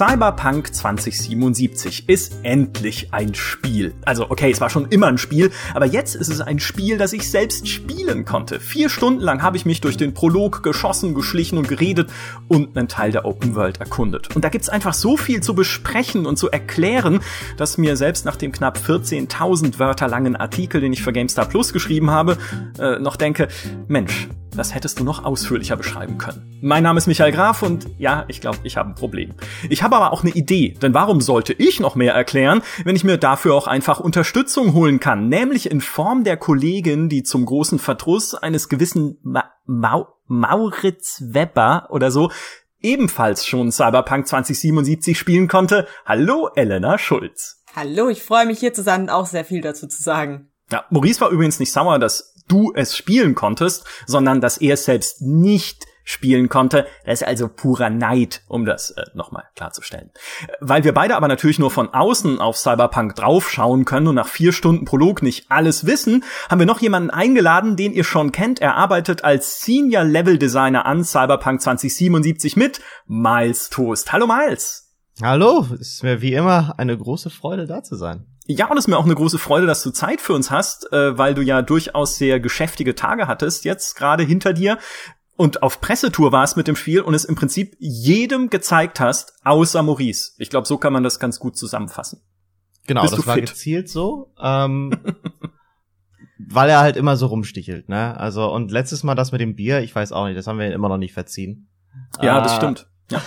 Cyberpunk 2077 ist endlich ein Spiel. Also okay, es war schon immer ein Spiel, aber jetzt ist es ein Spiel, das ich selbst spielen konnte. Vier Stunden lang habe ich mich durch den Prolog geschossen, geschlichen und geredet und einen Teil der Open World erkundet. Und da gibt's einfach so viel zu besprechen und zu erklären, dass mir selbst nach dem knapp 14.000 Wörter langen Artikel, den ich für GameStar Plus geschrieben habe, äh, noch denke, Mensch, das hättest du noch ausführlicher beschreiben können. Mein Name ist Michael Graf und ja, ich glaube, ich habe ein Problem. Ich habe aber auch eine Idee, denn warum sollte ich noch mehr erklären, wenn ich mir dafür auch einfach Unterstützung holen kann, nämlich in Form der Kollegin, die zum großen Verdruss eines gewissen Ma Mau Mauritz Weber oder so ebenfalls schon Cyberpunk 2077 spielen konnte. Hallo, Elena Schulz. Hallo, ich freue mich hier zu sein und auch sehr viel dazu zu sagen. Ja, Maurice war übrigens nicht sauer, dass du es spielen konntest, sondern dass er es selbst nicht spielen konnte. Das ist also purer Neid, um das äh, nochmal klarzustellen. Weil wir beide aber natürlich nur von außen auf Cyberpunk draufschauen können und nach vier Stunden Prolog nicht alles wissen, haben wir noch jemanden eingeladen, den ihr schon kennt. Er arbeitet als Senior Level Designer an Cyberpunk 2077 mit Miles Toast. Hallo Miles. Hallo, ist mir wie immer eine große Freude da zu sein. Ja, und es ist mir auch eine große Freude, dass du Zeit für uns hast, äh, weil du ja durchaus sehr geschäftige Tage hattest, jetzt gerade hinter dir und auf Pressetour warst mit dem Spiel und es im Prinzip jedem gezeigt hast, außer Maurice. Ich glaube, so kann man das ganz gut zusammenfassen. Genau, Bist das war fit? gezielt so. Ähm, weil er halt immer so rumstichelt, ne? Also, und letztes Mal das mit dem Bier, ich weiß auch nicht, das haben wir immer noch nicht verziehen. Ja, das ah. stimmt. Ja.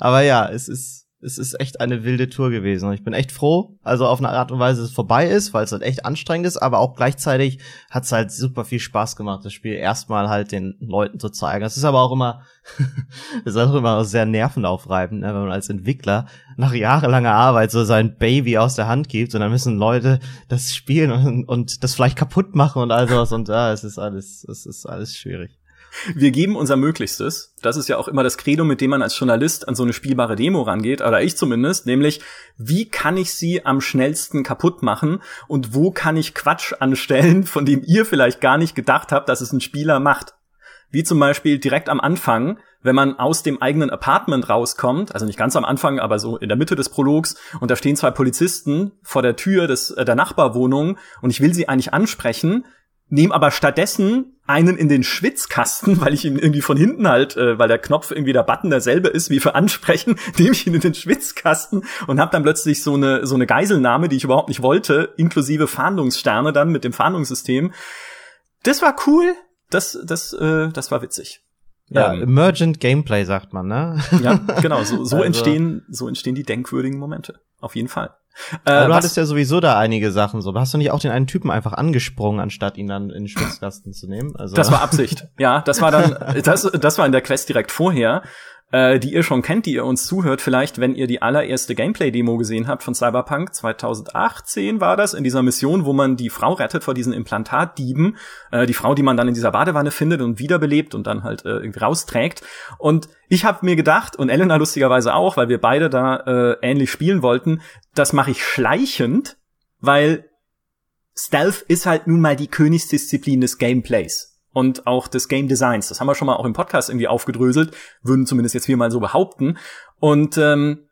Aber ja, es ist, es ist echt eine wilde Tour gewesen. Und ich bin echt froh, also auf eine Art und Weise, dass es vorbei ist, weil es halt echt anstrengend ist, aber auch gleichzeitig hat es halt super viel Spaß gemacht, das Spiel erstmal halt den Leuten zu zeigen. Es ist aber auch immer, es ist auch immer sehr nervenaufreibend, ne, wenn man als Entwickler nach jahrelanger Arbeit so sein Baby aus der Hand gibt und dann müssen Leute das spielen und, und das vielleicht kaputt machen und all sowas und ja, es ist alles, es ist alles schwierig. Wir geben unser Möglichstes. Das ist ja auch immer das Credo, mit dem man als Journalist an so eine spielbare Demo rangeht, oder ich zumindest, nämlich, wie kann ich sie am schnellsten kaputt machen und wo kann ich Quatsch anstellen, von dem ihr vielleicht gar nicht gedacht habt, dass es ein Spieler macht. Wie zum Beispiel direkt am Anfang, wenn man aus dem eigenen Apartment rauskommt, also nicht ganz am Anfang, aber so in der Mitte des Prologs, und da stehen zwei Polizisten vor der Tür des, äh, der Nachbarwohnung und ich will sie eigentlich ansprechen, nehme aber stattdessen einen in den Schwitzkasten, weil ich ihn irgendwie von hinten halt, äh, weil der Knopf irgendwie der Button derselbe ist wie für Ansprechen, nehme ich ihn in den Schwitzkasten und habe dann plötzlich so eine so eine Geiselnahme, die ich überhaupt nicht wollte, inklusive Fahndungssterne dann mit dem Fahndungssystem. Das war cool, das das äh, das war witzig. Ja, ähm, Emergent Gameplay sagt man, ne? Ja, genau, so, so also. entstehen so entstehen die denkwürdigen Momente, auf jeden Fall. Äh, Aber du hattest ja sowieso da einige Sachen so. Hast du nicht auch den einen Typen einfach angesprungen, anstatt ihn dann in den Schwitzkasten zu nehmen? Also das war Absicht. Ja, das war dann, das, das war in der Quest direkt vorher äh, die ihr schon kennt, die ihr uns zuhört, vielleicht, wenn ihr die allererste Gameplay-Demo gesehen habt von Cyberpunk 2018 war das, in dieser Mission, wo man die Frau rettet vor diesen Implantatdieben, äh, die Frau, die man dann in dieser Badewanne findet und wiederbelebt und dann halt äh, irgendwie rausträgt. Und ich habe mir gedacht, und Elena lustigerweise auch, weil wir beide da äh, ähnlich spielen wollten, das mache ich schleichend, weil Stealth ist halt nun mal die Königsdisziplin des Gameplays und auch des Game Designs. Das haben wir schon mal auch im Podcast irgendwie aufgedröselt, würden zumindest jetzt wir mal so behaupten. Und ähm,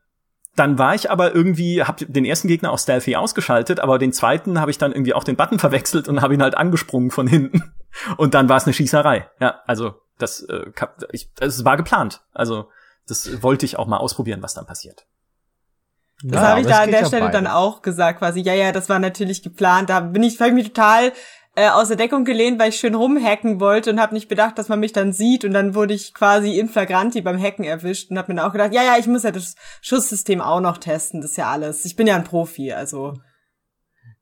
dann war ich aber irgendwie, habe den ersten Gegner auch stealthy ausgeschaltet, aber den zweiten habe ich dann irgendwie auch den Button verwechselt und habe ihn halt angesprungen von hinten. Und dann war es eine Schießerei. Ja, also das, äh, ich, das war geplant. Also das wollte ich auch mal ausprobieren, was dann passiert. Das ja, habe ich da an der Stelle dann auch gesagt, quasi, ja, ja, das war natürlich geplant. Da bin ich, ich mich total äh, aus der Deckung gelehnt, weil ich schön rumhacken wollte und habe nicht bedacht, dass man mich dann sieht und dann wurde ich quasi in flagranti beim Hacken erwischt und habe mir dann auch gedacht, ja, ja, ich muss ja das Schusssystem auch noch testen, das ist ja alles. Ich bin ja ein Profi, also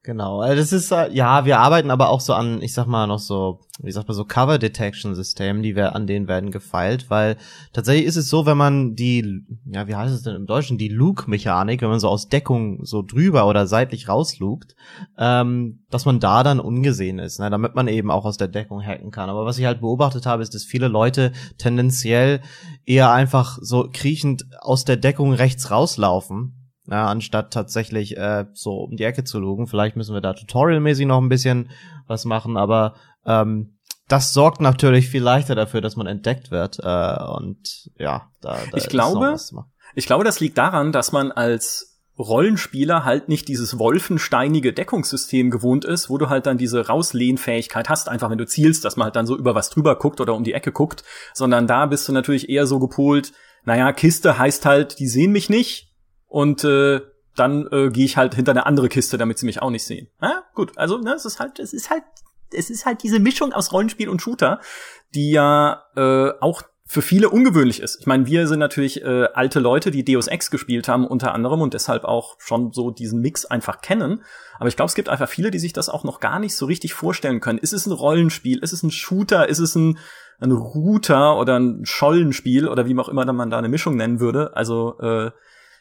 Genau, also das ist äh, ja, wir arbeiten aber auch so an, ich sag mal noch so, wie sagt man so Cover Detection Systemen, die wir an denen werden gefeilt, weil tatsächlich ist es so, wenn man die, ja, wie heißt es denn im Deutschen, die Luke Mechanik, wenn man so aus Deckung so drüber oder seitlich rauslugt, ähm, dass man da dann ungesehen ist, ne, damit man eben auch aus der Deckung hacken kann. Aber was ich halt beobachtet habe, ist, dass viele Leute tendenziell eher einfach so kriechend aus der Deckung rechts rauslaufen ja, anstatt tatsächlich äh, so um die Ecke zu lugen. Vielleicht müssen wir da tutorialmäßig noch ein bisschen was machen, aber ähm, das sorgt natürlich viel leichter dafür, dass man entdeckt wird. Äh, und ja, da, da ich glaube, Ich glaube, das liegt daran, dass man als Rollenspieler halt nicht dieses wolfensteinige Deckungssystem gewohnt ist, wo du halt dann diese Rauslehnfähigkeit hast, einfach wenn du zielst, dass man halt dann so über was drüber guckt oder um die Ecke guckt, sondern da bist du natürlich eher so gepolt, naja, Kiste heißt halt, die sehen mich nicht und äh, dann äh, gehe ich halt hinter eine andere Kiste, damit sie mich auch nicht sehen. Ja, gut, also ne, es ist halt, es ist halt, es ist halt diese Mischung aus Rollenspiel und Shooter, die ja äh, auch für viele ungewöhnlich ist. Ich meine, wir sind natürlich äh, alte Leute, die Deus Ex gespielt haben unter anderem und deshalb auch schon so diesen Mix einfach kennen. Aber ich glaube, es gibt einfach viele, die sich das auch noch gar nicht so richtig vorstellen können. Ist es ein Rollenspiel? Ist es ein Shooter? Ist es ein, ein Router oder ein Schollenspiel oder wie auch immer man da eine Mischung nennen würde? Also äh,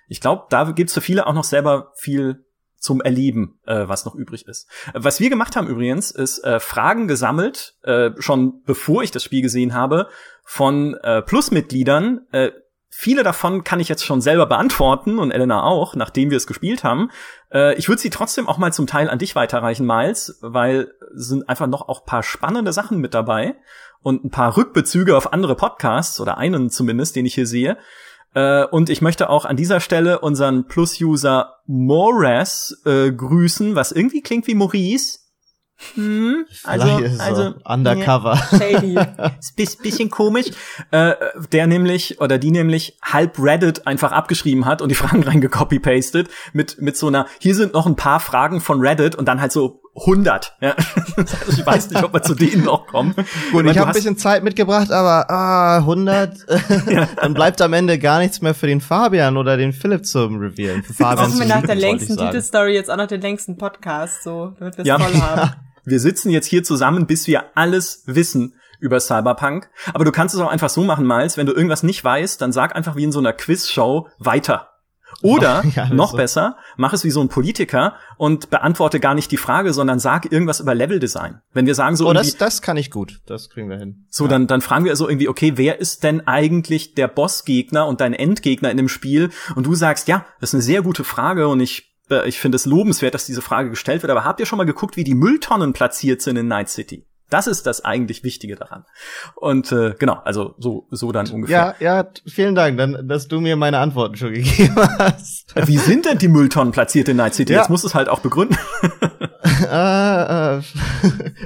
ich glaube, da gibt's für viele auch noch selber viel zum Erleben, äh, was noch übrig ist. Was wir gemacht haben übrigens, ist äh, Fragen gesammelt, äh, schon bevor ich das Spiel gesehen habe, von äh, Plus-Mitgliedern. Äh, viele davon kann ich jetzt schon selber beantworten und Elena auch, nachdem wir es gespielt haben. Äh, ich würde sie trotzdem auch mal zum Teil an dich weiterreichen, Miles, weil sind einfach noch auch paar spannende Sachen mit dabei und ein paar Rückbezüge auf andere Podcasts oder einen zumindest, den ich hier sehe. Äh, und ich möchte auch an dieser Stelle unseren Plus-User Moras äh, grüßen, was irgendwie klingt wie Maurice. Hm, also, also undercover. Shady. Ist bisschen komisch. Äh, der nämlich oder die nämlich halb Reddit einfach abgeschrieben hat und die Fragen reingecopy-pastet mit mit so einer. Hier sind noch ein paar Fragen von Reddit und dann halt so 100. Ja. Also ich weiß nicht, ob wir zu denen noch kommen. Gut, ich, ich habe ein bisschen Zeit mitgebracht, aber ah, 100. ja. Dann bleibt am Ende gar nichts mehr für den Fabian oder den Philipp zum Revealen. Für Fabian Brauchen wir nach der längsten Titelstory jetzt auch noch den längsten Podcast, so, damit wir es ja. voll haben. Wir sitzen jetzt hier zusammen, bis wir alles wissen über Cyberpunk. Aber du kannst es auch einfach so machen, Miles, wenn du irgendwas nicht weißt, dann sag einfach wie in so einer Quizshow weiter. Oder ja, noch so. besser, mach es wie so ein Politiker und beantworte gar nicht die Frage, sondern sag irgendwas über Leveldesign. Wenn wir sagen so, oh, das, das kann ich gut, das kriegen wir hin. So, ja. dann, dann fragen wir so irgendwie, okay, wer ist denn eigentlich der Bossgegner und dein Endgegner in dem Spiel? Und du sagst, ja, das ist eine sehr gute Frage und ich, äh, ich finde es lobenswert, dass diese Frage gestellt wird. Aber habt ihr schon mal geguckt, wie die Mülltonnen platziert sind in Night City? Das ist das eigentlich Wichtige daran. Und äh, genau, also so so dann ungefähr. Ja, ja, vielen Dank, dann, dass du mir meine Antworten schon gegeben hast. Wie sind denn die Mülltonnen platziert in Night City? Ja. Jetzt musst du es halt auch begründen. äh, äh,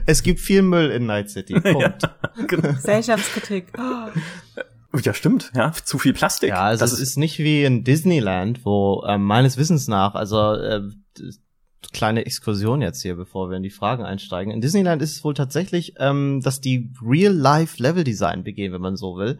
es gibt viel Müll in Night City. Punkt. Ja, genau. Gesellschaftskritik. Oh. Ja, stimmt, ja, zu viel Plastik. Ja, also das es ist nicht wie in Disneyland, wo äh, meines Wissens nach, also äh, kleine Exkursion jetzt hier, bevor wir in die Fragen einsteigen. In Disneyland ist es wohl tatsächlich, ähm, dass die Real-Life-Level-Design begehen, wenn man so will,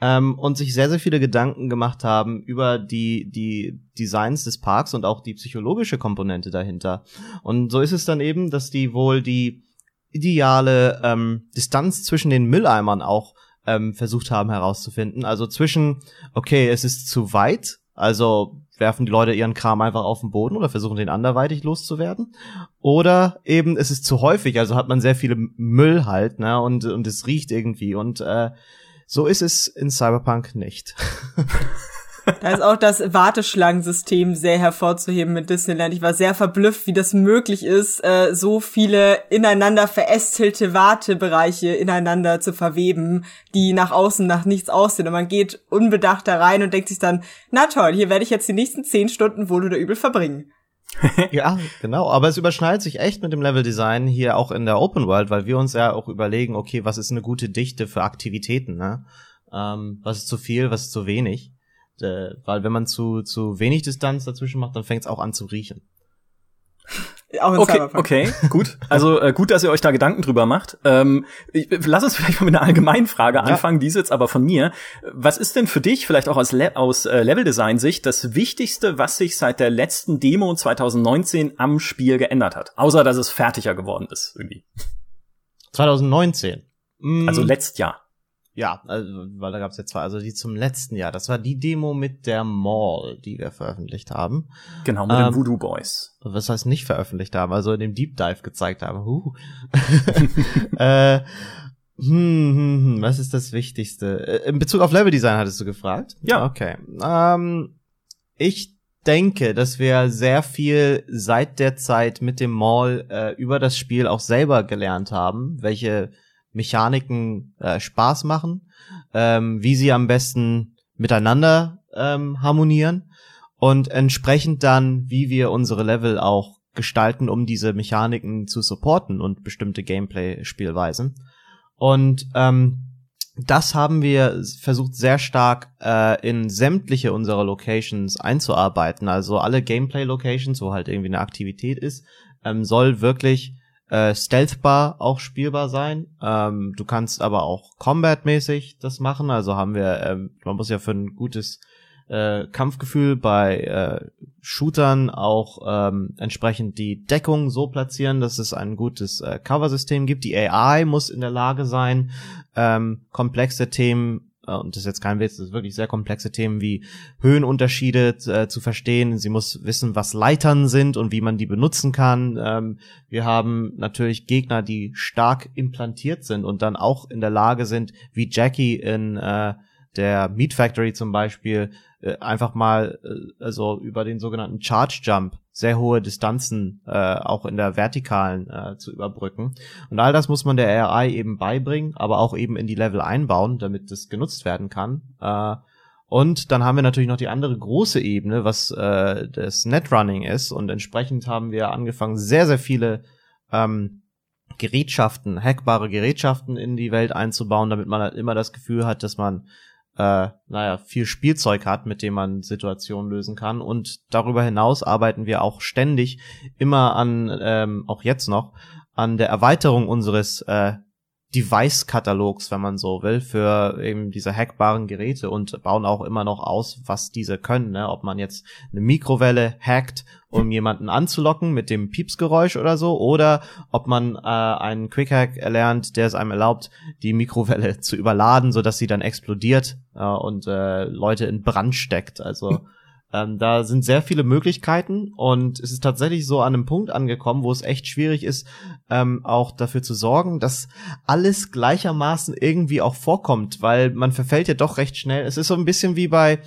ähm, und sich sehr, sehr viele Gedanken gemacht haben über die, die Designs des Parks und auch die psychologische Komponente dahinter. Und so ist es dann eben, dass die wohl die ideale ähm, Distanz zwischen den Mülleimern auch ähm, versucht haben herauszufinden. Also zwischen, okay, es ist zu weit, also werfen die Leute ihren Kram einfach auf den Boden oder versuchen den anderweitig loszuwerden. Oder eben es ist zu häufig, also hat man sehr viele Müll halt, ne, und, und es riecht irgendwie. Und äh, so ist es in Cyberpunk nicht. Da ist auch das Warteschlangensystem sehr hervorzuheben mit Disneyland. Ich war sehr verblüfft, wie das möglich ist, äh, so viele ineinander verästelte Wartebereiche ineinander zu verweben, die nach außen nach nichts aussehen. Und man geht unbedacht da rein und denkt sich dann, na toll, hier werde ich jetzt die nächsten zehn Stunden wohl oder übel verbringen. ja, genau. Aber es überschneidet sich echt mit dem Leveldesign hier auch in der Open World, weil wir uns ja auch überlegen, okay, was ist eine gute Dichte für Aktivitäten, ne? Ähm, was ist zu viel, was ist zu wenig? Äh, weil wenn man zu, zu wenig Distanz dazwischen macht, dann fängt es auch an zu riechen. Auch in okay, okay, gut. Also äh, gut, dass ihr euch da Gedanken drüber macht. Ähm, ich, lass uns vielleicht mal mit einer allgemeinen Frage ja. anfangen, die ist jetzt aber von mir. Was ist denn für dich, vielleicht auch aus, Le aus äh, Level-Design-Sicht, das Wichtigste, was sich seit der letzten Demo 2019 am Spiel geändert hat? Außer, dass es fertiger geworden ist, irgendwie. 2019? Also letzt Jahr. Ja, also, weil da gab es ja zwei, also die zum letzten Jahr. Das war die Demo mit der Mall, die wir veröffentlicht haben. Genau, mit ähm, den Voodoo Boys. Was heißt nicht veröffentlicht haben, also in dem Deep Dive gezeigt haben. Huh. äh, hm, hm, hm, was ist das Wichtigste? Äh, in Bezug auf Leveldesign hattest du gefragt? Ja. Okay. Ähm, ich denke, dass wir sehr viel seit der Zeit mit dem Mall äh, über das Spiel auch selber gelernt haben, welche Mechaniken äh, Spaß machen, ähm, wie sie am besten miteinander ähm, harmonieren und entsprechend dann, wie wir unsere Level auch gestalten, um diese Mechaniken zu supporten und bestimmte Gameplay-Spielweisen. Und ähm, das haben wir versucht sehr stark äh, in sämtliche unserer Locations einzuarbeiten. Also alle Gameplay-Locations, wo halt irgendwie eine Aktivität ist, ähm, soll wirklich äh, stealthbar auch spielbar sein. Ähm, du kannst aber auch combat-mäßig das machen. Also haben wir, ähm, man muss ja für ein gutes äh, Kampfgefühl bei äh, Shootern auch ähm, entsprechend die Deckung so platzieren, dass es ein gutes äh, Cover-System gibt. Die AI muss in der Lage sein, ähm, komplexe Themen und das ist jetzt kein Witz, das ist wirklich sehr komplexe Themen wie Höhenunterschiede äh, zu verstehen. Sie muss wissen, was Leitern sind und wie man die benutzen kann. Ähm, wir haben natürlich Gegner, die stark implantiert sind und dann auch in der Lage sind, wie Jackie in äh, der Meat Factory zum Beispiel, äh, einfach mal äh, also über den sogenannten Charge Jump sehr hohe Distanzen äh, auch in der vertikalen äh, zu überbrücken. Und all das muss man der AI eben beibringen, aber auch eben in die Level einbauen, damit das genutzt werden kann. Äh, und dann haben wir natürlich noch die andere große Ebene, was äh, das Netrunning ist. Und entsprechend haben wir angefangen, sehr, sehr viele ähm, Gerätschaften, hackbare Gerätschaften in die Welt einzubauen, damit man halt immer das Gefühl hat, dass man äh, naja, viel Spielzeug hat, mit dem man Situationen lösen kann. Und darüber hinaus arbeiten wir auch ständig immer an, ähm, auch jetzt noch, an der Erweiterung unseres äh, Device-Katalogs, wenn man so will, für eben diese hackbaren Geräte und bauen auch immer noch aus, was diese können. Ne? Ob man jetzt eine Mikrowelle hackt, um jemanden anzulocken mit dem Piepsgeräusch oder so, oder ob man äh, einen Quick-Hack erlernt, der es einem erlaubt, die Mikrowelle zu überladen, sodass sie dann explodiert äh, und äh, Leute in Brand steckt. Also ähm, da sind sehr viele Möglichkeiten und es ist tatsächlich so an einem Punkt angekommen, wo es echt schwierig ist, ähm, auch dafür zu sorgen, dass alles gleichermaßen irgendwie auch vorkommt, weil man verfällt ja doch recht schnell. Es ist so ein bisschen wie bei,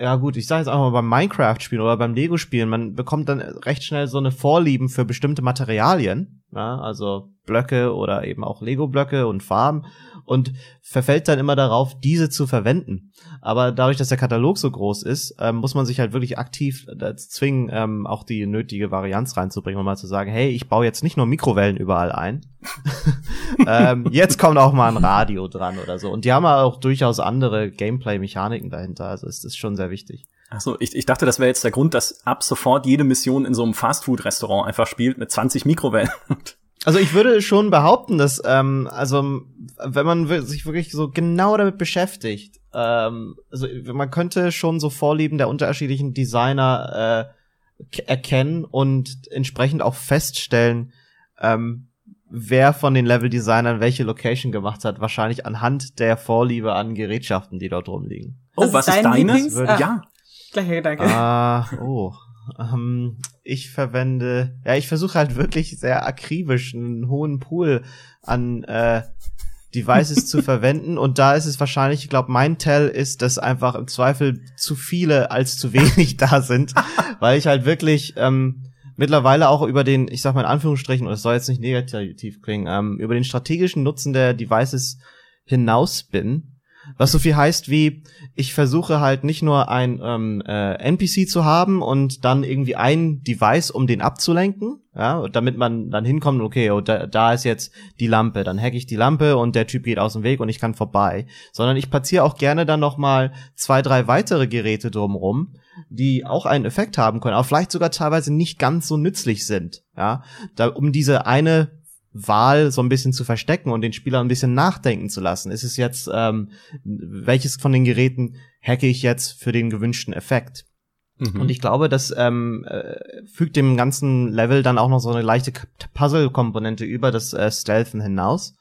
ja gut, ich sage jetzt auch mal beim Minecraft-Spielen oder beim Lego-Spielen, man bekommt dann recht schnell so eine Vorlieben für bestimmte Materialien, ja, also Blöcke oder eben auch Lego-Blöcke und Farben und verfällt dann immer darauf, diese zu verwenden. Aber dadurch, dass der Katalog so groß ist, ähm, muss man sich halt wirklich aktiv dazu zwingen, ähm, auch die nötige Varianz reinzubringen, um mal zu sagen, hey, ich baue jetzt nicht nur Mikrowellen überall ein. ähm, jetzt kommt auch mal ein Radio dran oder so. Und die haben auch durchaus andere Gameplay-Mechaniken dahinter. Also ist das schon sehr wichtig. Achso, ich, ich dachte, das wäre jetzt der Grund, dass ab sofort jede Mission in so einem Fastfood-Restaurant einfach spielt mit 20 Mikrowellen. Also ich würde schon behaupten, dass ähm, also wenn man sich wirklich so genau damit beschäftigt, ähm, also man könnte schon so Vorlieben der unterschiedlichen Designer äh, erkennen und entsprechend auch feststellen, ähm, wer von den Level-Designern welche Location gemacht hat, wahrscheinlich anhand der Vorliebe an Gerätschaften, die dort rumliegen. Oh, was ist, ist deine? Ja. Gleicher Gedanke. Ah, oh. Ähm, ich verwende, ja, ich versuche halt wirklich sehr akribisch einen hohen Pool an äh, Devices zu verwenden. Und da ist es wahrscheinlich, ich glaube, mein Tell ist, dass einfach im Zweifel zu viele als zu wenig da sind, weil ich halt wirklich ähm, mittlerweile auch über den, ich sag mal in Anführungsstrichen, und es soll jetzt nicht negativ klingen, ähm, über den strategischen Nutzen der Devices hinaus bin was so viel heißt wie, ich versuche halt nicht nur ein ähm, äh, NPC zu haben und dann irgendwie ein Device, um den abzulenken, ja, damit man dann hinkommt, okay, oh, da, da ist jetzt die Lampe, dann hack ich die Lampe und der Typ geht aus dem Weg und ich kann vorbei. Sondern ich platziere auch gerne dann noch mal zwei, drei weitere Geräte drumrum, die auch einen Effekt haben können, aber vielleicht sogar teilweise nicht ganz so nützlich sind, ja, da, um diese eine Wahl so ein bisschen zu verstecken und den Spieler ein bisschen nachdenken zu lassen. Ist es jetzt, ähm, welches von den Geräten hacke ich jetzt für den gewünschten Effekt? Mhm. Und ich glaube, das ähm, äh, fügt dem ganzen Level dann auch noch so eine leichte Puzzle-Komponente über das äh, Stealthen hinaus.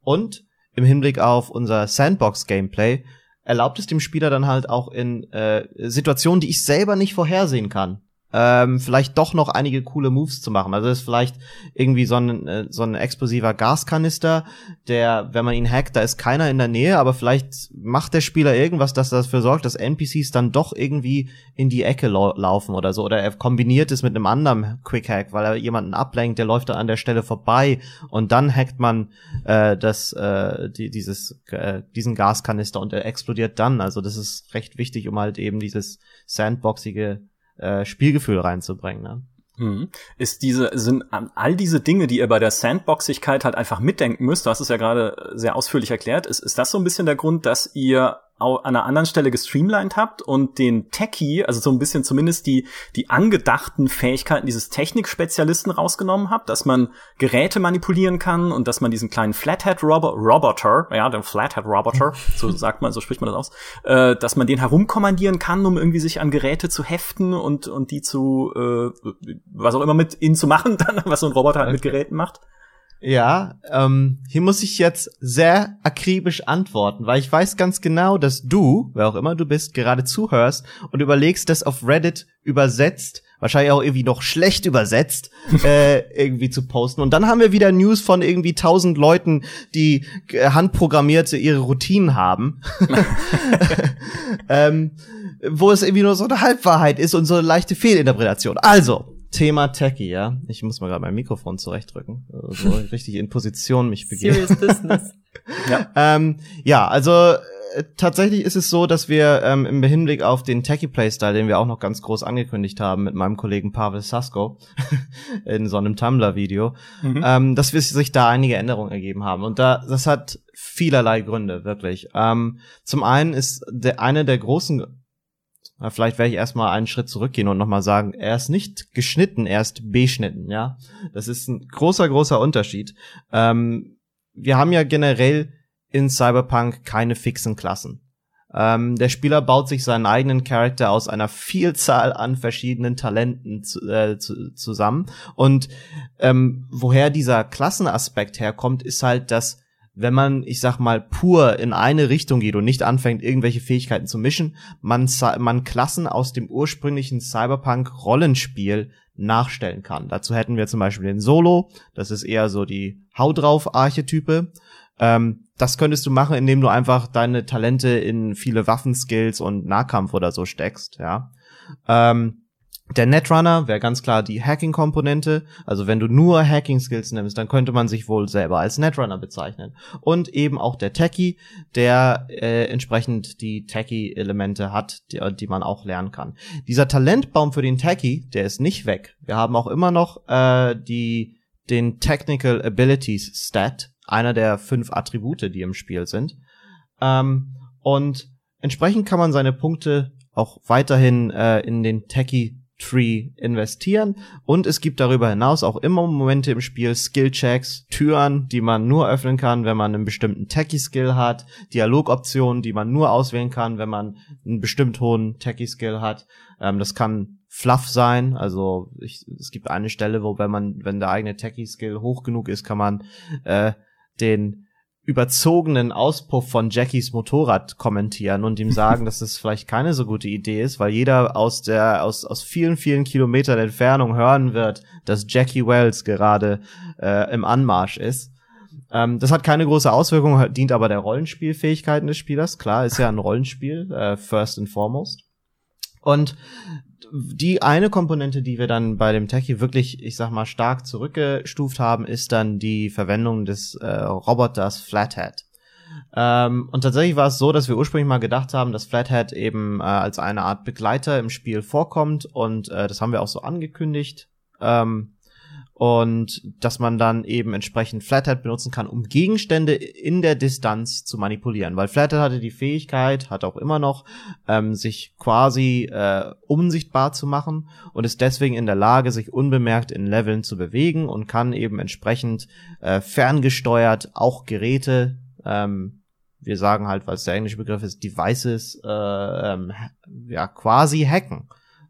Und im Hinblick auf unser Sandbox-Gameplay erlaubt es dem Spieler dann halt auch in äh, Situationen, die ich selber nicht vorhersehen kann, ähm, vielleicht doch noch einige coole Moves zu machen. Also das ist vielleicht irgendwie so ein, äh, so ein explosiver Gaskanister, der, wenn man ihn hackt, da ist keiner in der Nähe, aber vielleicht macht der Spieler irgendwas, das dafür sorgt, dass NPCs dann doch irgendwie in die Ecke lau laufen oder so. Oder er kombiniert es mit einem anderen Quick Hack, weil er jemanden ablenkt, der läuft dann an der Stelle vorbei und dann hackt man äh, das, äh, die, dieses, äh, diesen Gaskanister und er explodiert dann. Also das ist recht wichtig, um halt eben dieses sandboxige äh, Spielgefühl reinzubringen. Ne? Mhm. Ist diese, sind all diese Dinge, die ihr bei der Sandboxigkeit halt einfach mitdenken müsst, du hast es ja gerade sehr ausführlich erklärt, ist, ist das so ein bisschen der Grund, dass ihr an einer anderen Stelle gestreamlined habt und den Techie, also so ein bisschen zumindest die, die angedachten Fähigkeiten dieses Technikspezialisten rausgenommen habt, dass man Geräte manipulieren kann und dass man diesen kleinen Flathead-Roboter, ja, den Flathead-Roboter, so sagt man, so spricht man das aus, äh, dass man den herumkommandieren kann, um irgendwie sich an Geräte zu heften und, und die zu, äh, was auch immer mit ihnen zu machen, dann, was so ein Roboter halt okay. mit Geräten macht. Ja, ähm, hier muss ich jetzt sehr akribisch antworten, weil ich weiß ganz genau, dass du, wer auch immer du bist, gerade zuhörst und überlegst, das auf Reddit übersetzt, wahrscheinlich auch irgendwie noch schlecht übersetzt, äh, irgendwie zu posten. Und dann haben wir wieder News von irgendwie tausend Leuten, die äh, handprogrammierte ihre Routinen haben. ähm, wo es irgendwie nur so eine Halbwahrheit ist und so eine leichte Fehlinterpretation. Also, Thema Techie, ja. Ich muss mal gerade mein Mikrofon zurechtdrücken. So also richtig in Position mich begeben. Serious Business. ja. Ähm, ja, also äh, tatsächlich ist es so, dass wir ähm, im Hinblick auf den Techie Playstyle, den wir auch noch ganz groß angekündigt haben mit meinem Kollegen Pavel Sasko in so einem Tumblr-Video, mhm. ähm, dass wir sich da einige Änderungen ergeben haben. Und da, das hat vielerlei Gründe, wirklich. Ähm, zum einen ist der, eine der großen Vielleicht werde ich erstmal einen Schritt zurückgehen und nochmal sagen, er ist nicht geschnitten, er ist beschnitten, ja. Das ist ein großer, großer Unterschied. Ähm, wir haben ja generell in Cyberpunk keine fixen Klassen. Ähm, der Spieler baut sich seinen eigenen Charakter aus einer Vielzahl an verschiedenen Talenten zu, äh, zu, zusammen. Und ähm, woher dieser Klassenaspekt herkommt, ist halt, dass wenn man, ich sag mal, pur in eine Richtung geht und nicht anfängt, irgendwelche Fähigkeiten zu mischen, man, man Klassen aus dem ursprünglichen Cyberpunk-Rollenspiel nachstellen kann. Dazu hätten wir zum Beispiel den Solo, das ist eher so die Hau drauf Archetype. Ähm, das könntest du machen, indem du einfach deine Talente in viele Waffenskills und Nahkampf oder so steckst, ja. Ähm, der Netrunner wäre ganz klar die Hacking-Komponente. Also wenn du nur Hacking-Skills nimmst, dann könnte man sich wohl selber als Netrunner bezeichnen. Und eben auch der Techie, der äh, entsprechend die Techie-Elemente hat, die, die, man auch lernen kann. Dieser Talentbaum für den Techie, der ist nicht weg. Wir haben auch immer noch äh, die, den Technical Abilities Stat, einer der fünf Attribute, die im Spiel sind. Ähm, und entsprechend kann man seine Punkte auch weiterhin äh, in den Techie Tree investieren und es gibt darüber hinaus auch immer Momente im Spiel, Skill-Checks, Türen, die man nur öffnen kann, wenn man einen bestimmten Techie-Skill hat, Dialogoptionen, die man nur auswählen kann, wenn man einen bestimmt hohen Techie-Skill hat. Ähm, das kann Fluff sein, also ich, es gibt eine Stelle, wo wenn man, wenn der eigene Techie-Skill hoch genug ist, kann man äh, den überzogenen Auspuff von Jackies Motorrad kommentieren und ihm sagen, dass das vielleicht keine so gute Idee ist, weil jeder aus der aus aus vielen vielen Kilometern Entfernung hören wird, dass Jackie Wells gerade äh, im Anmarsch ist. Ähm, das hat keine große Auswirkung, dient aber der Rollenspielfähigkeiten des Spielers. Klar, ist ja ein Rollenspiel äh, first and foremost. Und die eine Komponente, die wir dann bei dem Techie wirklich, ich sag mal, stark zurückgestuft haben, ist dann die Verwendung des äh, Roboters Flathead. Ähm, und tatsächlich war es so, dass wir ursprünglich mal gedacht haben, dass Flathead eben äh, als eine Art Begleiter im Spiel vorkommt und äh, das haben wir auch so angekündigt. Ähm, und dass man dann eben entsprechend Flathead benutzen kann, um Gegenstände in der Distanz zu manipulieren. Weil Flathead hatte die Fähigkeit, hat auch immer noch, ähm, sich quasi äh, unsichtbar zu machen und ist deswegen in der Lage, sich unbemerkt in Leveln zu bewegen und kann eben entsprechend äh, ferngesteuert auch Geräte, ähm, wir sagen halt, weil es der englische Begriff ist, Devices, äh, ähm, ja, quasi hacken.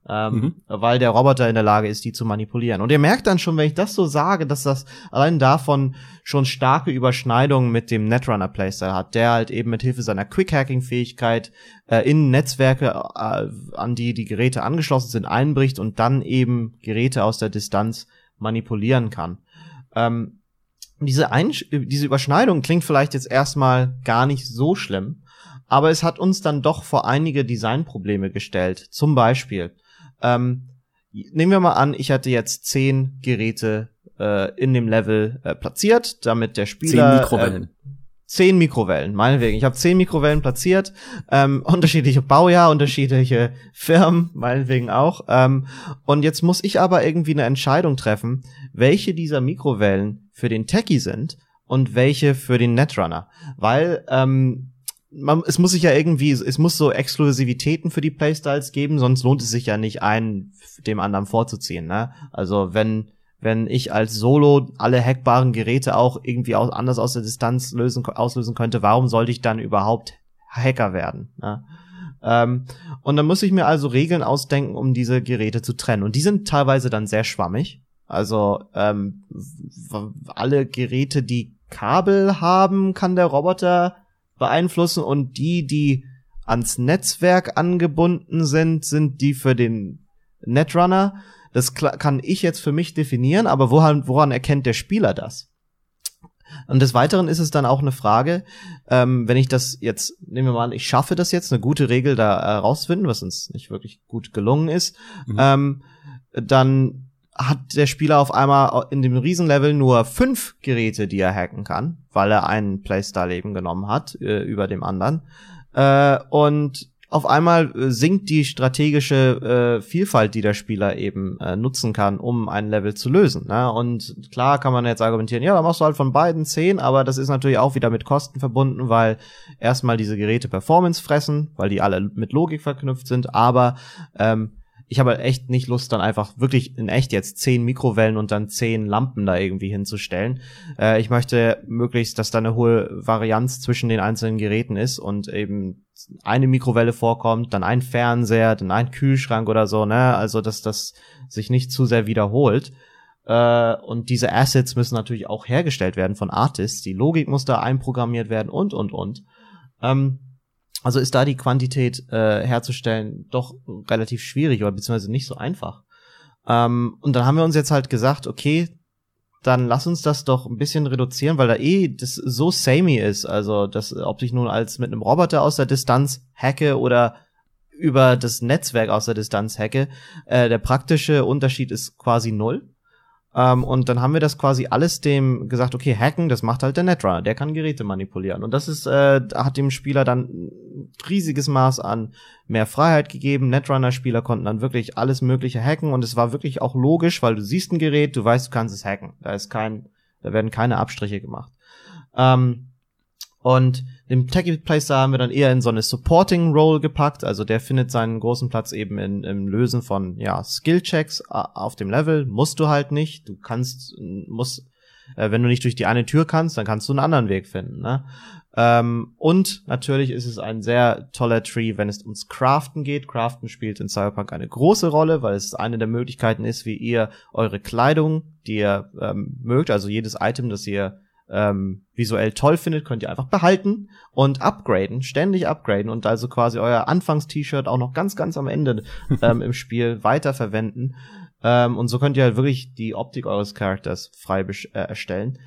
Ähm, mhm. weil der Roboter in der Lage ist, die zu manipulieren. Und ihr merkt dann schon, wenn ich das so sage, dass das allein davon schon starke Überschneidungen mit dem Netrunner Playstyle hat, der halt eben mit Hilfe seiner Quick-Hacking-Fähigkeit äh, in Netzwerke, äh, an die die Geräte angeschlossen sind, einbricht und dann eben Geräte aus der Distanz manipulieren kann. Ähm, diese, Einsch diese Überschneidung klingt vielleicht jetzt erstmal gar nicht so schlimm, aber es hat uns dann doch vor einige Designprobleme gestellt. Zum Beispiel, ähm, nehmen wir mal an, ich hatte jetzt zehn Geräte äh, in dem Level äh, platziert, damit der Spieler zehn Mikrowellen. Äh, zehn Mikrowellen, meinetwegen. Ich habe zehn Mikrowellen platziert, ähm, unterschiedliche Baujahr, unterschiedliche Firmen, meinetwegen auch. Ähm, und jetzt muss ich aber irgendwie eine Entscheidung treffen, welche dieser Mikrowellen für den Techie sind und welche für den Netrunner. Weil ähm, man, es muss sich ja irgendwie, es muss so Exklusivitäten für die Playstyles geben, sonst lohnt es sich ja nicht, einen dem anderen vorzuziehen. Ne? Also wenn wenn ich als Solo alle hackbaren Geräte auch irgendwie aus, anders aus der Distanz lösen, auslösen könnte, warum sollte ich dann überhaupt Hacker werden? Ne? Ähm, und dann muss ich mir also Regeln ausdenken, um diese Geräte zu trennen. Und die sind teilweise dann sehr schwammig. Also ähm, alle Geräte, die Kabel haben, kann der Roboter beeinflussen und die, die ans Netzwerk angebunden sind, sind die für den Netrunner. Das kann ich jetzt für mich definieren, aber woran, woran erkennt der Spieler das? Und des Weiteren ist es dann auch eine Frage, ähm, wenn ich das jetzt, nehmen wir mal an, ich schaffe das jetzt, eine gute Regel da herausfinden, was uns nicht wirklich gut gelungen ist, mhm. ähm, dann hat der Spieler auf einmal in dem Riesenlevel nur fünf Geräte, die er hacken kann, weil er einen Playstyle eben genommen hat äh, über dem anderen. Äh, und auf einmal äh, sinkt die strategische äh, Vielfalt, die der Spieler eben äh, nutzen kann, um ein Level zu lösen. Ne? Und klar kann man jetzt argumentieren, ja, dann machst du halt von beiden zehn, aber das ist natürlich auch wieder mit Kosten verbunden, weil erstmal diese Geräte Performance fressen, weil die alle mit Logik verknüpft sind, aber ähm, ich habe halt echt nicht Lust, dann einfach wirklich in echt jetzt zehn Mikrowellen und dann zehn Lampen da irgendwie hinzustellen. Äh, ich möchte möglichst, dass da eine hohe Varianz zwischen den einzelnen Geräten ist und eben eine Mikrowelle vorkommt, dann ein Fernseher, dann ein Kühlschrank oder so, ne? Also, dass das sich nicht zu sehr wiederholt. Äh, und diese Assets müssen natürlich auch hergestellt werden von Artists. Die Logik muss da einprogrammiert werden und, und, und. Ähm, also ist da die Quantität äh, herzustellen doch relativ schwierig oder beziehungsweise nicht so einfach. Ähm, und dann haben wir uns jetzt halt gesagt, okay, dann lass uns das doch ein bisschen reduzieren, weil da eh das so samey ist. Also, dass, ob ich nun als mit einem Roboter aus der Distanz hacke oder über das Netzwerk aus der Distanz hacke, äh, der praktische Unterschied ist quasi null. Ähm, und dann haben wir das quasi alles dem gesagt, okay, hacken, das macht halt der Netrunner, der kann Geräte manipulieren. Und das ist, äh, hat dem Spieler dann riesiges Maß an mehr Freiheit gegeben. Netrunner-Spieler konnten dann wirklich alles Mögliche hacken und es war wirklich auch logisch, weil du siehst ein Gerät, du weißt, du kannst es hacken. Da ist kein, da werden keine Abstriche gemacht. Ähm, und den Techie Playstyle haben wir dann eher in so eine Supporting Role gepackt. Also der findet seinen großen Platz eben in, im Lösen von ja, Skill-Checks auf dem Level. Musst du halt nicht. Du kannst, musst, äh, wenn du nicht durch die eine Tür kannst, dann kannst du einen anderen Weg finden. Ne? Ähm, und natürlich ist es ein sehr toller Tree, wenn es ums Craften geht. Craften spielt in Cyberpunk eine große Rolle, weil es eine der Möglichkeiten ist, wie ihr eure Kleidung, die ihr ähm, mögt, also jedes Item, das ihr ähm, visuell toll findet, könnt ihr einfach behalten und upgraden, ständig upgraden und also quasi euer Anfangs-T-Shirt auch noch ganz, ganz am Ende ähm, im Spiel weiterverwenden. Ähm, und so könnt ihr halt wirklich die Optik eures Charakters frei äh, erstellen.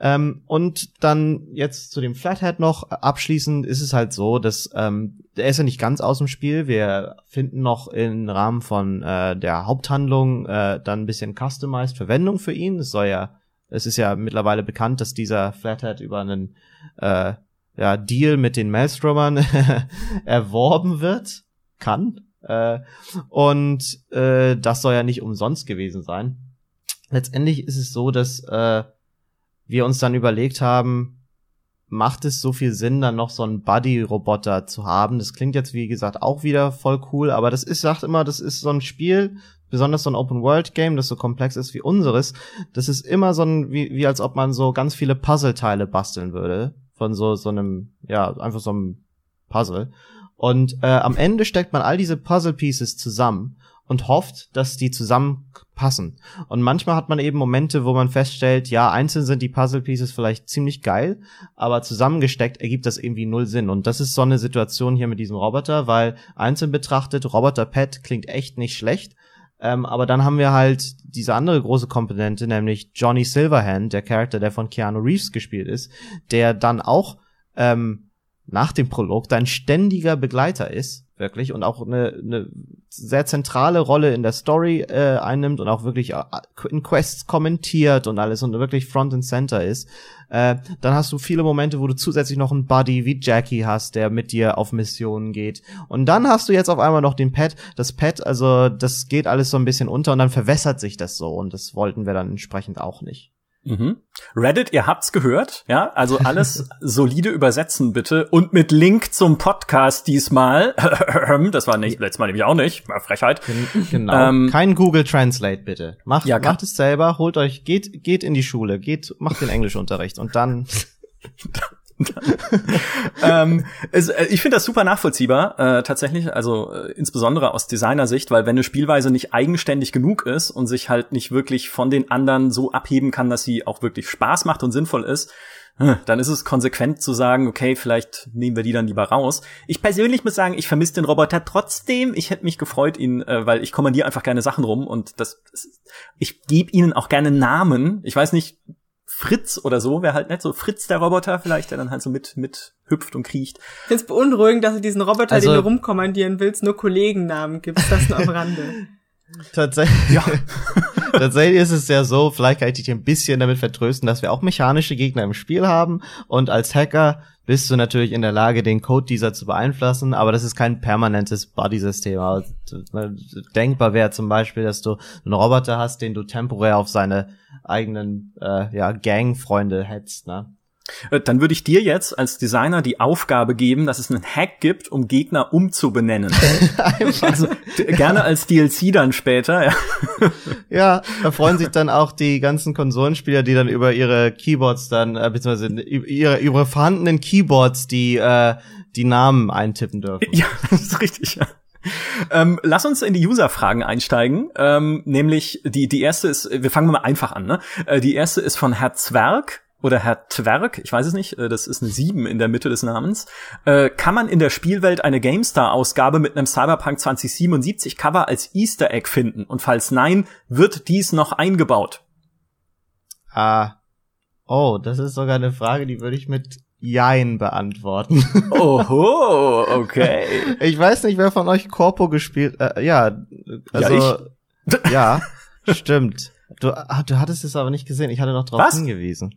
Ähm, und dann jetzt zu dem Flathead noch abschließend ist es halt so, dass ähm, der ist ja nicht ganz aus dem Spiel. Wir finden noch im Rahmen von äh, der Haupthandlung äh, dann ein bisschen customized Verwendung für ihn. Es soll ja es ist ja mittlerweile bekannt, dass dieser Flathead über einen äh, ja, Deal mit den Maelstromern erworben wird. Kann. Äh, und äh, das soll ja nicht umsonst gewesen sein. Letztendlich ist es so, dass äh, wir uns dann überlegt haben, macht es so viel Sinn, dann noch so einen Buddy-Roboter zu haben. Das klingt jetzt, wie gesagt, auch wieder voll cool, aber das ist, sagt immer, das ist so ein Spiel, besonders so ein Open-World-Game, das so komplex ist wie unseres, das ist immer so ein, wie, wie als ob man so ganz viele Puzzleteile basteln würde. Von so, so einem, ja, einfach so einem Puzzle. Und äh, am Ende steckt man all diese Puzzle-Pieces zusammen und hofft, dass die zusammenpassen. Und manchmal hat man eben Momente, wo man feststellt, ja, einzeln sind die Puzzle Pieces vielleicht ziemlich geil, aber zusammengesteckt ergibt das irgendwie null Sinn. Und das ist so eine Situation hier mit diesem Roboter, weil einzeln betrachtet, Roboter Pet klingt echt nicht schlecht. Ähm, aber dann haben wir halt diese andere große Komponente, nämlich Johnny Silverhand, der Charakter, der von Keanu Reeves gespielt ist, der dann auch ähm, nach dem Prolog dein ständiger Begleiter ist wirklich und auch eine, eine sehr zentrale Rolle in der Story äh, einnimmt und auch wirklich äh, in Quests kommentiert und alles und wirklich Front and Center ist. Äh, dann hast du viele Momente, wo du zusätzlich noch einen Buddy wie Jackie hast, der mit dir auf Missionen geht. Und dann hast du jetzt auf einmal noch den Pet. Das Pet, also das geht alles so ein bisschen unter und dann verwässert sich das so und das wollten wir dann entsprechend auch nicht. Mhm. Reddit, ihr habt's gehört, ja? Also alles solide übersetzen bitte und mit Link zum Podcast diesmal. das war nicht letztes Mal nämlich auch nicht, Frechheit. Genau. Ähm, Kein Google Translate bitte. Macht, ja, macht es selber, holt euch, geht geht in die Schule, geht macht den Englischunterricht und dann ähm, es, äh, ich finde das super nachvollziehbar, äh, tatsächlich, also äh, insbesondere aus Designersicht, weil wenn eine Spielweise nicht eigenständig genug ist und sich halt nicht wirklich von den anderen so abheben kann, dass sie auch wirklich Spaß macht und sinnvoll ist, äh, dann ist es konsequent zu sagen, okay, vielleicht nehmen wir die dann lieber raus. Ich persönlich muss sagen, ich vermisse den Roboter trotzdem. Ich hätte mich gefreut, ihn, äh, weil ich kommandiere einfach gerne Sachen rum und das ich gebe ihnen auch gerne Namen. Ich weiß nicht, Fritz oder so wäre halt nett, so Fritz der Roboter vielleicht, der dann halt so mit, mit hüpft und kriecht. Ich finde beunruhigend, dass du diesen Roboter, also, den du rumkommandieren willst, nur Kollegennamen gibst, das nur am Rande. Tatsächlich, ja. Tatsächlich ist es ja so, vielleicht kann ich dich ein bisschen damit vertrösten, dass wir auch mechanische Gegner im Spiel haben und als Hacker bist du natürlich in der Lage, den Code dieser zu beeinflussen, aber das ist kein permanentes Body-System. Denkbar wäre zum Beispiel, dass du einen Roboter hast, den du temporär auf seine eigenen äh, ja, Gang-Freunde hetzt, ne? Äh, dann würde ich dir jetzt als Designer die Aufgabe geben, dass es einen Hack gibt, um Gegner umzubenennen. also gerne als DLC dann später. Ja. ja, da freuen sich dann auch die ganzen Konsolenspieler, die dann über ihre Keyboards dann äh, beziehungsweise ihre ihre vorhandenen Keyboards die äh, die Namen eintippen dürfen. Ja, das ist richtig. Ja. Ähm, lass uns in die User-Fragen einsteigen. Ähm, nämlich die die erste ist, wir fangen mal einfach an. Ne? Äh, die erste ist von Herr Zwerg oder Herr Twerk, ich weiß es nicht, äh, das ist eine 7 in der Mitte des Namens, äh, kann man in der Spielwelt eine GameStar-Ausgabe mit einem Cyberpunk 2077 Cover als Easter Egg finden? Und falls nein, wird dies noch eingebaut? Ah. Oh, das ist sogar eine Frage, die würde ich mit Jein beantworten. Oho, okay. ich weiß nicht, wer von euch Corpo gespielt, äh, ja, also, ja, ja stimmt. Du, ah, du hattest es aber nicht gesehen. Ich hatte noch darauf hingewiesen.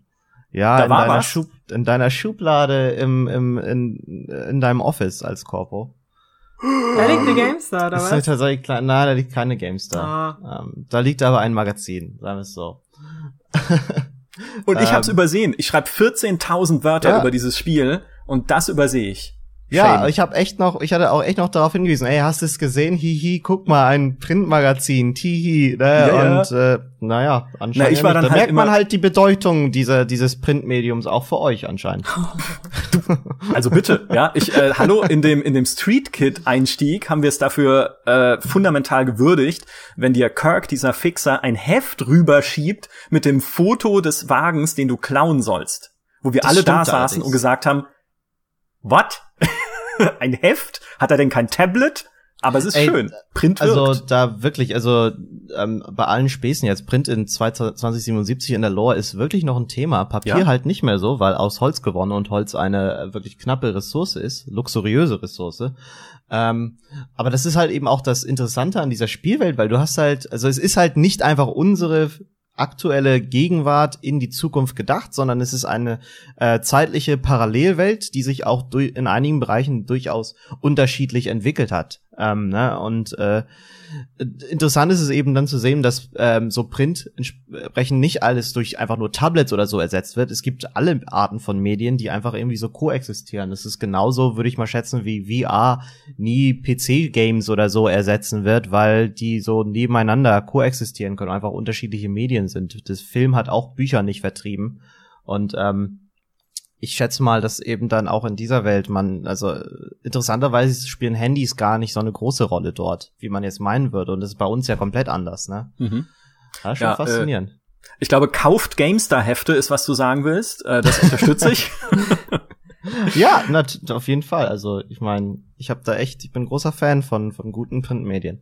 Ja, da in, deiner Schub, in deiner Schublade im, im, in, in deinem Office als Corpo. Da liegt eine GameStar, oder was? Ist tatsächlich klein, nein, da liegt keine GameStar. Ah. Ähm, da liegt aber ein Magazin, sagen wir es so. und ich hab's ähm, übersehen. Ich schreibe 14.000 Wörter ja. über dieses Spiel und das übersehe ich. Ja, Shame. ich habe echt noch, ich hatte auch echt noch darauf hingewiesen, ey, hast du es gesehen? Hihi, guck mal, ein Printmagazin, tihi, ne? Ja, und ja. Äh, naja, anscheinend. Na, ich war dann da halt merkt man halt die Bedeutung dieser dieses Printmediums auch für euch anscheinend. also bitte, ja, ich äh, hallo in dem in dem Street Kid Einstieg haben wir es dafür äh, fundamental gewürdigt, wenn dir Kirk dieser Fixer ein Heft rüberschiebt mit dem Foto des Wagens, den du klauen sollst, wo wir das alle da saßen allerdings. und gesagt haben, what? ein Heft? Hat er denn kein Tablet? Aber es ist Ey, schön. Print also wirkt. Also da wirklich, also ähm, bei allen Späßen jetzt, Print in 2077 in der Lore ist wirklich noch ein Thema. Papier ja. halt nicht mehr so, weil aus Holz gewonnen und Holz eine äh, wirklich knappe Ressource ist, luxuriöse Ressource. Ähm, aber das ist halt eben auch das Interessante an dieser Spielwelt, weil du hast halt, also es ist halt nicht einfach unsere aktuelle Gegenwart in die Zukunft gedacht, sondern es ist eine äh, zeitliche Parallelwelt, die sich auch in einigen Bereichen durchaus unterschiedlich entwickelt hat. Ähm, ne? Und äh, interessant ist es eben dann zu sehen, dass ähm, so Print entsprechend nicht alles durch einfach nur Tablets oder so ersetzt wird. Es gibt alle Arten von Medien, die einfach irgendwie so koexistieren. Das ist genauso, würde ich mal schätzen, wie VR nie PC-Games oder so ersetzen wird, weil die so nebeneinander koexistieren können, einfach unterschiedliche Medien sind. Das Film hat auch Bücher nicht vertrieben. Und ähm, ich schätze mal, dass eben dann auch in dieser Welt man, also interessanterweise spielen Handys gar nicht so eine große Rolle dort, wie man jetzt meinen würde. Und das ist bei uns ja komplett anders, ne? Mhm. Das ist schon ja, faszinierend. Äh, ich glaube, kauft GameStar-Hefte ist, was du sagen willst. Äh, das unterstütze ich. ja, na, auf jeden Fall. Also ich meine, ich habe da echt, ich bin großer Fan von, von guten Printmedien.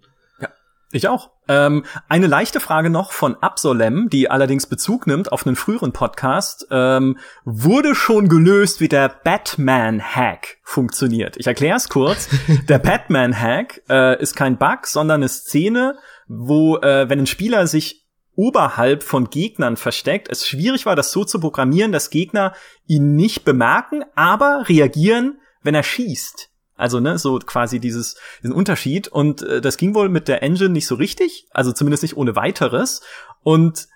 Ich auch. Ähm, eine leichte Frage noch von Absolem, die allerdings Bezug nimmt auf einen früheren Podcast. Ähm, wurde schon gelöst, wie der Batman-Hack funktioniert. Ich erkläre es kurz. der Batman-Hack äh, ist kein Bug, sondern eine Szene, wo, äh, wenn ein Spieler sich oberhalb von Gegnern versteckt, es schwierig war, das so zu programmieren, dass Gegner ihn nicht bemerken, aber reagieren, wenn er schießt. Also, ne, so quasi dieses, diesen Unterschied. Und äh, das ging wohl mit der Engine nicht so richtig, also zumindest nicht ohne weiteres. Und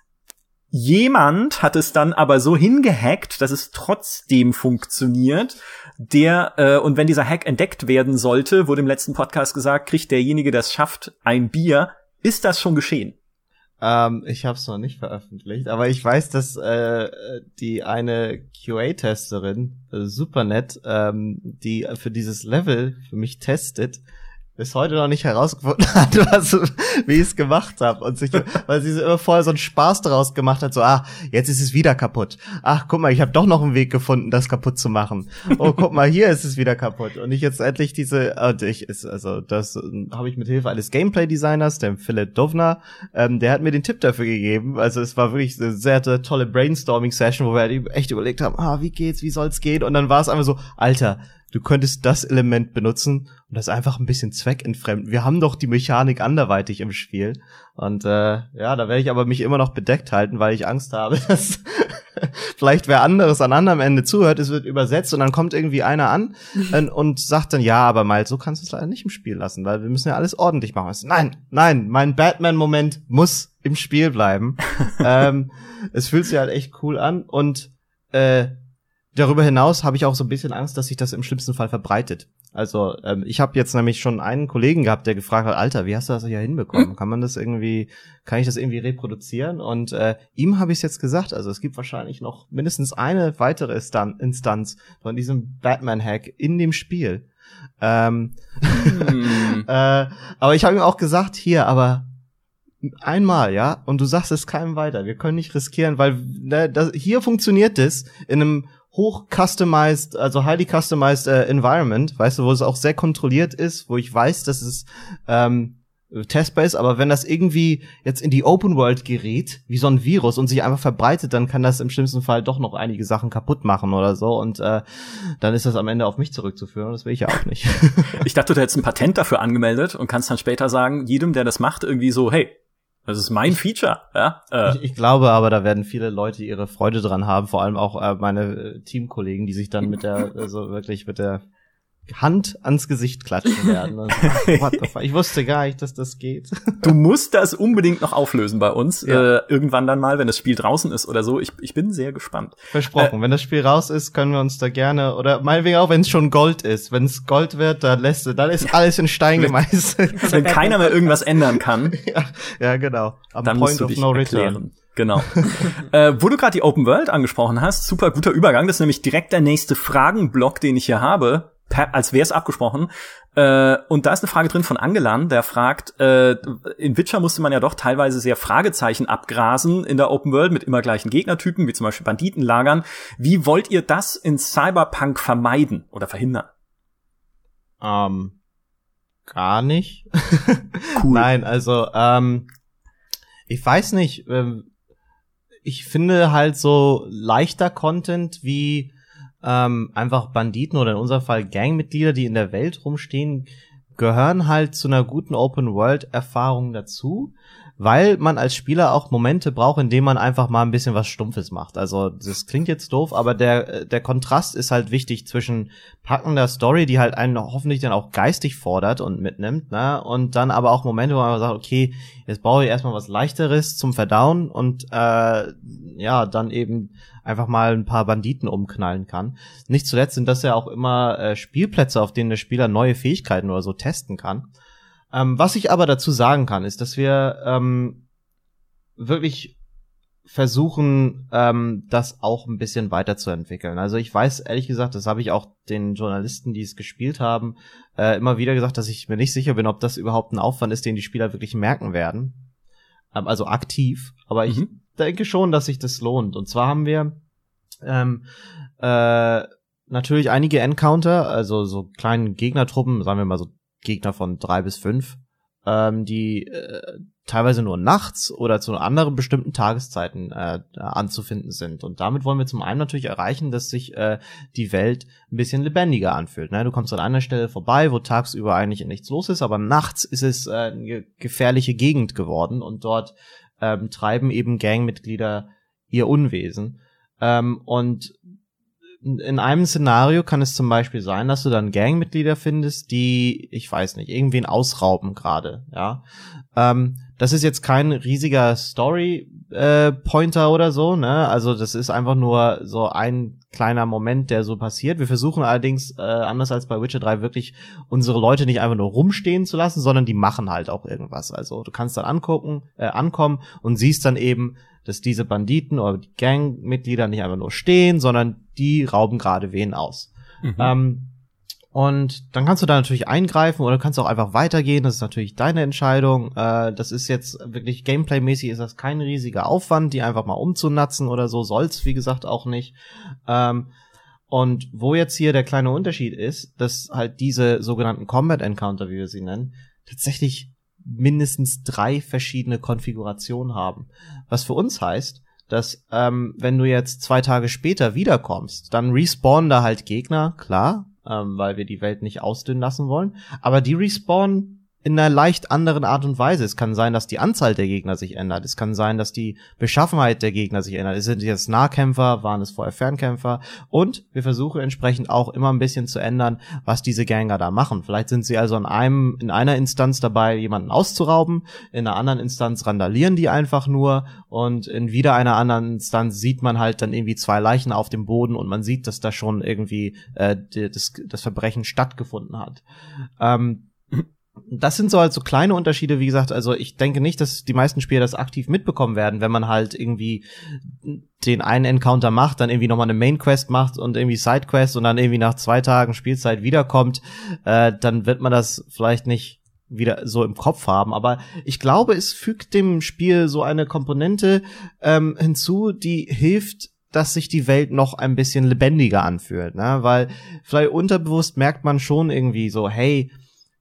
jemand hat es dann aber so hingehackt, dass es trotzdem funktioniert. Der, äh, und wenn dieser Hack entdeckt werden sollte, wurde im letzten Podcast gesagt, kriegt derjenige, der es schafft, ein Bier. Ist das schon geschehen? Ähm, ich habe es noch nicht veröffentlicht, aber ich weiß, dass äh, die eine QA-Testerin, äh, super nett, ähm, die für dieses Level für mich testet, bis heute noch nicht herausgefunden hat, was, wie ich es gemacht habe. Und sich, weil sie immer vorher so einen Spaß daraus gemacht hat, so, ah, jetzt ist es wieder kaputt. Ach, guck mal, ich habe doch noch einen Weg gefunden, das kaputt zu machen. Oh, guck mal, hier ist es wieder kaputt. Und ich jetzt endlich diese, und ich ist, also das habe ich mit Hilfe eines Gameplay-Designers, dem Philipp Dovner, ähm, der hat mir den Tipp dafür gegeben. Also es war wirklich eine sehr, sehr tolle Brainstorming-Session, wo wir halt echt überlegt haben, ah, wie geht's, wie soll's gehen? Und dann war es einfach so, Alter, du könntest das Element benutzen und das einfach ein bisschen zweckentfremden. Wir haben doch die Mechanik anderweitig im Spiel. Und äh, ja, da werde ich aber mich immer noch bedeckt halten, weil ich Angst habe, dass vielleicht wer anderes an anderem Ende zuhört, es wird übersetzt und dann kommt irgendwie einer an und, und sagt dann, ja, aber mal so kannst du es leider nicht im Spiel lassen, weil wir müssen ja alles ordentlich machen. Nein, nein, mein Batman-Moment muss im Spiel bleiben. ähm, es fühlt sich halt echt cool an und äh, Darüber hinaus habe ich auch so ein bisschen Angst, dass sich das im schlimmsten Fall verbreitet. Also ähm, ich habe jetzt nämlich schon einen Kollegen gehabt, der gefragt hat, Alter, wie hast du das hier hinbekommen? Kann man das irgendwie, kann ich das irgendwie reproduzieren? Und äh, ihm habe ich es jetzt gesagt. Also es gibt wahrscheinlich noch mindestens eine weitere Instanz von diesem Batman-Hack in dem Spiel. Ähm, hm. äh, aber ich habe ihm auch gesagt, hier, aber einmal, ja, und du sagst es keinem weiter. Wir können nicht riskieren, weil ne, das, hier funktioniert es in einem hoch customized, also highly customized äh, Environment, weißt du, wo es auch sehr kontrolliert ist, wo ich weiß, dass es ähm, testbar ist, aber wenn das irgendwie jetzt in die Open World gerät, wie so ein Virus und sich einfach verbreitet, dann kann das im schlimmsten Fall doch noch einige Sachen kaputt machen oder so und äh, dann ist das am Ende auf mich zurückzuführen das will ich ja auch nicht. ich dachte, du hättest ein Patent dafür angemeldet und kannst dann später sagen, jedem, der das macht, irgendwie so, hey, das ist mein Feature, ja. Äh. Ich, ich, glaube aber, da werden viele Leute ihre Freude dran haben, vor allem auch äh, meine äh, Teamkollegen, die sich dann mit der, also wirklich mit der Hand ans Gesicht klatschen werden. Also, what the fuck? Ich wusste gar nicht, dass das geht. Du musst das unbedingt noch auflösen bei uns. Ja. Äh, irgendwann dann mal, wenn das Spiel draußen ist oder so. Ich, ich bin sehr gespannt. Versprochen. Äh, wenn das Spiel raus ist, können wir uns da gerne, oder meinetwegen auch, wenn es schon Gold ist. Wenn es Gold wird, dann lässt dann ist alles in Stein gemeißelt. wenn keiner mehr irgendwas ändern kann. Ja, ja genau. Am dann Point musst du dich no erklären. Genau. äh, wo du gerade die Open World angesprochen hast, super guter Übergang. Das ist nämlich direkt der nächste Fragenblock, den ich hier habe als wäre es abgesprochen. Äh, und da ist eine Frage drin von Angelan, der fragt, äh, in Witcher musste man ja doch teilweise sehr Fragezeichen abgrasen in der Open World mit immer gleichen Gegnertypen, wie zum Beispiel Banditenlagern. Wie wollt ihr das in Cyberpunk vermeiden oder verhindern? Ähm, gar nicht. cool. Nein, also, ähm, ich weiß nicht, ähm, ich finde halt so leichter Content wie ähm, einfach Banditen oder in unserem Fall Gangmitglieder, die in der Welt rumstehen, gehören halt zu einer guten Open-World-Erfahrung dazu, weil man als Spieler auch Momente braucht, in denen man einfach mal ein bisschen was Stumpfes macht. Also das klingt jetzt doof, aber der, der Kontrast ist halt wichtig zwischen packender Story, die halt einen hoffentlich dann auch geistig fordert und mitnimmt, ne? Und dann aber auch Momente, wo man sagt, okay, jetzt brauche ich erstmal was leichteres zum Verdauen und äh, ja, dann eben einfach mal ein paar Banditen umknallen kann. Nicht zuletzt sind das ja auch immer äh, Spielplätze, auf denen der Spieler neue Fähigkeiten oder so testen kann. Ähm, was ich aber dazu sagen kann, ist, dass wir ähm, wirklich versuchen, ähm, das auch ein bisschen weiterzuentwickeln. Also ich weiß ehrlich gesagt, das habe ich auch den Journalisten, die es gespielt haben, äh, immer wieder gesagt, dass ich mir nicht sicher bin, ob das überhaupt ein Aufwand ist, den die Spieler wirklich merken werden. Ähm, also aktiv. Aber ich mhm. denke schon, dass sich das lohnt. Und zwar haben wir ähm, äh, natürlich einige Encounter, also so kleinen Gegnertruppen, sagen wir mal so Gegner von drei bis fünf, ähm, die äh, teilweise nur nachts oder zu anderen bestimmten Tageszeiten äh, anzufinden sind. Und damit wollen wir zum einen natürlich erreichen, dass sich äh, die Welt ein bisschen lebendiger anfühlt. Ne? Du kommst an einer Stelle vorbei, wo tagsüber eigentlich nichts los ist, aber nachts ist es äh, eine gefährliche Gegend geworden und dort ähm, treiben eben Gangmitglieder ihr Unwesen. Ähm, und in einem Szenario kann es zum Beispiel sein, dass du dann Gangmitglieder findest, die, ich weiß nicht, irgendwen ausrauben gerade, ja. Ähm, das ist jetzt kein riesiger Story äh, oder so, ne? Also das ist einfach nur so ein kleiner Moment, der so passiert. Wir versuchen allerdings äh, anders als bei Witcher 3 wirklich unsere Leute nicht einfach nur rumstehen zu lassen, sondern die machen halt auch irgendwas. Also du kannst dann angucken, äh, ankommen und siehst dann eben, dass diese Banditen oder die Gangmitglieder nicht einfach nur stehen, sondern die rauben gerade wen aus. Mhm. Ähm, und dann kannst du da natürlich eingreifen oder kannst auch einfach weitergehen. Das ist natürlich deine Entscheidung. Äh, das ist jetzt wirklich Gameplay-mäßig ist das kein riesiger Aufwand, die einfach mal umzunatzen oder so. Soll's, wie gesagt, auch nicht. Ähm, und wo jetzt hier der kleine Unterschied ist, dass halt diese sogenannten Combat Encounter, wie wir sie nennen, tatsächlich mindestens drei verschiedene Konfigurationen haben. Was für uns heißt, dass ähm, wenn du jetzt zwei Tage später wiederkommst, dann respawnen da halt Gegner, klar, ähm, weil wir die Welt nicht ausdünnen lassen wollen. Aber die respawnen in einer leicht anderen Art und Weise. Es kann sein, dass die Anzahl der Gegner sich ändert. Es kann sein, dass die Beschaffenheit der Gegner sich ändert. Es sind jetzt Nahkämpfer, waren es vorher Fernkämpfer. Und wir versuchen entsprechend auch immer ein bisschen zu ändern, was diese Ganger da machen. Vielleicht sind sie also in einem, in einer Instanz dabei, jemanden auszurauben. In einer anderen Instanz randalieren die einfach nur. Und in wieder einer anderen Instanz sieht man halt dann irgendwie zwei Leichen auf dem Boden und man sieht, dass da schon irgendwie äh, das, das Verbrechen stattgefunden hat. Ähm, das sind so halt so kleine Unterschiede, wie gesagt, also ich denke nicht, dass die meisten Spieler das aktiv mitbekommen werden, wenn man halt irgendwie den einen Encounter macht, dann irgendwie nochmal eine Main Quest macht und irgendwie Side Quest und dann irgendwie nach zwei Tagen Spielzeit wiederkommt, äh, dann wird man das vielleicht nicht wieder so im Kopf haben. Aber ich glaube, es fügt dem Spiel so eine Komponente ähm, hinzu, die hilft, dass sich die Welt noch ein bisschen lebendiger anfühlt, ne? Weil vielleicht unterbewusst merkt man schon irgendwie so, hey,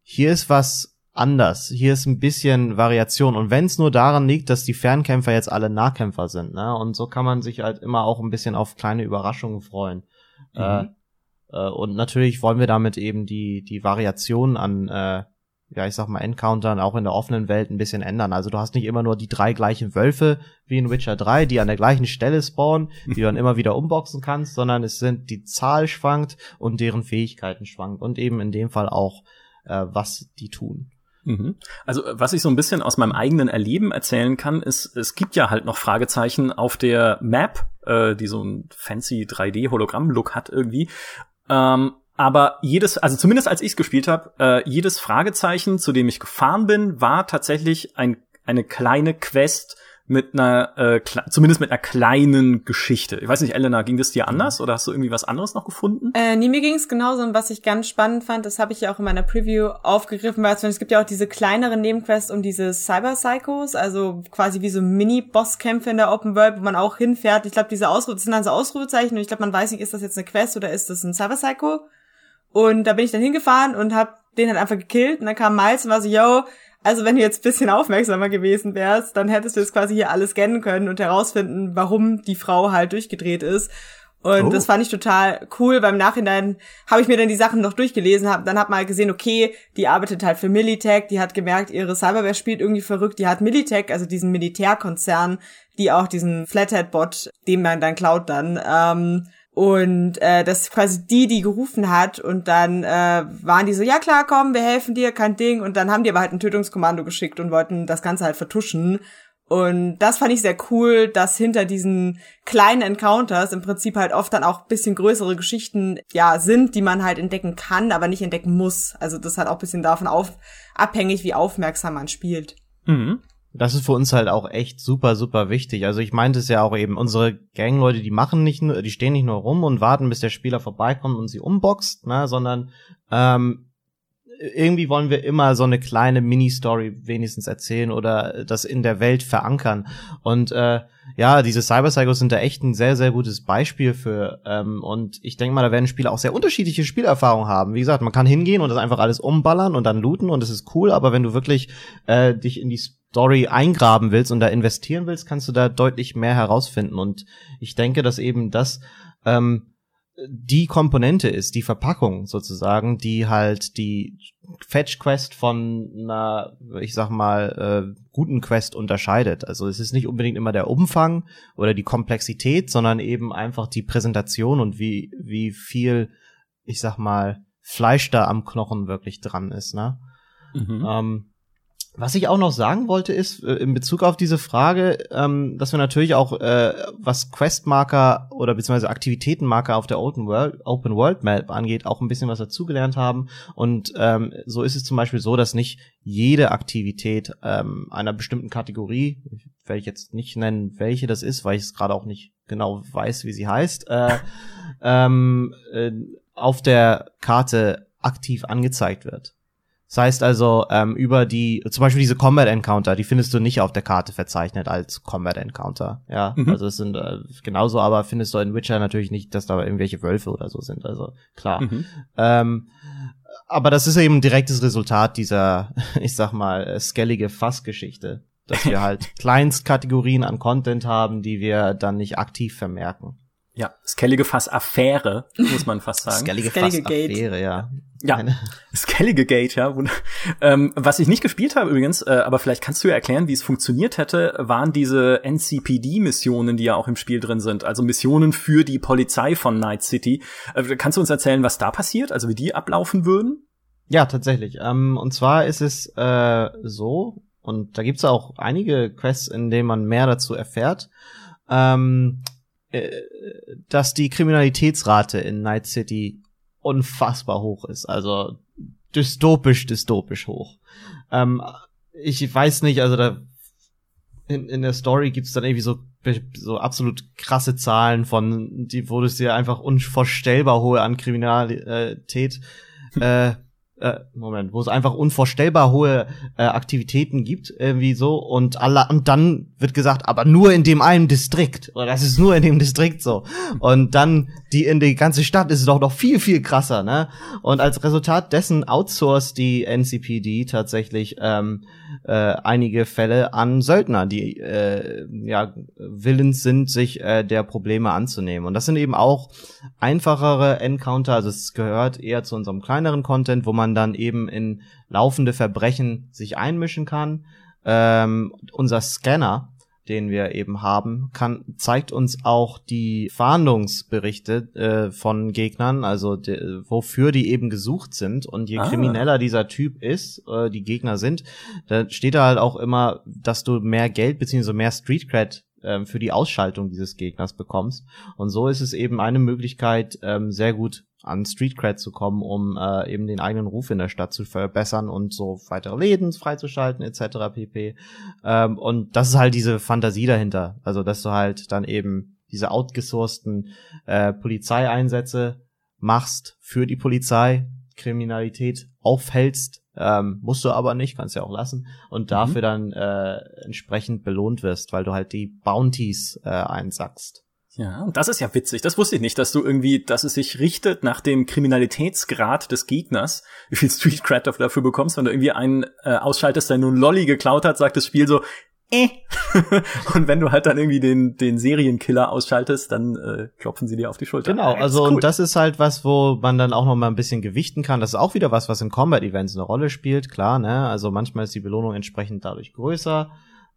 hier ist was anders. Hier ist ein bisschen Variation. Und wenn es nur daran liegt, dass die Fernkämpfer jetzt alle Nahkämpfer sind, ne? Und so kann man sich halt immer auch ein bisschen auf kleine Überraschungen freuen. Mhm. Äh, äh, und natürlich wollen wir damit eben die, die Variation an, äh, ja, ich sag mal, Encountern auch in der offenen Welt ein bisschen ändern. Also du hast nicht immer nur die drei gleichen Wölfe wie in Witcher 3, die an der gleichen Stelle spawnen, die du dann immer wieder umboxen kannst, sondern es sind die Zahl schwankt und deren Fähigkeiten schwankt und eben in dem Fall auch äh, was die tun. Mhm. Also was ich so ein bisschen aus meinem eigenen Erleben erzählen kann, ist, es gibt ja halt noch Fragezeichen auf der Map, äh, die so ein fancy 3D-Hologramm-Look hat irgendwie. Ähm, aber jedes, also zumindest als ich es gespielt habe, äh, jedes Fragezeichen, zu dem ich gefahren bin, war tatsächlich ein, eine kleine Quest, mit einer, äh, zumindest mit einer kleinen Geschichte. Ich weiß nicht, Elena, ging das dir anders oder hast du irgendwie was anderes noch gefunden? Äh, nee, mir ging es genauso und was ich ganz spannend fand, das habe ich ja auch in meiner Preview aufgegriffen, weil es gibt ja auch diese kleineren Nebenquests um diese Cyber Psychos, also quasi wie so Mini-Bosskämpfe in der Open World, wo man auch hinfährt. Ich glaube, diese Ausrufe, das sind dann so Ausrufezeichen und ich glaube, man weiß nicht, ist das jetzt eine Quest oder ist das ein Cyber Psycho? Und da bin ich dann hingefahren und hab den halt einfach gekillt und dann kam Miles und war so, yo, also wenn du jetzt bisschen aufmerksamer gewesen wärst, dann hättest du das quasi hier alles scannen können und herausfinden, warum die Frau halt durchgedreht ist. Und oh. das fand ich total cool. Beim Nachhinein habe ich mir dann die Sachen noch durchgelesen, hab, dann hat mal gesehen, okay, die arbeitet halt für Militech, die hat gemerkt, ihre Cyberware spielt irgendwie verrückt, die hat Militech, also diesen Militärkonzern, die auch diesen Flathead-Bot, den man dann klaut dann, ähm, und äh, das ist quasi die, die gerufen hat und dann äh, waren die so, ja klar, komm, wir helfen dir, kein Ding. Und dann haben die aber halt ein Tötungskommando geschickt und wollten das Ganze halt vertuschen. Und das fand ich sehr cool, dass hinter diesen kleinen Encounters im Prinzip halt oft dann auch bisschen größere Geschichten ja sind, die man halt entdecken kann, aber nicht entdecken muss. Also das ist halt auch bisschen davon auf, abhängig, wie aufmerksam man spielt. Mhm. Das ist für uns halt auch echt super, super wichtig. Also ich meinte es ja auch eben, unsere Gangleute, die machen nicht nur, die stehen nicht nur rum und warten, bis der Spieler vorbeikommt und sie umboxt, ne, sondern ähm, irgendwie wollen wir immer so eine kleine Mini-Story wenigstens erzählen oder das in der Welt verankern. Und äh, ja, diese Cyber Psychos sind da echt ein sehr, sehr gutes Beispiel für. Ähm, und ich denke mal, da werden Spieler auch sehr unterschiedliche Spielerfahrungen haben. Wie gesagt, man kann hingehen und das einfach alles umballern und dann looten und das ist cool, aber wenn du wirklich äh, dich in die Story eingraben willst und da investieren willst, kannst du da deutlich mehr herausfinden. Und ich denke, dass eben das ähm, die Komponente ist, die Verpackung sozusagen, die halt die Fetch Quest von einer, ich sag mal, äh, guten Quest unterscheidet. Also es ist nicht unbedingt immer der Umfang oder die Komplexität, sondern eben einfach die Präsentation und wie, wie viel, ich sag mal, Fleisch da am Knochen wirklich dran ist, ne? Mhm. Ähm, was ich auch noch sagen wollte, ist äh, in Bezug auf diese Frage, ähm, dass wir natürlich auch, äh, was Questmarker oder beziehungsweise Aktivitätenmarker auf der Open World, Open World Map angeht, auch ein bisschen was dazugelernt haben. Und ähm, so ist es zum Beispiel so, dass nicht jede Aktivität ähm, einer bestimmten Kategorie, werde ich jetzt nicht nennen, welche das ist, weil ich es gerade auch nicht genau weiß, wie sie heißt, äh, ähm, äh, auf der Karte aktiv angezeigt wird. Das heißt also, ähm, über die, zum Beispiel diese Combat Encounter, die findest du nicht auf der Karte verzeichnet als Combat Encounter. Ja, mhm. also es sind äh, genauso, aber findest du in Witcher natürlich nicht, dass da irgendwelche Wölfe oder so sind. Also klar. Mhm. Ähm, aber das ist eben ein direktes Resultat dieser, ich sag mal, skellige Fassgeschichte, dass wir halt Kleinstkategorien an Content haben, die wir dann nicht aktiv vermerken. Ja, Skellige Fass Affäre, muss man fast sagen. Skellige Fass Affäre, ja. Ja, Eine. Skellige Gate, ja. ähm, was ich nicht gespielt habe übrigens, äh, aber vielleicht kannst du ja erklären, wie es funktioniert hätte, waren diese NCPD-Missionen, die ja auch im Spiel drin sind. Also Missionen für die Polizei von Night City. Äh, kannst du uns erzählen, was da passiert? Also wie die ablaufen würden? Ja, tatsächlich. Ähm, und zwar ist es äh, so, und da gibt's auch einige Quests, in denen man mehr dazu erfährt. Ähm, äh, dass die Kriminalitätsrate in Night City unfassbar hoch ist. Also dystopisch, dystopisch hoch. Ähm, ich weiß nicht, also da in, in der Story gibt's dann irgendwie so so absolut krasse Zahlen von, die, wo es dir einfach unvorstellbar hohe an Kriminalität äh, äh, Moment, wo es einfach unvorstellbar hohe äh, Aktivitäten gibt, irgendwie so, und alle, und dann wird gesagt, aber nur in dem einen Distrikt, oder das ist nur in dem Distrikt so. Und dann die in die ganze Stadt ist es doch noch viel, viel krasser, ne? Und als Resultat dessen outsourced die NCPD tatsächlich ähm, äh, einige Fälle an Söldner, die äh, ja willens sind, sich äh, der Probleme anzunehmen. Und das sind eben auch einfachere Encounter, also es gehört eher zu unserem kleineren Content, wo man dann eben in laufende Verbrechen sich einmischen kann. Ähm, unser Scanner den wir eben haben, kann, zeigt uns auch die Fahndungsberichte äh, von Gegnern, also de, wofür die eben gesucht sind. Und je ah. krimineller dieser Typ ist, äh, die Gegner sind, da steht da halt auch immer, dass du mehr Geld beziehungsweise mehr Street Cred ähm, für die Ausschaltung dieses Gegners bekommst. Und so ist es eben eine Möglichkeit, ähm, sehr gut an Street Cred zu kommen, um äh, eben den eigenen Ruf in der Stadt zu verbessern und so weitere Läden freizuschalten etc. pp. Ähm, und das ist halt diese Fantasie dahinter, also dass du halt dann eben diese outgesourcten äh, Polizeieinsätze machst für die Polizei, Kriminalität aufhältst, ähm, musst du aber nicht, kannst ja auch lassen und dafür mhm. dann äh, entsprechend belohnt wirst, weil du halt die Bounties äh, einsackst. Ja, und das ist ja witzig. Das wusste ich nicht, dass du irgendwie, dass es sich richtet nach dem Kriminalitätsgrad des Gegners, wie viel Street Cred du dafür bekommst, wenn du irgendwie einen äh, ausschaltest, der nun Lolly geklaut hat, sagt das Spiel so, äh. und wenn du halt dann irgendwie den, den Serienkiller ausschaltest, dann äh, klopfen sie dir auf die Schulter. Genau, also cool. und das ist halt was, wo man dann auch noch mal ein bisschen gewichten kann. Das ist auch wieder was, was in Combat-Events eine Rolle spielt, klar, ne? Also manchmal ist die Belohnung entsprechend dadurch größer.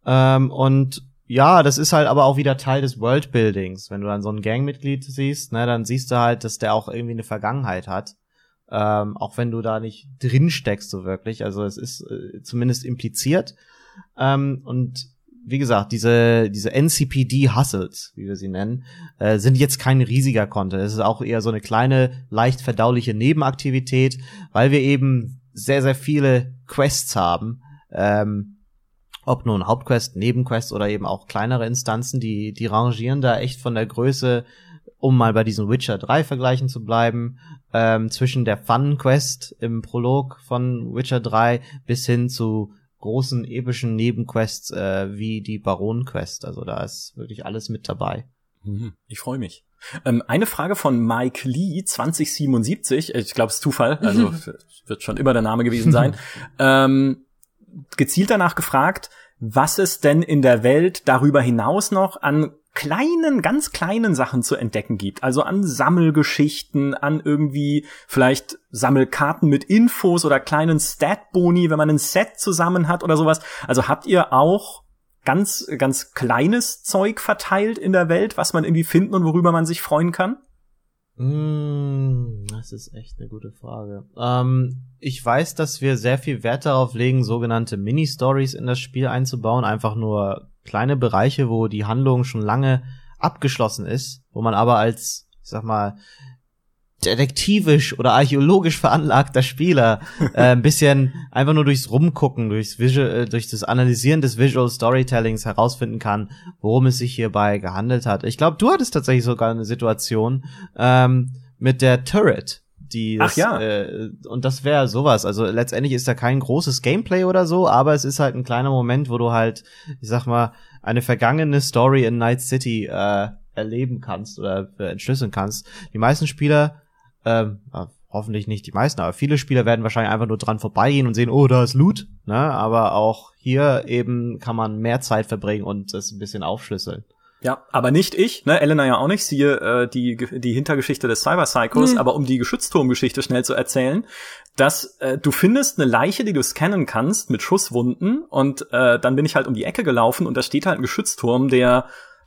Ähm, und ja, das ist halt aber auch wieder Teil des Worldbuildings. Wenn du dann so ein Gangmitglied siehst, ne, dann siehst du halt, dass der auch irgendwie eine Vergangenheit hat. Ähm, auch wenn du da nicht drin steckst so wirklich. Also es ist äh, zumindest impliziert. Ähm, und wie gesagt, diese, diese NCPD-Hustles, wie wir sie nennen, äh, sind jetzt kein riesiger Content. Es ist auch eher so eine kleine, leicht verdauliche Nebenaktivität, weil wir eben sehr, sehr viele Quests haben. Ähm, ob nun Hauptquest, Nebenquest oder eben auch kleinere Instanzen, die, die rangieren da echt von der Größe, um mal bei diesen Witcher 3 Vergleichen zu bleiben, ähm, zwischen der Fun Quest im Prolog von Witcher 3 bis hin zu großen epischen Nebenquests äh, wie die Baron Quest. Also da ist wirklich alles mit dabei. Mhm. Ich freue mich. Ähm, eine Frage von Mike Lee, 2077. Ich glaube, es ist Zufall, also wird schon immer der Name gewesen sein. ähm, gezielt danach gefragt, was es denn in der Welt darüber hinaus noch an kleinen, ganz kleinen Sachen zu entdecken gibt. Also an Sammelgeschichten, an irgendwie vielleicht Sammelkarten mit Infos oder kleinen Stat-Boni, wenn man ein Set zusammen hat oder sowas. Also habt ihr auch ganz, ganz kleines Zeug verteilt in der Welt, was man irgendwie finden und worüber man sich freuen kann? Mm, das ist echt eine gute Frage. Ähm, ich weiß, dass wir sehr viel Wert darauf legen, sogenannte Mini-Stories in das Spiel einzubauen. Einfach nur kleine Bereiche, wo die Handlung schon lange abgeschlossen ist, wo man aber als, ich sag mal, detektivisch oder archäologisch veranlagter Spieler äh, ein bisschen einfach nur durchs Rumgucken, durchs Visual, äh, durch das Analysieren des Visual Storytellings herausfinden kann, worum es sich hierbei gehandelt hat. Ich glaube, du hattest tatsächlich sogar eine Situation ähm, mit der Turret. Die Ach ja. Äh, und das wäre sowas. Also letztendlich ist da kein großes Gameplay oder so, aber es ist halt ein kleiner Moment, wo du halt, ich sag mal, eine vergangene Story in Night City äh, erleben kannst oder äh, entschlüsseln kannst. Die meisten Spieler ähm, hoffentlich nicht die meisten, aber viele Spieler werden wahrscheinlich einfach nur dran vorbeigehen und sehen, oh, da ist Loot, ne? Aber auch hier eben kann man mehr Zeit verbringen und das ein bisschen aufschlüsseln. Ja, aber nicht ich, ne? Elena ja auch nicht, siehe äh, die, die Hintergeschichte des Cyber Psychos, mhm. aber um die Geschützturmgeschichte schnell zu erzählen, dass äh, du findest eine Leiche, die du scannen kannst mit Schusswunden und äh, dann bin ich halt um die Ecke gelaufen und da steht halt ein Geschützturm, der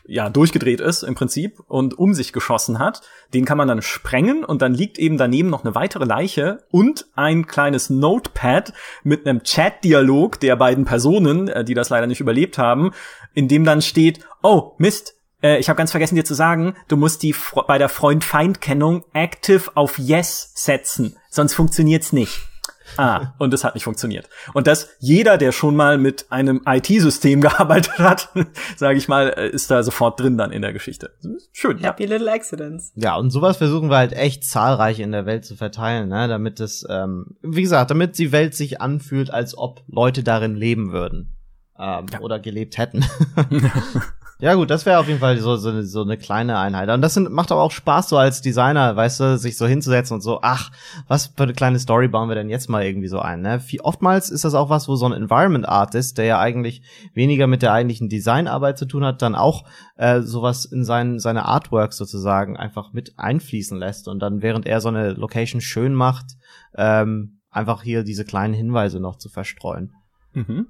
ja, durchgedreht ist im Prinzip und um sich geschossen hat. Den kann man dann sprengen und dann liegt eben daneben noch eine weitere Leiche und ein kleines Notepad mit einem Chat-Dialog der beiden Personen, äh, die das leider nicht überlebt haben, in dem dann steht, oh, Mist, äh, ich habe ganz vergessen dir zu sagen, du musst die bei der Freund-Feind-Kennung active auf Yes setzen, sonst funktioniert's nicht. Ah, und es hat nicht funktioniert. Und dass jeder, der schon mal mit einem IT-System gearbeitet hat, sage ich mal, äh, ist da sofort drin dann in der Geschichte. Schön. Happy ja. little accidents. Ja, und sowas versuchen wir halt echt zahlreich in der Welt zu verteilen, ne? damit es, ähm, wie gesagt, damit die Welt sich anfühlt, als ob Leute darin leben würden. Ähm, ja. Oder gelebt hätten. Ja gut, das wäre auf jeden Fall so, so, so eine kleine Einheit. Und das sind, macht aber auch Spaß, so als Designer, weißt du, sich so hinzusetzen und so, ach, was für eine kleine Story bauen wir denn jetzt mal irgendwie so ein. Ne? Wie, oftmals ist das auch was, wo so ein Environment Artist, der ja eigentlich weniger mit der eigentlichen Designarbeit zu tun hat, dann auch äh, sowas in sein, seine Artworks sozusagen einfach mit einfließen lässt. Und dann, während er so eine Location schön macht, ähm, einfach hier diese kleinen Hinweise noch zu verstreuen. Mhm.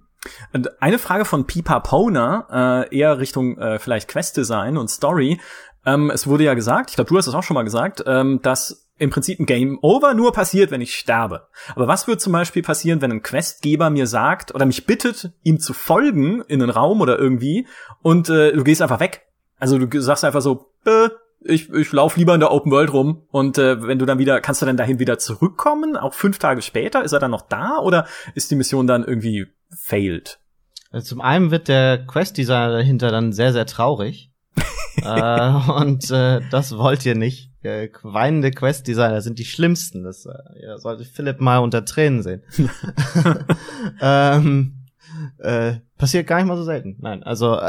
Und eine Frage von Pipa Pona, äh, eher Richtung äh, vielleicht Quest-Design und Story. Ähm, es wurde ja gesagt, ich glaube, du hast es auch schon mal gesagt, ähm, dass im Prinzip ein Game Over nur passiert, wenn ich sterbe. Aber was wird zum Beispiel passieren, wenn ein Questgeber mir sagt oder mich bittet, ihm zu folgen in einen Raum oder irgendwie und äh, du gehst einfach weg? Also du sagst einfach so, äh, ich, ich lauf lieber in der Open World rum und äh, wenn du dann wieder, kannst du dann dahin wieder zurückkommen? Auch fünf Tage später? Ist er dann noch da oder ist die Mission dann irgendwie failed? Also zum einen wird der Quest-Designer dahinter dann sehr, sehr traurig. äh, und äh, das wollt ihr nicht. Äh, weinende Quest-Designer sind die schlimmsten. Das äh, sollte Philipp mal unter Tränen sehen. ähm, äh, passiert gar nicht mal so selten. Nein, also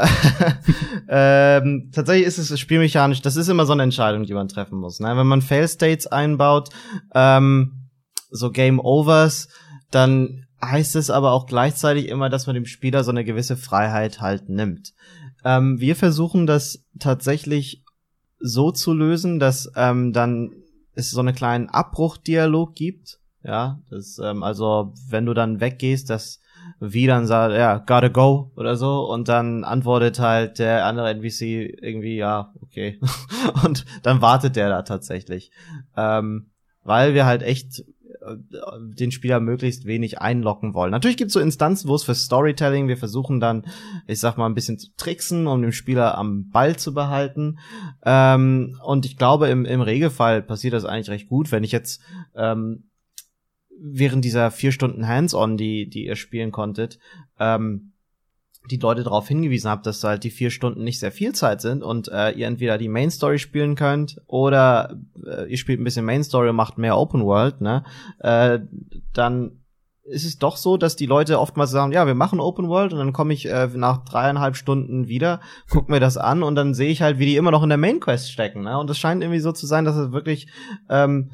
ähm, tatsächlich ist es spielmechanisch, das ist immer so eine Entscheidung, die man treffen muss. Ne? Wenn man Fail-States einbaut, ähm, so Game Overs, dann heißt es aber auch gleichzeitig immer, dass man dem Spieler so eine gewisse Freiheit halt nimmt. Ähm, wir versuchen das tatsächlich so zu lösen, dass ähm, dann es so einen kleinen Abbruchdialog gibt. Ja, das, ähm, also wenn du dann weggehst, dass wie dann sagt, ja, gotta go oder so und dann antwortet halt der andere NPC irgendwie, ja, okay. und dann wartet der da tatsächlich. Ähm, weil wir halt echt den Spieler möglichst wenig einlocken wollen. Natürlich gibt's so Instanzen, wo es für Storytelling, wir versuchen dann, ich sag mal, ein bisschen zu tricksen, um den Spieler am Ball zu behalten. Ähm, und ich glaube, im, im Regelfall passiert das eigentlich recht gut, wenn ich jetzt ähm, während dieser vier Stunden Hands-on, die, die ihr spielen konntet, ähm, die Leute darauf hingewiesen habt, dass halt die vier Stunden nicht sehr viel Zeit sind und äh, ihr entweder die Main Story spielen könnt oder äh, ihr spielt ein bisschen Main Story und macht mehr Open World, ne? Äh, dann ist es doch so, dass die Leute oftmals sagen, ja, wir machen Open World und dann komme ich äh, nach dreieinhalb Stunden wieder, guck mir das an und dann sehe ich halt, wie die immer noch in der Main Quest stecken. Ne? Und es scheint irgendwie so zu sein, dass es wirklich ähm,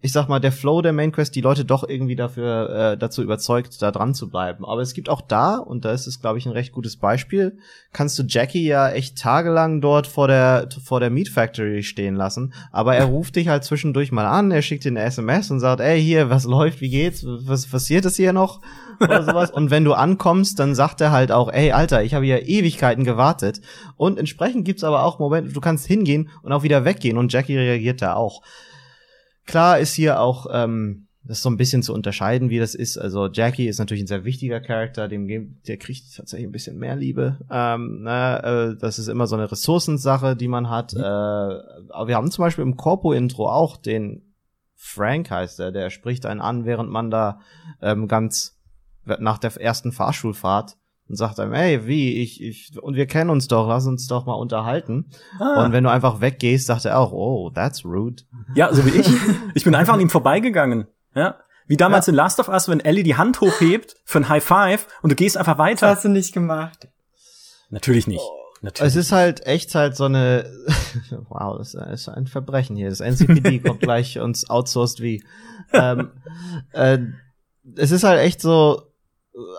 ich sag mal, der Flow der Main Quest die Leute doch irgendwie dafür äh, dazu überzeugt, da dran zu bleiben. Aber es gibt auch da, und da ist es, glaube ich, ein recht gutes Beispiel, kannst du Jackie ja echt tagelang dort vor der vor der Meat Factory stehen lassen. Aber er ruft dich halt zwischendurch mal an, er schickt dir eine SMS und sagt, ey, hier, was läuft, wie geht's, was passiert es hier noch? Oder sowas. und wenn du ankommst, dann sagt er halt auch, ey, Alter, ich habe hier Ewigkeiten gewartet. Und entsprechend gibt's aber auch Momente, du kannst hingehen und auch wieder weggehen und Jackie reagiert da auch. Klar ist hier auch ähm, das ist so ein bisschen zu unterscheiden, wie das ist. Also Jackie ist natürlich ein sehr wichtiger Charakter, dem Game, der kriegt tatsächlich ein bisschen mehr Liebe. Ähm, na, äh, das ist immer so eine Ressourcensache, die man hat. Mhm. Äh, aber wir haben zum Beispiel im Corpo-Intro auch den Frank heißt er, der spricht einen an, während man da ähm, ganz nach der ersten Fahrschulfahrt und sagt einem, ey, wie, ich, ich, und wir kennen uns doch, lass uns doch mal unterhalten. Ah. Und wenn du einfach weggehst, sagt er auch, oh, that's rude. Ja, so wie ich. Ich bin einfach an ihm vorbeigegangen. Ja. Wie damals ja. in Last of Us, wenn Ellie die Hand hochhebt für ein High Five und du gehst einfach weiter. Das hast du nicht gemacht. Natürlich nicht. Oh. Natürlich. Es ist halt echt halt so eine, wow, das ist ein Verbrechen hier. Das NCPD kommt gleich uns outsourced wie. Ähm, äh, es ist halt echt so,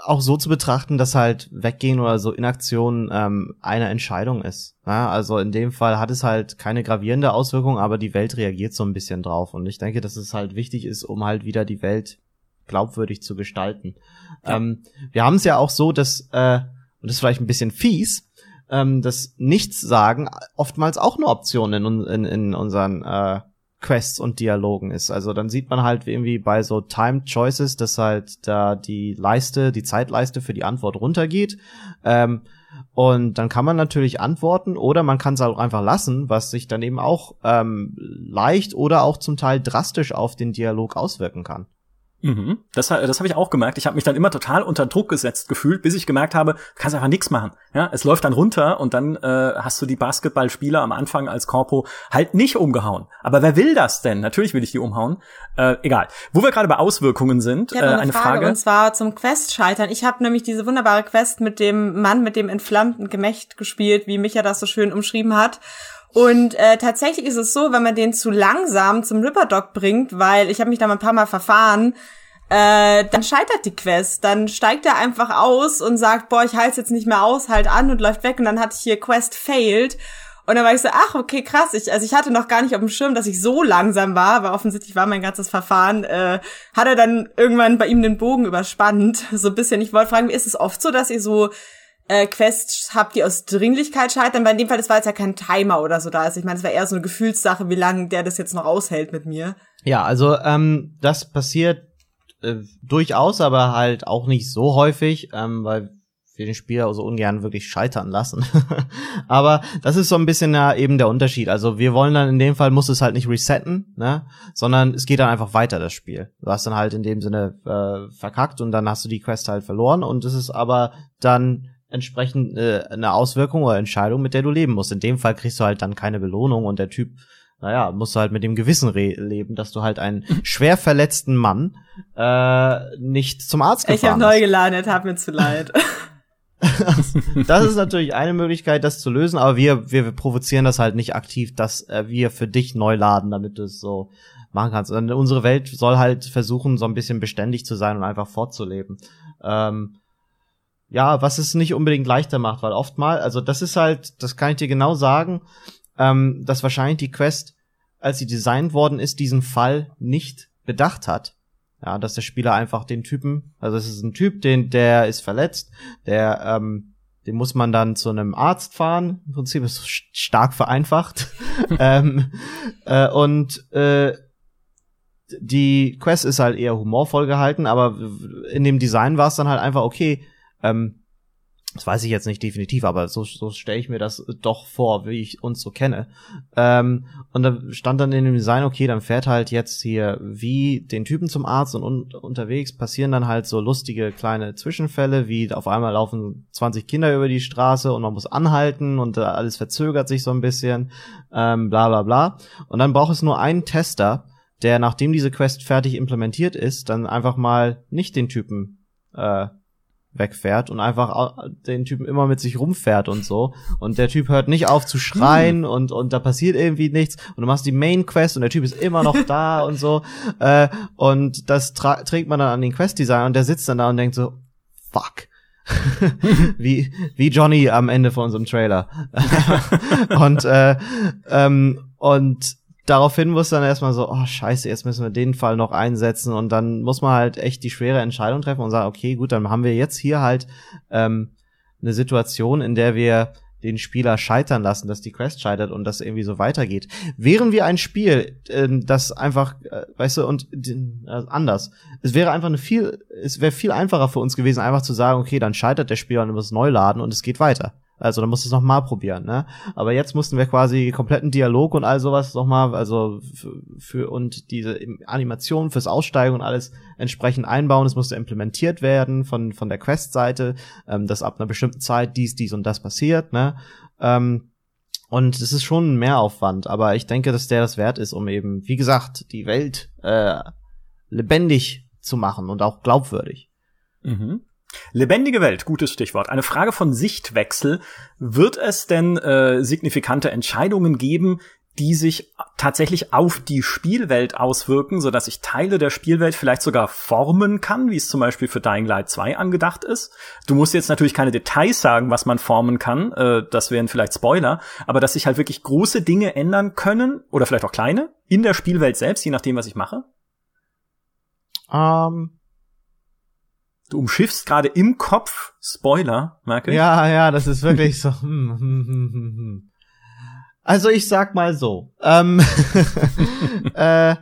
auch so zu betrachten, dass halt Weggehen oder so Inaktion ähm, eine Entscheidung ist. Ja, also in dem Fall hat es halt keine gravierende Auswirkung, aber die Welt reagiert so ein bisschen drauf. Und ich denke, dass es halt wichtig ist, um halt wieder die Welt glaubwürdig zu gestalten. Ja. Ähm, wir haben es ja auch so, dass, äh, und das ist vielleicht ein bisschen fies, ähm, dass Nichts sagen oftmals auch eine Option in, in, in unseren äh, Quests und Dialogen ist. Also dann sieht man halt irgendwie bei so Timed Choices, dass halt da die Leiste, die Zeitleiste für die Antwort runtergeht. Ähm, und dann kann man natürlich antworten oder man kann es auch einfach lassen, was sich dann eben auch ähm, leicht oder auch zum Teil drastisch auf den Dialog auswirken kann. Mhm. Das, das habe ich auch gemerkt. Ich habe mich dann immer total unter Druck gesetzt gefühlt, bis ich gemerkt habe, du kannst einfach nichts machen. Ja, es läuft dann runter und dann äh, hast du die Basketballspieler am Anfang als Corpo halt nicht umgehauen. Aber wer will das denn? Natürlich will ich die umhauen. Äh, egal. Wo wir gerade bei Auswirkungen sind, äh, eine, eine Frage, Frage. Und zwar zum Quest scheitern. Ich habe nämlich diese wunderbare Quest mit dem Mann mit dem entflammten Gemächt gespielt, wie Micha das so schön umschrieben hat. Und äh, tatsächlich ist es so, wenn man den zu langsam zum Ripperdog bringt, weil ich habe mich da mal ein paar Mal verfahren, äh, dann scheitert die Quest. Dann steigt er einfach aus und sagt, boah, ich halte jetzt nicht mehr aus, halt an und läuft weg. Und dann hatte ich hier Quest failed. Und dann war ich so, ach, okay, krass. Ich, also ich hatte noch gar nicht auf dem Schirm, dass ich so langsam war, aber offensichtlich war mein ganzes Verfahren, äh, hat er dann irgendwann bei ihm den Bogen überspannt. So ein bisschen. Ich wollte fragen, ist es oft so, dass ihr so äh, Quests habt, die aus Dringlichkeit scheitern. Bei dem Fall, das war jetzt ja kein Timer oder so da ist. Ich meine, es war eher so eine Gefühlssache, wie lange der das jetzt noch aushält mit mir. Ja, also ähm, das passiert äh, durchaus, aber halt auch nicht so häufig, ähm, weil wir den Spieler so ungern wirklich scheitern lassen. aber das ist so ein bisschen ja eben der Unterschied. Also wir wollen dann in dem Fall muss es halt nicht resetten, ne, sondern es geht dann einfach weiter das Spiel. Du hast dann halt in dem Sinne äh, verkackt und dann hast du die Quest halt verloren und es ist aber dann entsprechend äh, eine Auswirkung oder Entscheidung, mit der du leben musst. In dem Fall kriegst du halt dann keine Belohnung und der Typ, naja, musst du halt mit dem Gewissen leben, dass du halt einen schwer verletzten Mann äh, nicht zum Arzt gefahren Ich habe neu geladen, hat mir zu leid. das ist natürlich eine Möglichkeit, das zu lösen, aber wir, wir provozieren das halt nicht aktiv, dass äh, wir für dich neu laden, damit du es so machen kannst. Und unsere Welt soll halt versuchen, so ein bisschen beständig zu sein und einfach fortzuleben. Ähm, ja, was es nicht unbedingt leichter macht, weil oftmal, also das ist halt, das kann ich dir genau sagen, ähm, dass wahrscheinlich die Quest, als sie designt worden ist, diesen Fall nicht bedacht hat. Ja, dass der Spieler einfach den Typen, also es ist ein Typ, den, der ist verletzt, der, ähm, den muss man dann zu einem Arzt fahren. Im Prinzip ist es stark vereinfacht. ähm, äh, und äh, die Quest ist halt eher humorvoll gehalten, aber in dem Design war es dann halt einfach okay, ähm, Das weiß ich jetzt nicht definitiv, aber so, so stelle ich mir das doch vor, wie ich uns so kenne. Ähm, und da stand dann in dem Design, okay, dann fährt halt jetzt hier wie den Typen zum Arzt und un unterwegs passieren dann halt so lustige kleine Zwischenfälle, wie auf einmal laufen 20 Kinder über die Straße und man muss anhalten und äh, alles verzögert sich so ein bisschen, ähm, bla bla bla. Und dann braucht es nur einen Tester, der nachdem diese Quest fertig implementiert ist, dann einfach mal nicht den Typen äh, wegfährt und einfach den Typen immer mit sich rumfährt und so. Und der Typ hört nicht auf zu schreien hm. und, und da passiert irgendwie nichts. Und du machst die Main Quest und der Typ ist immer noch da und so. Äh, und das trägt man dann an den Quest-Designer und der sitzt dann da und denkt so, fuck. wie, wie Johnny am Ende von unserem Trailer. und, äh, ähm, und daraufhin muss dann erstmal so, oh scheiße, jetzt müssen wir den Fall noch einsetzen und dann muss man halt echt die schwere Entscheidung treffen und sagen, okay, gut, dann haben wir jetzt hier halt ähm, eine Situation, in der wir den Spieler scheitern lassen, dass die Quest scheitert und das irgendwie so weitergeht. Wären wir ein Spiel, äh, das einfach, äh, weißt du, und äh, anders. Es wäre einfach eine viel, es wäre viel einfacher für uns gewesen, einfach zu sagen, okay, dann scheitert der Spieler und muss neu laden und es geht weiter. Also dann musst du es nochmal probieren, ne? Aber jetzt mussten wir quasi kompletten Dialog und all sowas nochmal, also für, für und diese Animation fürs Aussteigen und alles entsprechend einbauen. Es musste implementiert werden von, von der Quest-Seite, ähm, dass ab einer bestimmten Zeit dies, dies und das passiert, ne? Ähm, und es ist schon ein Mehraufwand, aber ich denke, dass der das wert ist, um eben, wie gesagt, die Welt äh, lebendig zu machen und auch glaubwürdig. Mhm. Lebendige Welt, gutes Stichwort. Eine Frage von Sichtwechsel. Wird es denn äh, signifikante Entscheidungen geben, die sich tatsächlich auf die Spielwelt auswirken, so dass ich Teile der Spielwelt vielleicht sogar formen kann, wie es zum Beispiel für Dying Light 2 angedacht ist. Du musst jetzt natürlich keine Details sagen, was man formen kann, äh, das wären vielleicht Spoiler, aber dass sich halt wirklich große Dinge ändern können, oder vielleicht auch kleine, in der Spielwelt selbst, je nachdem, was ich mache? Ähm, Du umschiffst gerade im Kopf Spoiler, merke ich. Ja, ja, das ist wirklich so. Hm, hm, hm, also ich sag mal so. Ähm, äh,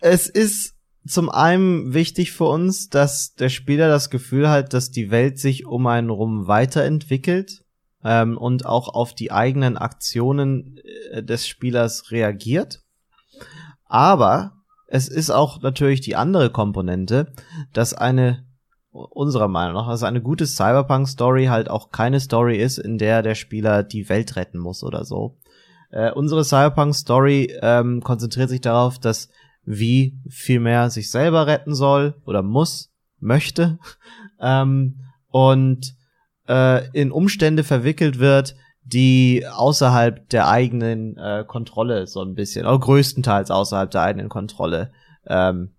es ist zum einen wichtig für uns, dass der Spieler das Gefühl hat, dass die Welt sich um einen rum weiterentwickelt ähm, und auch auf die eigenen Aktionen äh, des Spielers reagiert. Aber es ist auch natürlich die andere Komponente, dass eine unserer Meinung nach, dass eine gute Cyberpunk-Story halt auch keine Story ist, in der der Spieler die Welt retten muss oder so. Äh, unsere Cyberpunk-Story ähm, konzentriert sich darauf, dass wie viel mehr sich selber retten soll oder muss, möchte ähm, und äh, in Umstände verwickelt wird, die außerhalb der eigenen äh, Kontrolle so ein bisschen, oder größtenteils außerhalb der eigenen Kontrolle ähm,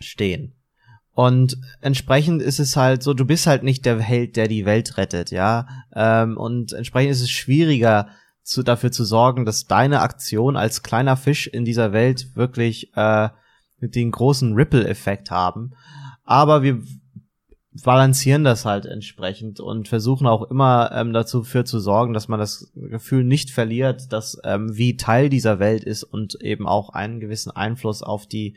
stehen. Und entsprechend ist es halt so, du bist halt nicht der Held, der die Welt rettet, ja. Ähm, und entsprechend ist es schwieriger, zu, dafür zu sorgen, dass deine Aktion als kleiner Fisch in dieser Welt wirklich äh, den großen Ripple-Effekt haben. Aber wir balancieren das halt entsprechend und versuchen auch immer ähm, dazu für zu sorgen, dass man das Gefühl nicht verliert, dass ähm, wie Teil dieser Welt ist und eben auch einen gewissen Einfluss auf die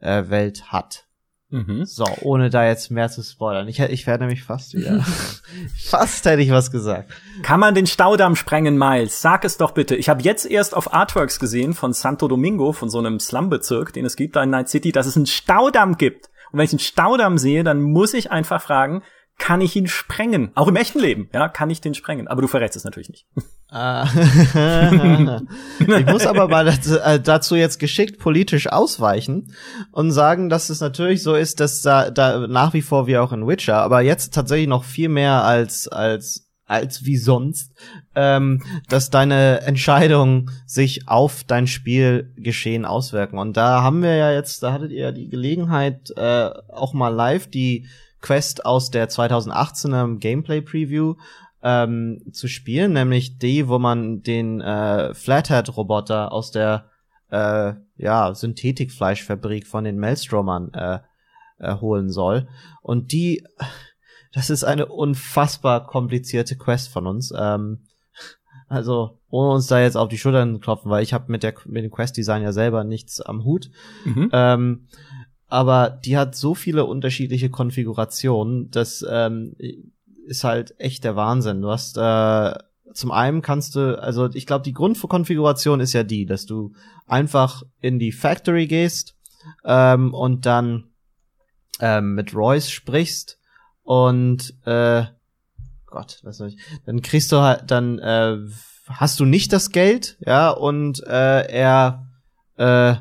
äh, Welt hat. Mhm. So, ohne da jetzt mehr zu spoilern. Ich, ich werde nämlich fast wieder. fast hätte ich was gesagt. Kann man den Staudamm sprengen, Miles? Sag es doch bitte. Ich habe jetzt erst auf Artworks gesehen von Santo Domingo, von so einem Slumbezirk, den es gibt da in Night City, dass es einen Staudamm gibt. Und wenn ich einen Staudamm sehe, dann muss ich einfach fragen, kann ich ihn sprengen? Auch im echten Leben, ja, kann ich den sprengen. Aber du verrätst es natürlich nicht. Ah. ich muss aber mal dazu, äh, dazu, jetzt geschickt politisch ausweichen und sagen, dass es natürlich so ist, dass da, da nach wie vor wie auch in Witcher, aber jetzt tatsächlich noch viel mehr als als als wie sonst, ähm, dass deine Entscheidungen sich auf dein Spielgeschehen auswirken. Und da haben wir ja jetzt, da hattet ihr ja die Gelegenheit, äh, auch mal live die Quest aus der 2018er Gameplay Preview ähm, zu spielen, nämlich die, wo man den äh, Flathead-Roboter aus der äh, ja, Synthetikfleischfabrik von den Maelstromern äh, äh, holen soll. Und die das ist eine unfassbar komplizierte Quest von uns. Ähm, also, ohne uns da jetzt auf die Schultern klopfen, weil ich habe mit, der, mit dem Quest-Design ja selber nichts am Hut. Mhm. Ähm, aber die hat so viele unterschiedliche Konfigurationen, dass ähm, ist halt echt der Wahnsinn. Du hast äh, zum einen kannst du, also ich glaube, die Grundkonfiguration ist ja die, dass du einfach in die Factory gehst ähm, und dann ähm, mit Royce sprichst und äh, Gott, was soll ich, dann kriegst du halt, dann äh, hast du nicht das Geld, ja, und äh, er äh,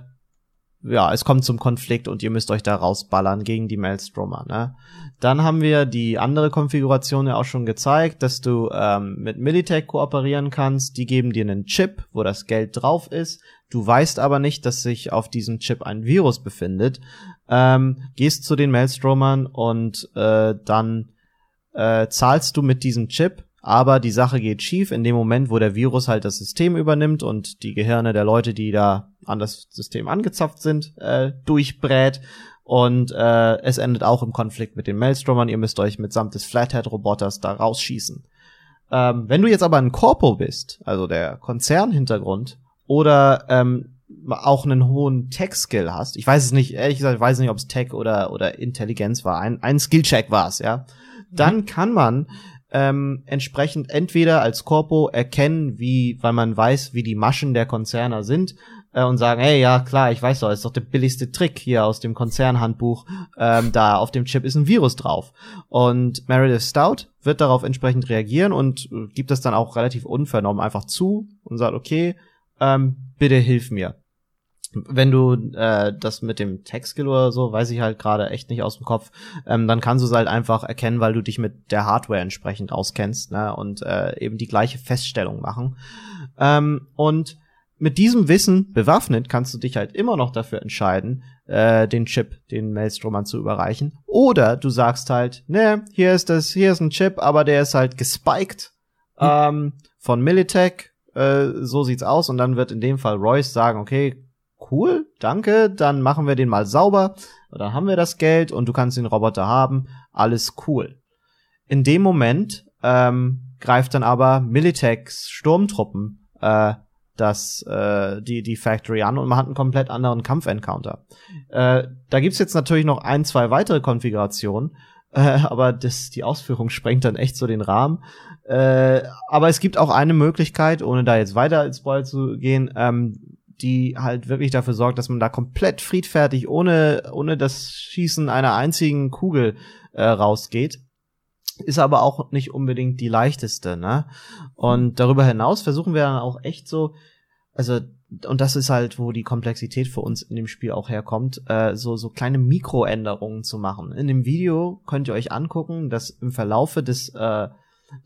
ja, es kommt zum Konflikt und ihr müsst euch da rausballern gegen die Maelstromer, ne? Dann haben wir die andere Konfiguration ja auch schon gezeigt, dass du ähm, mit Militech kooperieren kannst. Die geben dir einen Chip, wo das Geld drauf ist. Du weißt aber nicht, dass sich auf diesem Chip ein Virus befindet. Ähm, gehst zu den Maelstromern und äh, dann äh, zahlst du mit diesem Chip aber die Sache geht schief in dem Moment, wo der Virus halt das System übernimmt und die Gehirne der Leute, die da an das System angezapft sind, äh, durchbrät. Und äh, es endet auch im Konflikt mit den Maelstromern. Ihr müsst euch mitsamt des Flathead-Roboters da rausschießen. Ähm, wenn du jetzt aber ein Corpo bist, also der Konzernhintergrund, oder ähm, auch einen hohen Tech-Skill hast, ich weiß es nicht, ehrlich gesagt, ich weiß nicht, ob es Tech oder, oder Intelligenz war, ein, ein Skill-Check war es, ja, dann mhm. kann man ähm, entsprechend entweder als Corpo erkennen, wie, weil man weiß, wie die Maschen der Konzerner sind, äh, und sagen, hey, ja klar, ich weiß doch, ist doch der billigste Trick hier aus dem Konzernhandbuch, ähm, da auf dem Chip ist ein Virus drauf. Und Meredith Stout wird darauf entsprechend reagieren und äh, gibt das dann auch relativ unvernommen einfach zu und sagt, okay, ähm, bitte hilf mir wenn du äh, das mit dem Tech-Skill oder so, weiß ich halt gerade echt nicht aus dem Kopf, ähm, dann kannst du es halt einfach erkennen, weil du dich mit der Hardware entsprechend auskennst ne, und äh, eben die gleiche Feststellung machen. Ähm, und mit diesem Wissen bewaffnet kannst du dich halt immer noch dafür entscheiden, äh, den Chip, den Maelstromern zu überreichen. Oder du sagst halt, ne, hier ist das, hier ist ein Chip, aber der ist halt gespiked hm. ähm, von Militech. Äh, so sieht's aus. Und dann wird in dem Fall Royce sagen, okay, cool, danke, dann machen wir den mal sauber, dann haben wir das Geld und du kannst den Roboter haben, alles cool. In dem Moment ähm, greift dann aber Militechs Sturmtruppen äh, das äh, die die Factory an und man hat einen komplett anderen Kampfencounter. Äh, da gibt's jetzt natürlich noch ein, zwei weitere Konfigurationen, äh, aber das die Ausführung sprengt dann echt so den Rahmen. Äh, aber es gibt auch eine Möglichkeit, ohne da jetzt weiter ins Spoil zu gehen, ähm, die halt wirklich dafür sorgt, dass man da komplett friedfertig, ohne, ohne das Schießen einer einzigen Kugel äh, rausgeht. Ist aber auch nicht unbedingt die leichteste, ne? Und darüber hinaus versuchen wir dann auch echt so, also und das ist halt, wo die Komplexität für uns in dem Spiel auch herkommt, äh, so, so kleine Mikroänderungen zu machen. In dem Video könnt ihr euch angucken, dass im Verlaufe des äh,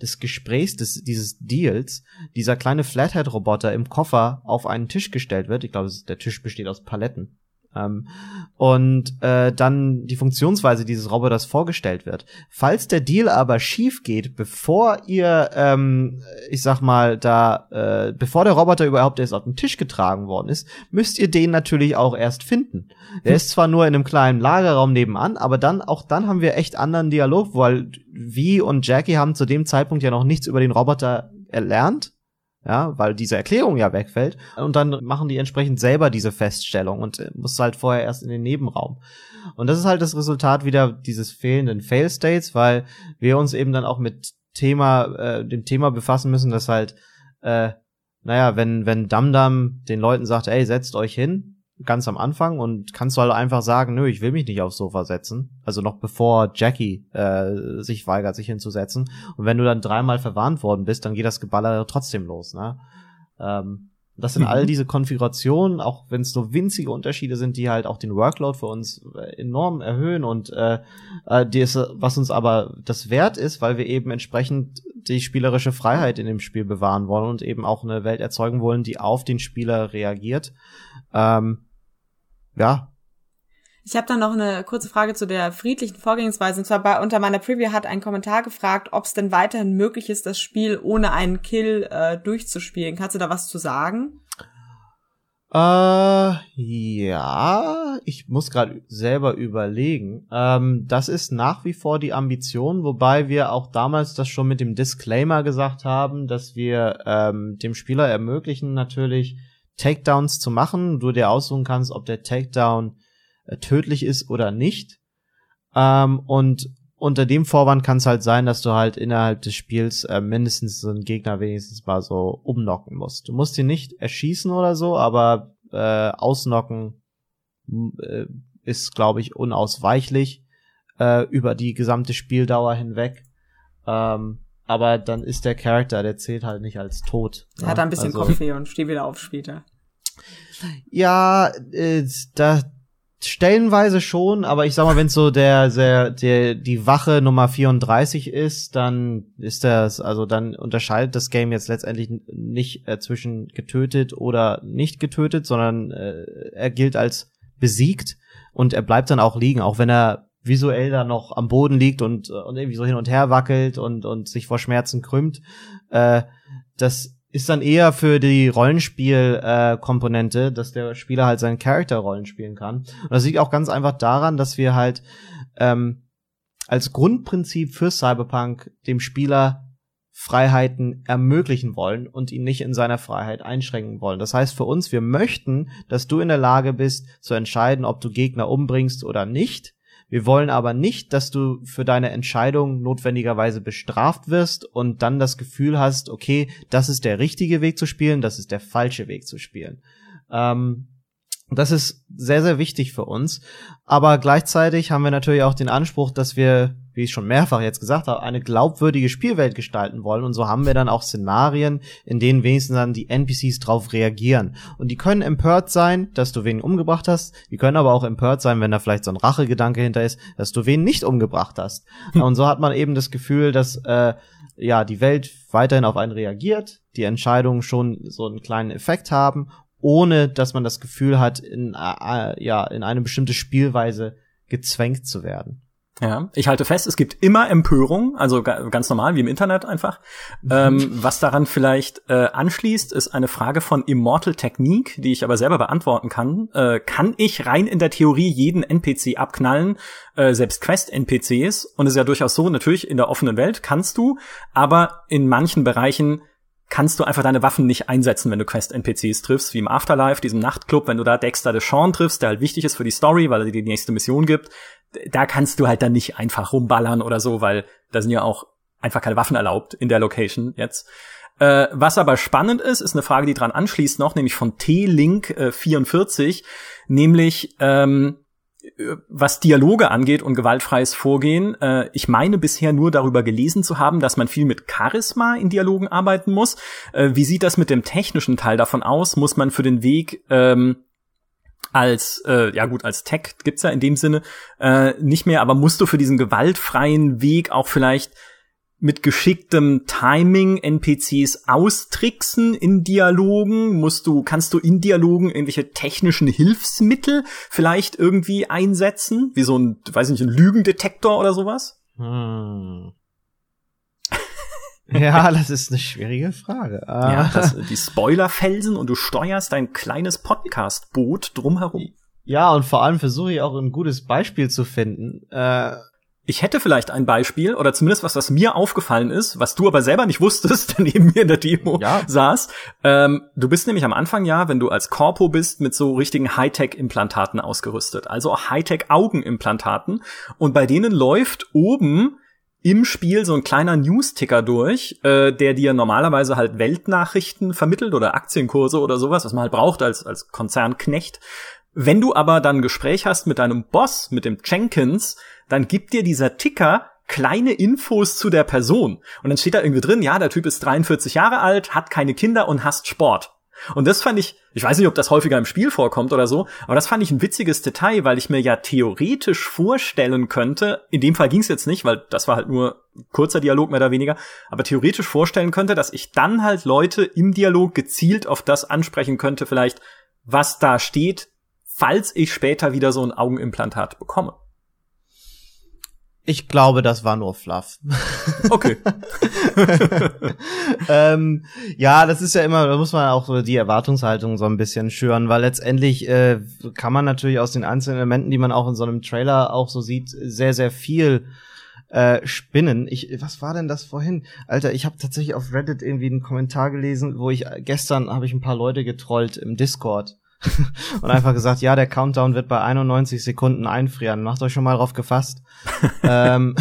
des Gesprächs, des, dieses Deals, dieser kleine Flathead-Roboter im Koffer auf einen Tisch gestellt wird. Ich glaube, der Tisch besteht aus Paletten. Ähm, und äh, dann die Funktionsweise dieses Roboters vorgestellt wird. Falls der Deal aber schief geht, bevor ihr, ähm, ich sag mal, da, äh, bevor der Roboter überhaupt erst auf den Tisch getragen worden ist, müsst ihr den natürlich auch erst finden. Der hm. ist zwar nur in einem kleinen Lagerraum nebenan, aber dann, auch dann haben wir echt anderen Dialog, weil Vi und Jackie haben zu dem Zeitpunkt ja noch nichts über den Roboter erlernt ja, weil diese Erklärung ja wegfällt. Und dann machen die entsprechend selber diese Feststellung und äh, muss halt vorher erst in den Nebenraum. Und das ist halt das Resultat wieder dieses fehlenden Fail States, weil wir uns eben dann auch mit Thema, äh, dem Thema befassen müssen, dass halt, äh, naja, wenn, wenn Damdam den Leuten sagt, ey, setzt euch hin, ganz am Anfang und kannst du halt einfach sagen, nö, ich will mich nicht aufs Sofa setzen. Also noch bevor Jackie äh, sich weigert, sich hinzusetzen. Und wenn du dann dreimal verwarnt worden bist, dann geht das Geballer trotzdem los. Ne? Ähm, das sind mhm. all diese Konfigurationen, auch wenn es nur winzige Unterschiede sind, die halt auch den Workload für uns äh, enorm erhöhen und äh, äh, die ist, was uns aber das wert ist, weil wir eben entsprechend die spielerische Freiheit in dem Spiel bewahren wollen und eben auch eine Welt erzeugen wollen, die auf den Spieler reagiert. Ähm, ja. Ich habe dann noch eine kurze Frage zu der friedlichen Vorgehensweise. Und zwar bei, unter meiner Preview hat ein Kommentar gefragt, ob es denn weiterhin möglich ist, das Spiel ohne einen Kill äh, durchzuspielen. Kannst du da was zu sagen? Äh, ja, ich muss gerade selber überlegen. Ähm, das ist nach wie vor die Ambition, wobei wir auch damals das schon mit dem Disclaimer gesagt haben, dass wir ähm, dem Spieler ermöglichen natürlich Takedowns zu machen, du dir aussuchen kannst, ob der Takedown äh, tödlich ist oder nicht. Ähm, und unter dem Vorwand kann es halt sein, dass du halt innerhalb des Spiels äh, mindestens so einen Gegner wenigstens mal so umnocken musst. Du musst ihn nicht erschießen oder so, aber äh, ausnocken äh, ist, glaube ich, unausweichlich äh, über die gesamte Spieldauer hinweg. Ähm, aber dann ist der Charakter, der zählt halt nicht als tot. Er hat ein bisschen also, Kopfweh und steht wieder auf später. Ja, äh, da stellenweise schon, aber ich sag mal, wenn so der, der, der, die Wache Nummer 34 ist, dann ist das, also dann unterscheidet das Game jetzt letztendlich nicht äh, zwischen getötet oder nicht getötet, sondern äh, er gilt als besiegt und er bleibt dann auch liegen, auch wenn er visuell da noch am Boden liegt und, und irgendwie so hin und her wackelt und, und sich vor Schmerzen krümmt. Äh, das ist dann eher für die Rollenspiel-Komponente, äh, dass der Spieler halt seinen Charakter Rollen spielen kann. Und das liegt auch ganz einfach daran, dass wir halt ähm, als Grundprinzip für Cyberpunk dem Spieler Freiheiten ermöglichen wollen und ihn nicht in seiner Freiheit einschränken wollen. Das heißt für uns, wir möchten, dass du in der Lage bist zu entscheiden, ob du Gegner umbringst oder nicht. Wir wollen aber nicht, dass du für deine Entscheidung notwendigerweise bestraft wirst und dann das Gefühl hast, okay, das ist der richtige Weg zu spielen, das ist der falsche Weg zu spielen. Ähm, das ist sehr, sehr wichtig für uns. Aber gleichzeitig haben wir natürlich auch den Anspruch, dass wir, wie ich schon mehrfach jetzt gesagt habe, eine glaubwürdige Spielwelt gestalten wollen. Und so haben wir dann auch Szenarien, in denen wenigstens dann die NPCs drauf reagieren. Und die können empört sein, dass du wen umgebracht hast. Die können aber auch empört sein, wenn da vielleicht so ein Rachegedanke hinter ist, dass du wen nicht umgebracht hast. Und so hat man eben das Gefühl, dass äh, ja die Welt weiterhin auf einen reagiert, die Entscheidungen schon so einen kleinen Effekt haben ohne dass man das Gefühl hat, in, äh, ja, in eine bestimmte Spielweise gezwängt zu werden. Ja, ich halte fest, es gibt immer Empörung, also ganz normal wie im Internet einfach. Mhm. Ähm, was daran vielleicht äh, anschließt, ist eine Frage von Immortal Technique, die ich aber selber beantworten kann. Äh, kann ich rein in der Theorie jeden NPC abknallen, äh, selbst Quest-NPCs? Und es ist ja durchaus so, natürlich in der offenen Welt kannst du, aber in manchen Bereichen kannst du einfach deine Waffen nicht einsetzen, wenn du Quest-NPCs triffst, wie im Afterlife, diesem Nachtclub, wenn du da Dexter Deshawn triffst, der halt wichtig ist für die Story, weil er dir die nächste Mission gibt, da kannst du halt dann nicht einfach rumballern oder so, weil da sind ja auch einfach keine Waffen erlaubt in der Location jetzt. Äh, was aber spannend ist, ist eine Frage, die dran anschließt noch, nämlich von T-Link äh, 44, nämlich ähm, was Dialoge angeht und gewaltfreies Vorgehen, äh, ich meine bisher nur darüber gelesen zu haben, dass man viel mit Charisma in Dialogen arbeiten muss. Äh, wie sieht das mit dem technischen Teil davon aus? Muss man für den Weg ähm, als, äh, ja gut, als Tech gibt's ja in dem Sinne äh, nicht mehr, aber musst du für diesen gewaltfreien Weg auch vielleicht mit geschicktem Timing NPCs austricksen in Dialogen? Musst du, kannst du in Dialogen irgendwelche technischen Hilfsmittel vielleicht irgendwie einsetzen? Wie so ein, weiß nicht, ein Lügendetektor oder sowas? Hm. Ja, das ist eine schwierige Frage. Ja, das, die Spoilerfelsen und du steuerst dein kleines Podcast-Boot drumherum. Ja, und vor allem versuche ich auch ein gutes Beispiel zu finden. Äh, ich hätte vielleicht ein Beispiel oder zumindest was, was mir aufgefallen ist, was du aber selber nicht wusstest, der neben mir in der Demo ja. saß. Ähm, du bist nämlich am Anfang ja, wenn du als Corpo bist, mit so richtigen Hightech-Implantaten ausgerüstet, also auch Hightech-Augenimplantaten. Und bei denen läuft oben im Spiel so ein kleiner News-Ticker durch, äh, der dir normalerweise halt Weltnachrichten vermittelt oder Aktienkurse oder sowas, was man halt braucht als, als Konzernknecht. Wenn du aber dann ein Gespräch hast mit deinem Boss, mit dem Jenkins, dann gibt dir dieser Ticker kleine Infos zu der Person. Und dann steht da irgendwie drin, ja, der Typ ist 43 Jahre alt, hat keine Kinder und hasst Sport. Und das fand ich, ich weiß nicht, ob das häufiger im Spiel vorkommt oder so, aber das fand ich ein witziges Detail, weil ich mir ja theoretisch vorstellen könnte, in dem Fall ging es jetzt nicht, weil das war halt nur kurzer Dialog mehr oder weniger, aber theoretisch vorstellen könnte, dass ich dann halt Leute im Dialog gezielt auf das ansprechen könnte, vielleicht, was da steht, falls ich später wieder so ein Augenimplantat bekomme. Ich glaube, das war nur Fluff. Okay. ähm, ja, das ist ja immer, da muss man auch so die Erwartungshaltung so ein bisschen schüren, weil letztendlich äh, kann man natürlich aus den einzelnen Elementen, die man auch in so einem Trailer auch so sieht, sehr, sehr viel äh, spinnen. Ich, was war denn das vorhin? Alter, ich habe tatsächlich auf Reddit irgendwie einen Kommentar gelesen, wo ich gestern habe ich ein paar Leute getrollt im Discord und einfach gesagt, ja, der Countdown wird bei 91 Sekunden einfrieren. Macht euch schon mal drauf gefasst. ähm,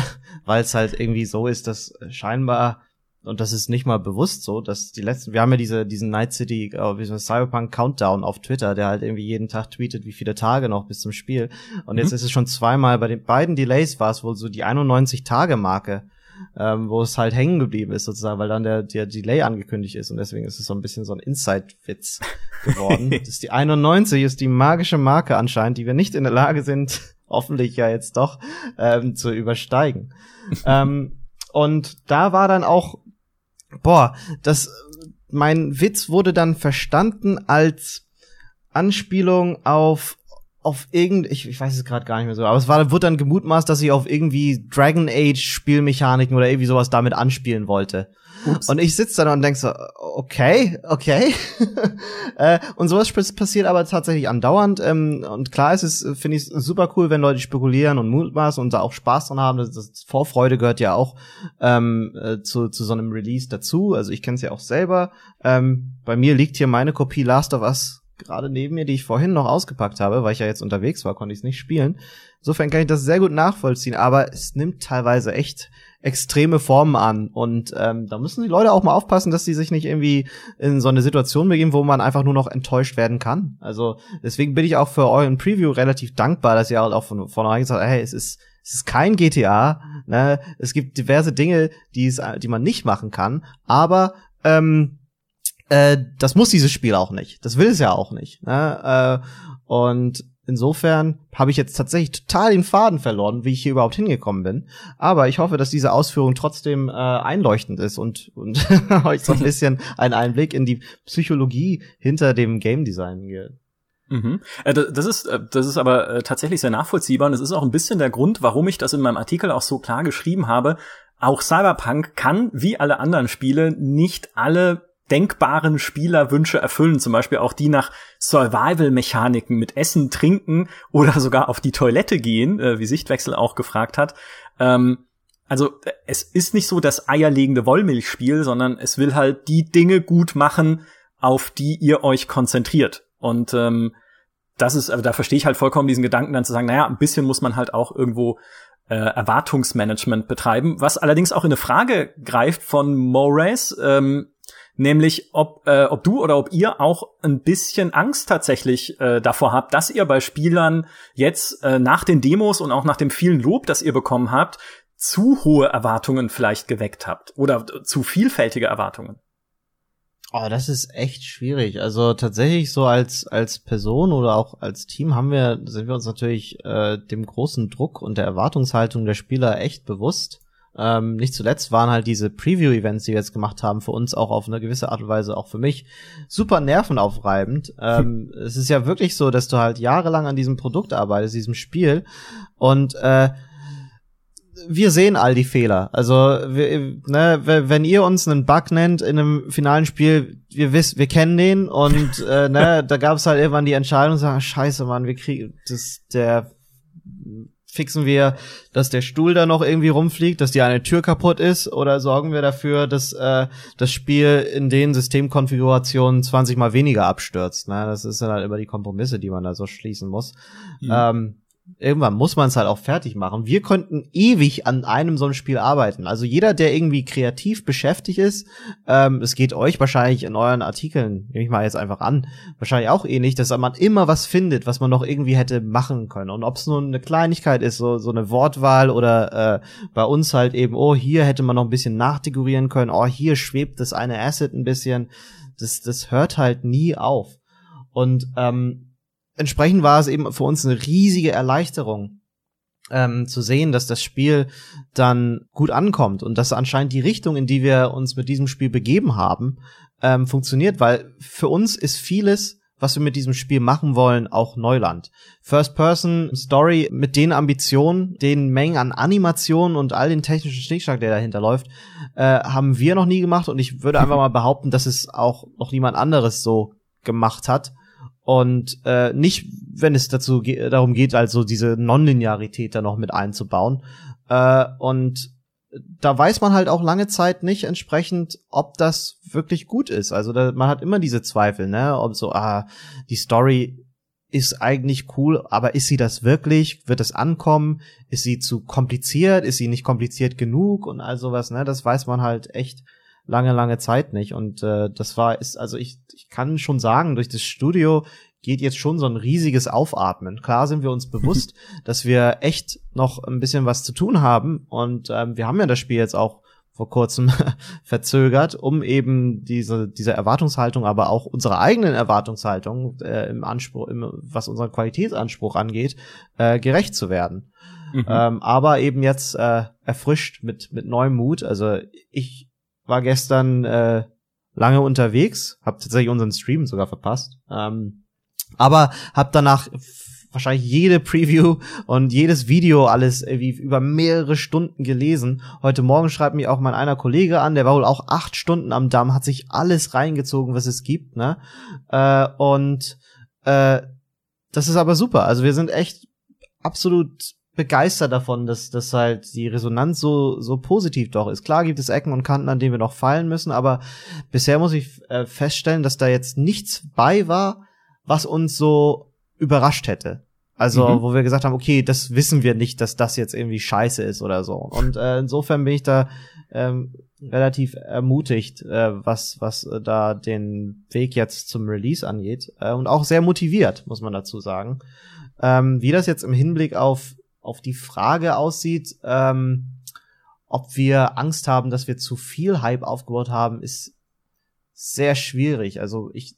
weil es halt irgendwie so ist, dass scheinbar und das ist nicht mal bewusst so, dass die letzten, wir haben ja diese, diesen Night City, äh, wie so Cyberpunk Countdown auf Twitter, der halt irgendwie jeden Tag tweetet, wie viele Tage noch bis zum Spiel. Und mhm. jetzt ist es schon zweimal, bei den beiden Delays war es wohl so die 91 Tage Marke, ähm, wo es halt hängen geblieben ist sozusagen, weil dann der, der Delay angekündigt ist und deswegen ist es so ein bisschen so ein Inside-Witz geworden. das ist die 91 ist die magische Marke anscheinend, die wir nicht in der Lage sind, hoffentlich ja jetzt doch, ähm, zu übersteigen. ähm, und da war dann auch boah, das, mein Witz wurde dann verstanden als Anspielung auf auf irgend, ich, ich weiß es gerade gar nicht mehr so, aber es war, wurde dann gemutmaßt, dass ich auf irgendwie Dragon Age Spielmechaniken oder irgendwie sowas damit anspielen wollte. Ups. Und ich sitze dann und denk so, okay, okay. äh, und sowas passiert aber tatsächlich andauernd. Ähm, und klar ist es, finde ich super cool, wenn Leute spekulieren und mutmaßen und da auch Spaß dran haben. Das, das Vorfreude gehört ja auch ähm, äh, zu, zu so einem Release dazu. Also ich kenne es ja auch selber. Ähm, bei mir liegt hier meine Kopie Last of Us gerade neben mir, die ich vorhin noch ausgepackt habe, weil ich ja jetzt unterwegs war, konnte ich es nicht spielen. Insofern kann ich das sehr gut nachvollziehen, aber es nimmt teilweise echt extreme Formen an. Und ähm, da müssen die Leute auch mal aufpassen, dass sie sich nicht irgendwie in so eine Situation begeben, wo man einfach nur noch enttäuscht werden kann. Also deswegen bin ich auch für euren Preview relativ dankbar, dass ihr halt auch von vornherein gesagt habt, hey, es ist es ist kein GTA, ne? Es gibt diverse Dinge, die es, die man nicht machen kann, aber ähm, äh, das muss dieses Spiel auch nicht. Das will es ja auch nicht. Ne? Äh, und insofern habe ich jetzt tatsächlich total den Faden verloren, wie ich hier überhaupt hingekommen bin. Aber ich hoffe, dass diese Ausführung trotzdem äh, einleuchtend ist und, und euch so ein bisschen einen Einblick in die Psychologie hinter dem Game Design gibt. Mhm. Äh, das ist, äh, das ist aber tatsächlich sehr nachvollziehbar und es ist auch ein bisschen der Grund, warum ich das in meinem Artikel auch so klar geschrieben habe. Auch Cyberpunk kann, wie alle anderen Spiele, nicht alle denkbaren Spielerwünsche erfüllen, zum Beispiel auch die nach Survival-Mechaniken mit Essen, Trinken oder sogar auf die Toilette gehen, äh, wie Sichtwechsel auch gefragt hat. Ähm, also es ist nicht so das eierlegende Wollmilchspiel, sondern es will halt die Dinge gut machen, auf die ihr euch konzentriert. Und ähm, das ist, also da verstehe ich halt vollkommen diesen Gedanken dann zu sagen, naja, ein bisschen muss man halt auch irgendwo äh, Erwartungsmanagement betreiben, was allerdings auch in eine Frage greift von Moraes, ähm, nämlich ob, äh, ob du oder ob ihr auch ein bisschen Angst tatsächlich äh, davor habt, dass ihr bei Spielern jetzt äh, nach den Demos und auch nach dem vielen Lob, das ihr bekommen habt, zu hohe Erwartungen vielleicht geweckt habt oder zu vielfältige Erwartungen. Oh, das ist echt schwierig. Also tatsächlich so als als Person oder auch als Team haben wir sind wir uns natürlich äh, dem großen Druck und der Erwartungshaltung der Spieler echt bewusst. Ähm, nicht zuletzt waren halt diese Preview-Events, die wir jetzt gemacht haben, für uns auch auf eine gewisse Art und Weise, auch für mich, super nervenaufreibend. Ähm, es ist ja wirklich so, dass du halt jahrelang an diesem Produkt arbeitest, diesem Spiel. Und äh, wir sehen all die Fehler. Also, wir, ne, wenn ihr uns einen Bug nennt in einem finalen Spiel, wir wissen, wir kennen den und äh, ne, da gab es halt irgendwann die Entscheidung, sagen, scheiße, Mann, wir kriegen das der fixen wir, dass der Stuhl da noch irgendwie rumfliegt, dass die eine Tür kaputt ist oder sorgen wir dafür, dass äh, das Spiel in den Systemkonfigurationen 20 mal weniger abstürzt. Ne? Das ist dann halt immer die Kompromisse, die man da so schließen muss. Mhm. Ähm, irgendwann muss man es halt auch fertig machen. Wir könnten ewig an einem so einem Spiel arbeiten. Also jeder, der irgendwie kreativ beschäftigt ist, ähm, es geht euch wahrscheinlich in euren Artikeln, nehme ich mal jetzt einfach an, wahrscheinlich auch ähnlich, dass man immer was findet, was man noch irgendwie hätte machen können. Und ob es nur eine Kleinigkeit ist, so, so eine Wortwahl oder äh, bei uns halt eben, oh, hier hätte man noch ein bisschen nachdekorieren können, oh, hier schwebt das eine Asset ein bisschen. Das, das hört halt nie auf. Und ähm, entsprechend war es eben für uns eine riesige Erleichterung, ähm, zu sehen, dass das Spiel dann gut ankommt und dass anscheinend die Richtung, in die wir uns mit diesem Spiel begeben haben, ähm, funktioniert, weil für uns ist vieles, was wir mit diesem Spiel machen wollen, auch Neuland. First-Person-Story mit den Ambitionen, den Mengen an Animationen und all den technischen Schnickschnack, der dahinter läuft, äh, haben wir noch nie gemacht und ich würde einfach mal behaupten, dass es auch noch niemand anderes so gemacht hat. Und äh, nicht, wenn es dazu ge darum geht, also diese Nonlinearität da noch mit einzubauen. Äh, und da weiß man halt auch lange Zeit nicht entsprechend, ob das wirklich gut ist. Also da, man hat immer diese Zweifel, ne, ob so, ah, die Story ist eigentlich cool, aber ist sie das wirklich? Wird es ankommen? Ist sie zu kompliziert? Ist sie nicht kompliziert genug und all sowas, ne? Das weiß man halt echt lange, lange Zeit nicht. Und äh, das war, ist, also ich, ich kann schon sagen, durch das Studio geht jetzt schon so ein riesiges Aufatmen. Klar sind wir uns bewusst, dass wir echt noch ein bisschen was zu tun haben. Und ähm, wir haben ja das Spiel jetzt auch vor kurzem verzögert, um eben diese, diese Erwartungshaltung, aber auch unsere eigenen Erwartungshaltung äh, im Anspruch, im, was unseren Qualitätsanspruch angeht, äh, gerecht zu werden. Mhm. Ähm, aber eben jetzt äh, erfrischt mit, mit neuem Mut. Also ich war gestern äh, lange unterwegs, habe tatsächlich unseren Stream sogar verpasst. Ähm, aber hab danach wahrscheinlich jede Preview und jedes Video alles irgendwie über mehrere Stunden gelesen. Heute Morgen schreibt mir auch mein einer Kollege an, der war wohl auch acht Stunden am Damm, hat sich alles reingezogen, was es gibt, ne? Äh, und äh, das ist aber super. Also wir sind echt absolut begeistert davon, dass, dass halt die Resonanz so, so positiv doch ist. Klar gibt es Ecken und Kanten, an denen wir noch fallen müssen, aber bisher muss ich äh, feststellen, dass da jetzt nichts bei war, was uns so überrascht hätte. Also, mhm. wo wir gesagt haben, okay, das wissen wir nicht, dass das jetzt irgendwie scheiße ist oder so. Und äh, insofern bin ich da ähm, relativ ermutigt, äh, was, was äh, da den Weg jetzt zum Release angeht. Äh, und auch sehr motiviert, muss man dazu sagen. Ähm, wie das jetzt im Hinblick auf, auf die Frage aussieht, ähm, ob wir Angst haben, dass wir zu viel Hype aufgebaut haben, ist sehr schwierig. Also ich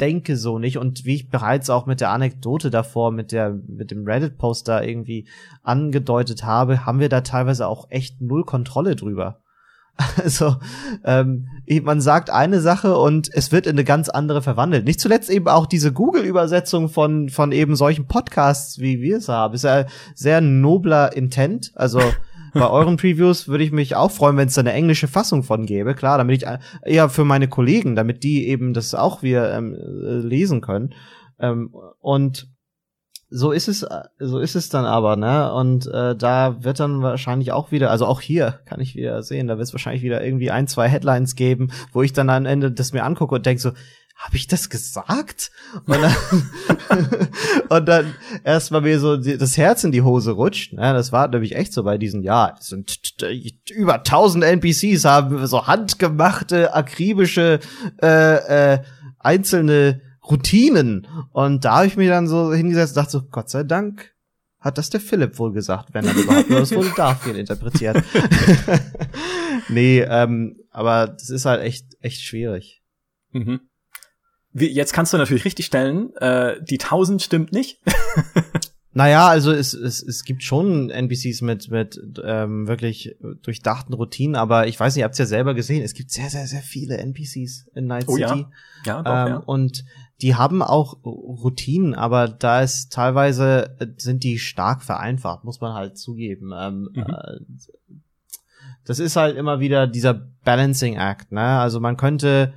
denke so nicht. Und wie ich bereits auch mit der Anekdote davor, mit der, mit dem Reddit-Poster irgendwie angedeutet habe, haben wir da teilweise auch echt null Kontrolle drüber. Also, ähm, man sagt eine Sache und es wird in eine ganz andere verwandelt. Nicht zuletzt eben auch diese Google-Übersetzung von, von eben solchen Podcasts, wie wir es haben. Ist ja sehr nobler Intent. Also, bei euren Previews würde ich mich auch freuen, wenn es da eine englische Fassung von gäbe. Klar, damit ich eher für meine Kollegen, damit die eben das auch wir ähm, äh, lesen können. Ähm, und so ist es, so ist es dann aber, ne? Und äh, da wird dann wahrscheinlich auch wieder, also auch hier kann ich wieder sehen, da wird es wahrscheinlich wieder irgendwie ein, zwei Headlines geben, wo ich dann am Ende das mir angucke und denke so, habe ich das gesagt? Und dann, und dann erst mal mir so das Herz in die Hose rutscht. Ja, das war nämlich echt so bei diesen, ja, es sind über tausend NPCs haben so handgemachte, akribische, äh, äh, einzelne Routinen. Und da habe ich mir dann so hingesetzt und dachte so, Gott sei Dank hat das der Philipp wohl gesagt, wenn er überhaupt nur das wohl Darfien interpretiert. nee, ähm, aber das ist halt echt, echt schwierig. Mhm. Wie, jetzt kannst du natürlich richtig stellen, äh, die 1000 stimmt nicht. Naja, also es, es, es gibt schon NPCs mit, mit ähm, wirklich durchdachten Routinen, aber ich weiß nicht, ihr habt es ja selber gesehen, es gibt sehr, sehr, sehr viele NPCs in Night oh, City. Ja, ja, doch, ähm, ja. Und die haben auch Routinen, aber da ist teilweise sind die stark vereinfacht, muss man halt zugeben. Ähm, mhm. äh, das ist halt immer wieder dieser Balancing Act, ne? Also man könnte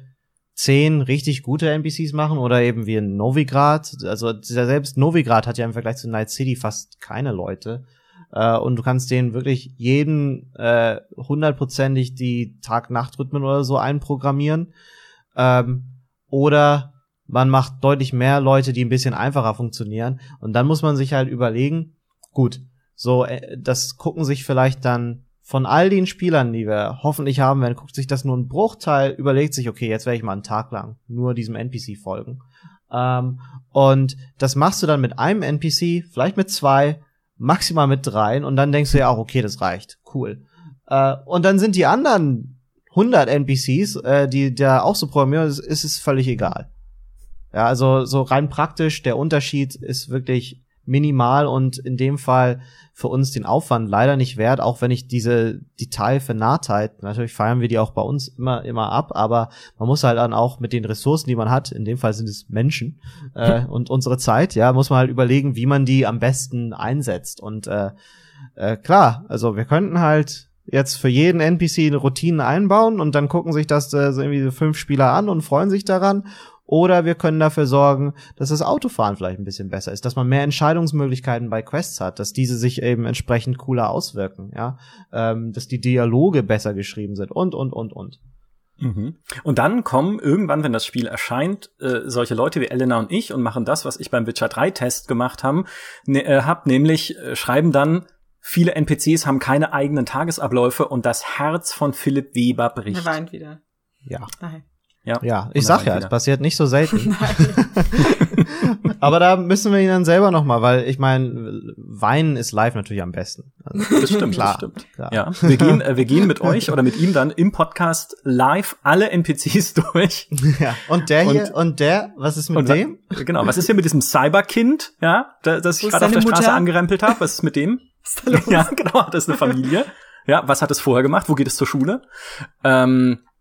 zehn richtig gute NPCs machen oder eben wie in Novigrad. Also selbst Novigrad hat ja im Vergleich zu Night City fast keine Leute. Äh, und du kannst denen wirklich jeden äh, hundertprozentig die Tag-Nacht-Rhythmen oder so einprogrammieren. Ähm, oder man macht deutlich mehr Leute, die ein bisschen einfacher funktionieren. Und dann muss man sich halt überlegen, gut, so, äh, das gucken sich vielleicht dann von all den Spielern, die wir hoffentlich haben werden, guckt sich das nur ein Bruchteil, überlegt sich, okay, jetzt werde ich mal einen Tag lang nur diesem NPC folgen. Ähm, und das machst du dann mit einem NPC, vielleicht mit zwei, maximal mit dreien, und dann denkst du ja auch, okay, das reicht, cool. Äh, und dann sind die anderen 100 NPCs, äh, die da auch so programmieren, ist, ist es völlig egal. Ja, also so rein praktisch, der Unterschied ist wirklich minimal und in dem Fall für uns den Aufwand leider nicht wert, auch wenn ich diese Detailvernahtheit, natürlich feiern wir die auch bei uns immer, immer ab, aber man muss halt dann auch mit den Ressourcen, die man hat, in dem Fall sind es Menschen äh, und unsere Zeit, ja, muss man halt überlegen, wie man die am besten einsetzt. Und äh, äh, klar, also wir könnten halt jetzt für jeden NPC eine Routine einbauen und dann gucken sich das äh, so irgendwie fünf Spieler an und freuen sich daran oder wir können dafür sorgen, dass das Autofahren vielleicht ein bisschen besser ist, dass man mehr Entscheidungsmöglichkeiten bei Quests hat, dass diese sich eben entsprechend cooler auswirken, ja, ähm, dass die Dialoge besser geschrieben sind und und und und. Mhm. Und dann kommen irgendwann, wenn das Spiel erscheint, äh, solche Leute wie Elena und ich und machen das, was ich beim Witcher 3 Test gemacht haben, ne, äh, hab, nämlich äh, schreiben dann, viele NPCs haben keine eigenen Tagesabläufe und das Herz von Philipp Weber bricht. Er weint wieder. Ja. Nein. Ja, ja ich sag ja, es passiert nicht so selten. Aber da müssen wir ihn dann selber noch mal, weil ich meine, Weinen ist live natürlich am besten. Also, das stimmt, klar. Das stimmt. Klar. Ja, wir gehen, äh, wir gehen mit euch oder mit ihm dann im Podcast live alle NPCs durch. Ja. Und der hier und, und der, was ist mit und, dem? Genau, was ist hier mit diesem Cyberkind, ja, das ich gerade auf der Straße Mutter? angerempelt habe? Was ist mit dem? Was ist da los? Ja, genau, hat das eine Familie. Ja, was hat es vorher gemacht? Wo geht es zur Schule? Ähm, äh,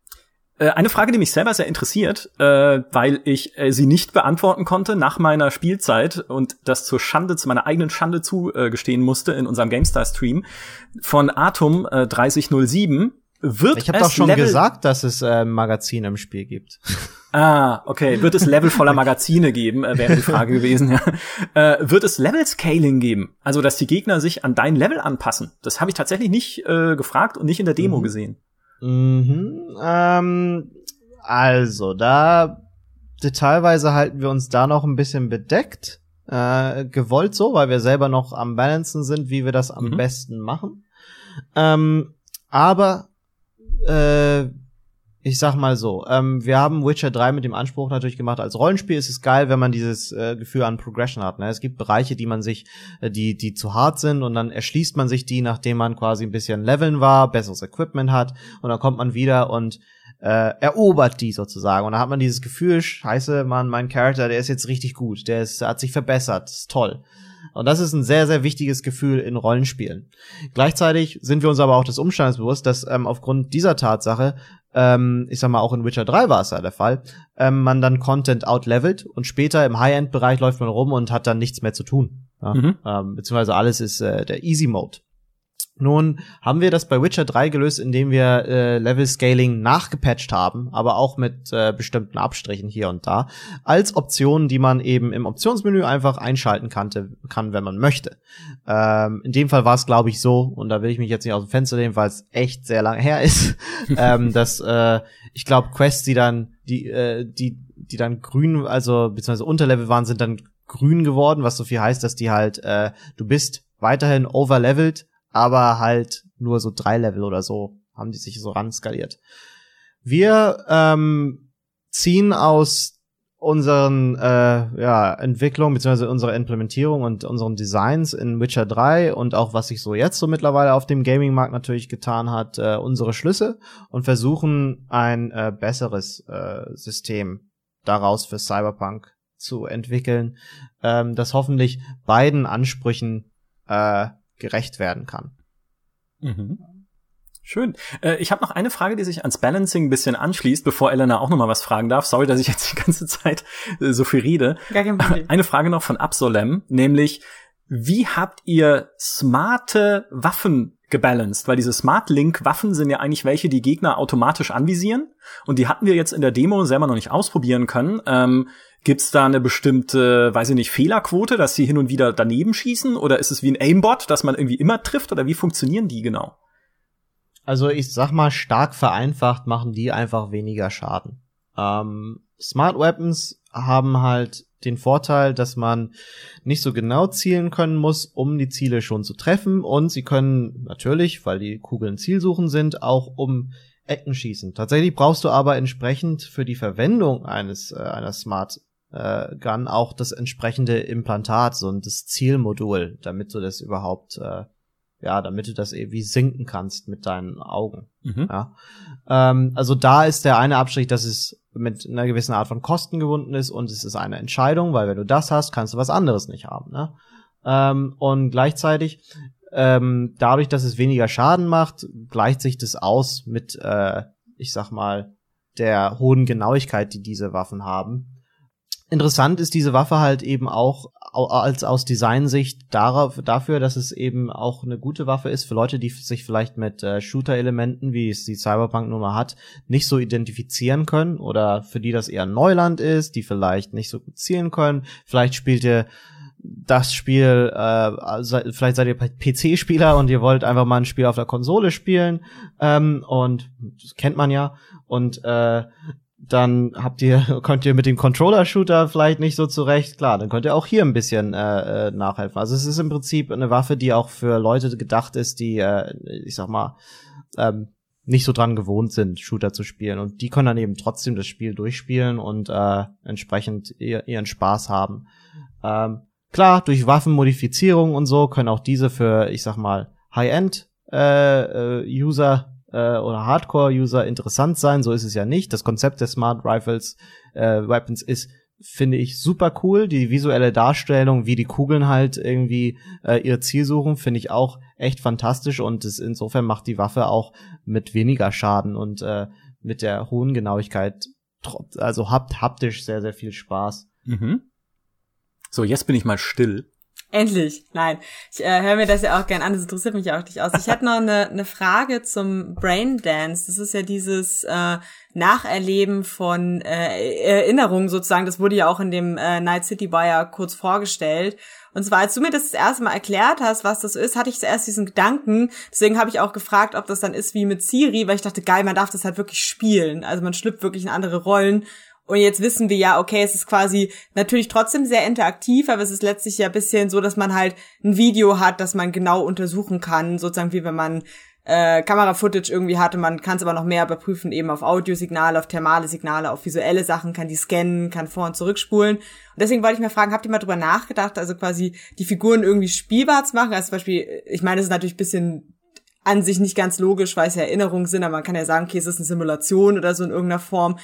eine Frage, die mich selber sehr interessiert, äh, weil ich äh, sie nicht beantworten konnte nach meiner Spielzeit und das zur Schande, zu meiner eigenen Schande zugestehen musste in unserem GameStar-Stream von Atom äh, 3007. Wird ich habe doch schon Level gesagt, dass es äh, Magazine im Spiel gibt. Ah, okay. Wird es Level voller Magazine geben, äh, wäre die Frage gewesen. Ja. Äh, wird es Level Scaling geben? Also, dass die Gegner sich an dein Level anpassen? Das habe ich tatsächlich nicht äh, gefragt und nicht in der Demo mhm. gesehen. Mhm, ähm, also, da detailweise halten wir uns da noch ein bisschen bedeckt. Äh, gewollt so, weil wir selber noch am Balancen sind, wie wir das am mhm. besten machen. Ähm, aber äh, ich sag mal so, ähm, wir haben Witcher 3 mit dem Anspruch natürlich gemacht, als Rollenspiel ist es geil, wenn man dieses äh, Gefühl an Progression hat. Ne? Es gibt Bereiche, die man sich, äh, die, die zu hart sind und dann erschließt man sich die, nachdem man quasi ein bisschen leveln war, besseres Equipment hat und dann kommt man wieder und äh, erobert die sozusagen. Und dann hat man dieses Gefühl, scheiße, man, mein Charakter, der ist jetzt richtig gut, der ist, hat sich verbessert, ist toll. Und das ist ein sehr, sehr wichtiges Gefühl in Rollenspielen. Gleichzeitig sind wir uns aber auch des Umstandes bewusst, dass ähm, aufgrund dieser Tatsache ähm, ich sag mal, auch in Witcher 3 war es ja der Fall, ähm, man dann Content outlevelt und später im High-End-Bereich läuft man rum und hat dann nichts mehr zu tun. Ja? Mhm. Ähm, beziehungsweise alles ist äh, der Easy Mode. Nun haben wir das bei Witcher 3 gelöst, indem wir äh, Level Scaling nachgepatcht haben, aber auch mit äh, bestimmten Abstrichen hier und da, als Option, die man eben im Optionsmenü einfach einschalten kannte, kann, wenn man möchte. Ähm, in dem Fall war es, glaube ich, so, und da will ich mich jetzt nicht aus dem Fenster nehmen, weil es echt sehr lange her ist, ähm, dass äh, ich glaube, Quests, die dann, die, äh, die, die dann grün, also beziehungsweise Unterlevel waren, sind dann grün geworden, was so viel heißt, dass die halt, äh, du bist weiterhin overlevelt, aber halt nur so drei Level oder so haben die sich so ran skaliert. Wir ähm, ziehen aus unseren äh, ja, Entwicklungen beziehungsweise unserer Implementierung und unseren Designs in Witcher 3 und auch was sich so jetzt so mittlerweile auf dem Gaming-Markt natürlich getan hat, äh, unsere Schlüsse und versuchen ein äh, besseres äh, System daraus für Cyberpunk zu entwickeln, ähm, das hoffentlich beiden Ansprüchen äh, gerecht werden kann. Mhm. Schön. Äh, ich habe noch eine Frage, die sich ans Balancing ein bisschen anschließt, bevor Elena auch noch mal was fragen darf. Sorry, dass ich jetzt die ganze Zeit äh, so viel rede. Eine Frage noch von Absolem, nämlich wie habt ihr smarte Waffen gebalanced? Weil diese Smart Link Waffen sind ja eigentlich welche, die Gegner automatisch anvisieren. Und die hatten wir jetzt in der Demo selber noch nicht ausprobieren können. Ähm, Gibt's da eine bestimmte, weiß ich nicht, Fehlerquote, dass sie hin und wieder daneben schießen? Oder ist es wie ein Aimbot, dass man irgendwie immer trifft? Oder wie funktionieren die genau? Also ich sag mal, stark vereinfacht machen die einfach weniger Schaden. Ähm, Smart Weapons haben halt den Vorteil, dass man nicht so genau zielen können muss, um die Ziele schon zu treffen. Und sie können natürlich, weil die Kugeln zielsuchen sind, auch um Ecken schießen. Tatsächlich brauchst du aber entsprechend für die Verwendung eines äh, einer Smart äh, Gun auch das entsprechende Implantat, so ein das Zielmodul, damit du das überhaupt, äh, ja, damit du das irgendwie sinken kannst mit deinen Augen. Mhm. Ja. Ähm, also da ist der eine Abstrich, dass es mit einer gewissen Art von Kosten gebunden ist und es ist eine Entscheidung, weil wenn du das hast, kannst du was anderes nicht haben. Ne? Ähm, und gleichzeitig ähm, dadurch, dass es weniger Schaden macht, gleicht sich das aus mit, äh, ich sag mal, der hohen Genauigkeit, die diese Waffen haben. Interessant ist diese Waffe halt eben auch als aus Designsicht darauf, dafür, dass es eben auch eine gute Waffe ist für Leute, die sich vielleicht mit äh, Shooter-Elementen, wie es die Cyberpunk-Nummer hat, nicht so identifizieren können oder für die das eher Neuland ist, die vielleicht nicht so gut zielen können. Vielleicht spielt ihr das Spiel, äh, vielleicht seid ihr PC-Spieler und ihr wollt einfach mal ein Spiel auf der Konsole spielen ähm, und das kennt man ja und äh, dann habt ihr könnt ihr mit dem Controller-Shooter vielleicht nicht so zurecht. Klar, dann könnt ihr auch hier ein bisschen äh, äh, nachhelfen. Also es ist im Prinzip eine Waffe, die auch für Leute gedacht ist, die, äh, ich sag mal, ähm, nicht so dran gewohnt sind, Shooter zu spielen. Und die können dann eben trotzdem das Spiel durchspielen und äh, entsprechend ihr, ihren Spaß haben. Ähm, klar, durch Waffenmodifizierung und so können auch diese für, ich sag mal, High-End äh, äh, User äh, oder Hardcore-User interessant sein. So ist es ja nicht. Das Konzept der Smart Rifles äh, Weapons ist finde ich super cool. Die visuelle Darstellung, wie die Kugeln halt irgendwie äh, ihr Ziel suchen, finde ich auch echt fantastisch und es, insofern macht die Waffe auch mit weniger Schaden und äh, mit der hohen Genauigkeit, also habt haptisch sehr, sehr viel Spaß. Mhm. So, jetzt bin ich mal still. Endlich. Nein, ich äh, höre mir das ja auch gern an, das interessiert mich auch nicht aus. Ich hätte noch eine, eine Frage zum Brain Dance. Das ist ja dieses äh, Nacherleben von äh, Erinnerungen sozusagen. Das wurde ja auch in dem äh, Night City Wire kurz vorgestellt. Und zwar, als du mir das das erste Mal erklärt hast, was das ist, hatte ich zuerst diesen Gedanken. Deswegen habe ich auch gefragt, ob das dann ist wie mit Siri, weil ich dachte, geil, man darf das halt wirklich spielen. Also man schlüpft wirklich in andere Rollen und jetzt wissen wir ja, okay, es ist quasi natürlich trotzdem sehr interaktiv, aber es ist letztlich ja ein bisschen so, dass man halt ein Video hat, das man genau untersuchen kann, sozusagen wie wenn man äh, Kamera-Footage irgendwie hatte, man kann es aber noch mehr überprüfen, eben auf Audiosignale, auf thermale Signale, auf visuelle Sachen, kann die scannen, kann vor- und zurückspulen. Und deswegen wollte ich mir fragen, habt ihr mal drüber nachgedacht, also quasi die Figuren irgendwie spielbar zu machen? Also zum Beispiel, ich meine, es ist natürlich ein bisschen an sich nicht ganz logisch, weil es ja Erinnerungen sind, aber man kann ja sagen, okay, es ist eine Simulation oder so in irgendeiner Form.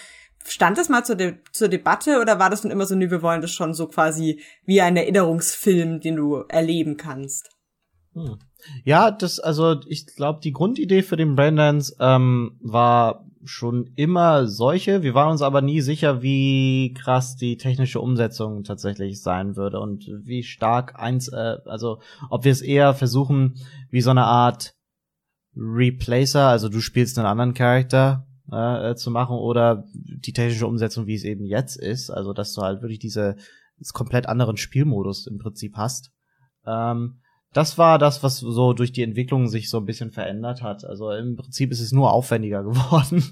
Stand das mal zur, De zur Debatte oder war das nun immer so, nee, wir wollen das schon so quasi wie ein Erinnerungsfilm, den du erleben kannst? Hm. Ja, das, also ich glaube, die Grundidee für den Braindance ähm, war schon immer solche. Wir waren uns aber nie sicher, wie krass die technische Umsetzung tatsächlich sein würde und wie stark eins, äh, also ob wir es eher versuchen, wie so eine Art Replacer, also du spielst einen anderen Charakter äh, zu machen oder die technische Umsetzung, wie es eben jetzt ist, also dass du halt wirklich diese komplett anderen Spielmodus im Prinzip hast. Ähm, das war das, was so durch die Entwicklung sich so ein bisschen verändert hat. Also im Prinzip ist es nur aufwendiger geworden,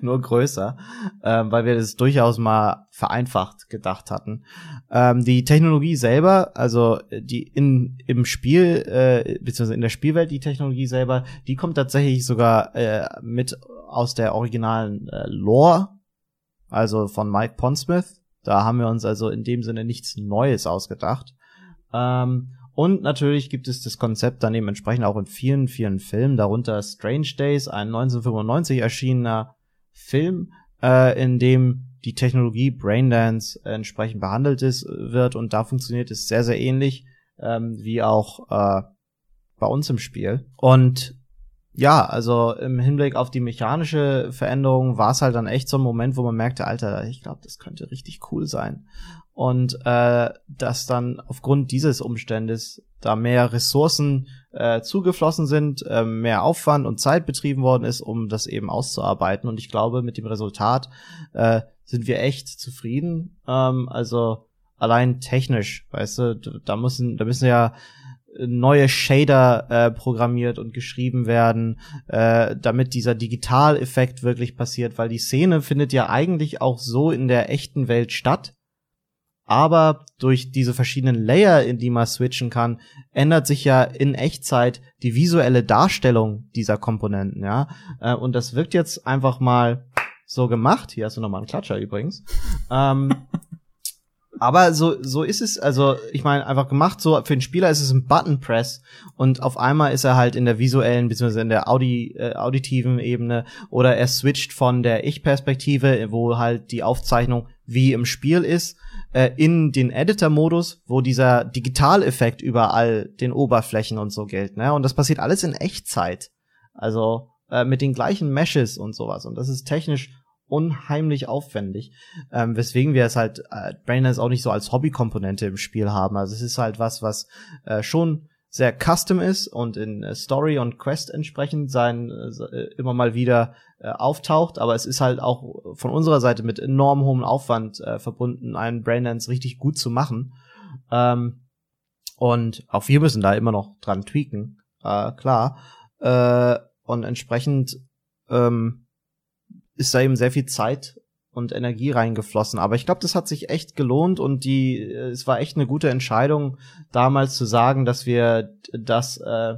nur größer, ähm, weil wir das durchaus mal vereinfacht gedacht hatten. Ähm, die Technologie selber, also die in im Spiel äh, beziehungsweise in der Spielwelt die Technologie selber, die kommt tatsächlich sogar äh, mit aus der originalen äh, Lore, also von Mike Pondsmith. Da haben wir uns also in dem Sinne nichts Neues ausgedacht. Ähm, und natürlich gibt es das Konzept dann eben entsprechend auch in vielen, vielen Filmen, darunter Strange Days, ein 1995 erschienener Film, äh, in dem die Technologie Braindance entsprechend behandelt ist, wird und da funktioniert es sehr, sehr ähnlich ähm, wie auch äh, bei uns im Spiel. Und ja, also im Hinblick auf die mechanische Veränderung war es halt dann echt so ein Moment, wo man merkte, Alter, ich glaube, das könnte richtig cool sein. Und äh, dass dann aufgrund dieses Umstandes da mehr Ressourcen äh, zugeflossen sind, äh, mehr Aufwand und Zeit betrieben worden ist, um das eben auszuarbeiten. Und ich glaube, mit dem Resultat äh, sind wir echt zufrieden. Ähm, also allein technisch, weißt du, da müssen, da müssen ja neue Shader äh, programmiert und geschrieben werden, äh, damit dieser Digitaleffekt wirklich passiert, weil die Szene findet ja eigentlich auch so in der echten Welt statt. Aber durch diese verschiedenen Layer, in die man switchen kann, ändert sich ja in Echtzeit die visuelle Darstellung dieser Komponenten, ja. Äh, und das wirkt jetzt einfach mal so gemacht. Hier hast du nochmal einen Klatscher übrigens. ähm, aber so, so ist es, also ich meine, einfach gemacht, so für den Spieler ist es ein Button Press und auf einmal ist er halt in der visuellen bzw. in der Audi, äh, auditiven Ebene oder er switcht von der Ich-Perspektive, wo halt die Aufzeichnung wie im Spiel ist, äh, in den Editor-Modus, wo dieser Digitaleffekt überall den Oberflächen und so gilt. Ne? Und das passiert alles in Echtzeit. Also äh, mit den gleichen Meshes und sowas. Und das ist technisch unheimlich aufwendig, ähm, weswegen wir es halt äh, Brainers auch nicht so als Hobbykomponente im Spiel haben. Also es ist halt was, was äh, schon sehr custom ist und in äh, Story und Quest entsprechend sein äh, immer mal wieder äh, auftaucht, aber es ist halt auch von unserer Seite mit enorm hohem Aufwand äh, verbunden, einen Braindance richtig gut zu machen. Ähm, Und auch wir müssen da immer noch dran tweaken, äh, klar. Äh, und entsprechend ähm, ist da eben sehr viel Zeit und Energie reingeflossen. Aber ich glaube, das hat sich echt gelohnt und die, äh, es war echt eine gute Entscheidung, damals zu sagen, dass wir das äh,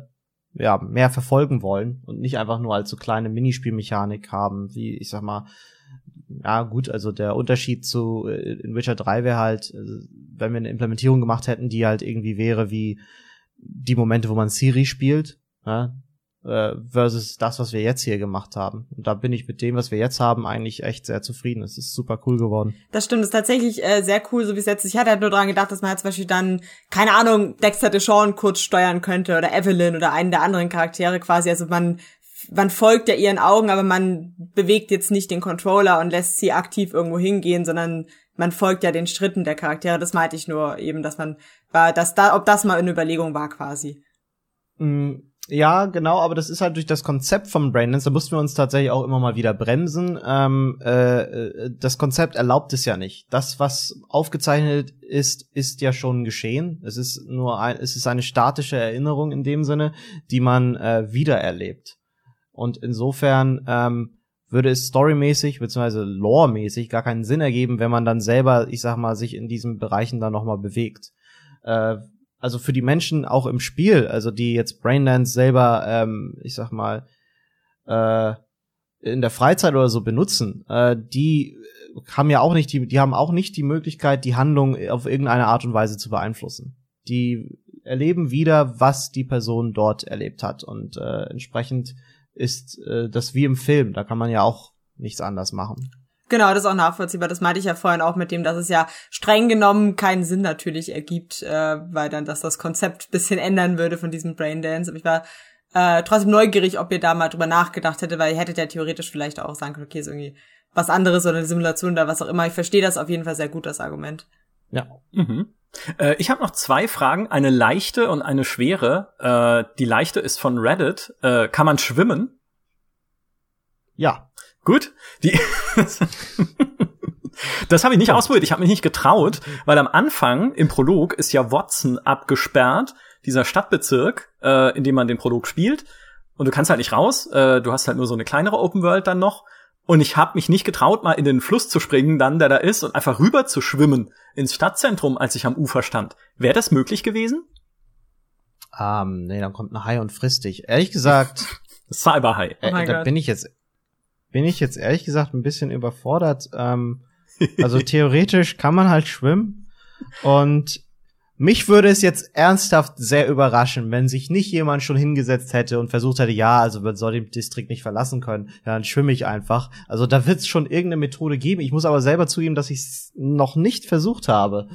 ja mehr verfolgen wollen und nicht einfach nur als so kleine Minispielmechanik haben, wie ich sag mal, ja gut, also der Unterschied zu äh, in Witcher 3 wäre halt, äh, wenn wir eine Implementierung gemacht hätten, die halt irgendwie wäre wie die Momente, wo man Siri spielt, ja, äh, versus das, was wir jetzt hier gemacht haben. Und da bin ich mit dem, was wir jetzt haben, eigentlich echt sehr zufrieden. Es ist super cool geworden. Das stimmt, es ist tatsächlich äh, sehr cool, so wie es jetzt. Ich hatte halt nur dran gedacht, dass man halt zum Beispiel dann, keine Ahnung, Dexter Deshawn kurz steuern könnte oder Evelyn oder einen der anderen Charaktere quasi. Also man man folgt ja ihren Augen, aber man bewegt jetzt nicht den Controller und lässt sie aktiv irgendwo hingehen, sondern man folgt ja den Schritten der Charaktere. Das meinte ich nur eben, dass man war, dass da, ob das mal eine Überlegung war quasi. Mm, ja, genau, aber das ist halt durch das Konzept von Braindance, da mussten wir uns tatsächlich auch immer mal wieder bremsen. Ähm, äh, äh, das Konzept erlaubt es ja nicht. Das, was aufgezeichnet ist, ist ja schon geschehen. Es ist nur ein, es ist eine statische Erinnerung in dem Sinne, die man äh, wiedererlebt. Und insofern ähm, würde es storymäßig bzw. loremäßig gar keinen Sinn ergeben, wenn man dann selber, ich sag mal, sich in diesen Bereichen dann nochmal bewegt. Äh, also für die Menschen auch im Spiel, also die jetzt Braindance selber, ähm, ich sag mal, äh, in der Freizeit oder so benutzen, äh, die haben ja auch nicht die, die haben auch nicht die Möglichkeit, die Handlung auf irgendeine Art und Weise zu beeinflussen. Die erleben wieder, was die Person dort erlebt hat und äh, entsprechend ist äh, das wie im Film. Da kann man ja auch nichts anders machen. Genau, das ist auch nachvollziehbar. Das meinte ich ja vorhin auch mit dem, dass es ja streng genommen keinen Sinn natürlich ergibt, äh, weil dann das das Konzept bisschen ändern würde von diesem Braindance. Aber ich war äh, trotzdem neugierig, ob ihr da mal drüber nachgedacht hättet, weil ihr hättet ja theoretisch vielleicht auch sagen können, okay, ist irgendwie was anderes oder eine Simulation oder was auch immer. Ich verstehe das auf jeden Fall sehr gut, das Argument. Ja. Mhm. Äh, ich habe noch zwei Fragen, eine leichte und eine schwere. Äh, die leichte ist von Reddit. Äh, kann man schwimmen? Ja. Gut. Die das habe ich nicht ausprobiert. Ich habe mich nicht getraut, weil am Anfang im Prolog ist ja Watson abgesperrt, dieser Stadtbezirk, äh, in dem man den Prolog spielt. Und du kannst halt nicht raus. Äh, du hast halt nur so eine kleinere Open World dann noch. Und ich habe mich nicht getraut, mal in den Fluss zu springen, dann der da ist, und einfach rüber zu schwimmen ins Stadtzentrum, als ich am Ufer stand. Wäre das möglich gewesen? Ähm, nee, dann kommt ein Hai und frisst dich. Ehrlich gesagt. Cyberhai. Äh, oh da bin ich jetzt bin ich jetzt ehrlich gesagt ein bisschen überfordert. Ähm, also theoretisch kann man halt schwimmen und mich würde es jetzt ernsthaft sehr überraschen, wenn sich nicht jemand schon hingesetzt hätte und versucht hätte, ja, also man soll den Distrikt nicht verlassen können, ja, dann schwimme ich einfach. Also da wird es schon irgendeine Methode geben. Ich muss aber selber zugeben, dass ich es noch nicht versucht habe.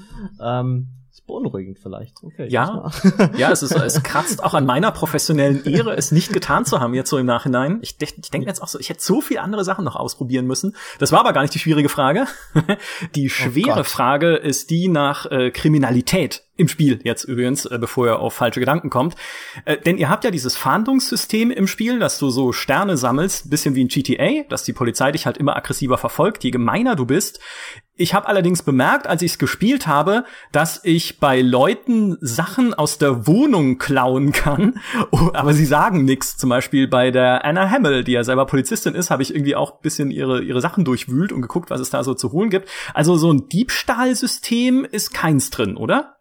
Ähm, beunruhigend vielleicht. Okay. Ja, ja, es ist, es kratzt auch an meiner professionellen Ehre, es nicht getan zu haben jetzt so im Nachhinein. Ich, ich denke jetzt auch so, ich hätte so viele andere Sachen noch ausprobieren müssen. Das war aber gar nicht die schwierige Frage. Die oh schwere oh Frage ist die nach äh, Kriminalität im Spiel jetzt übrigens, äh, bevor ihr auf falsche Gedanken kommt. Äh, denn ihr habt ja dieses Fahndungssystem im Spiel, dass du so Sterne sammelst, bisschen wie in GTA, dass die Polizei dich halt immer aggressiver verfolgt, je gemeiner du bist. Ich habe allerdings bemerkt, als ich es gespielt habe, dass ich bei Leuten Sachen aus der Wohnung klauen kann, oh, aber sie sagen nichts. Zum Beispiel bei der Anna Hamill, die ja selber Polizistin ist, habe ich irgendwie auch bisschen ihre, ihre Sachen durchwühlt und geguckt, was es da so zu holen gibt. Also so ein Diebstahlsystem ist keins drin, oder?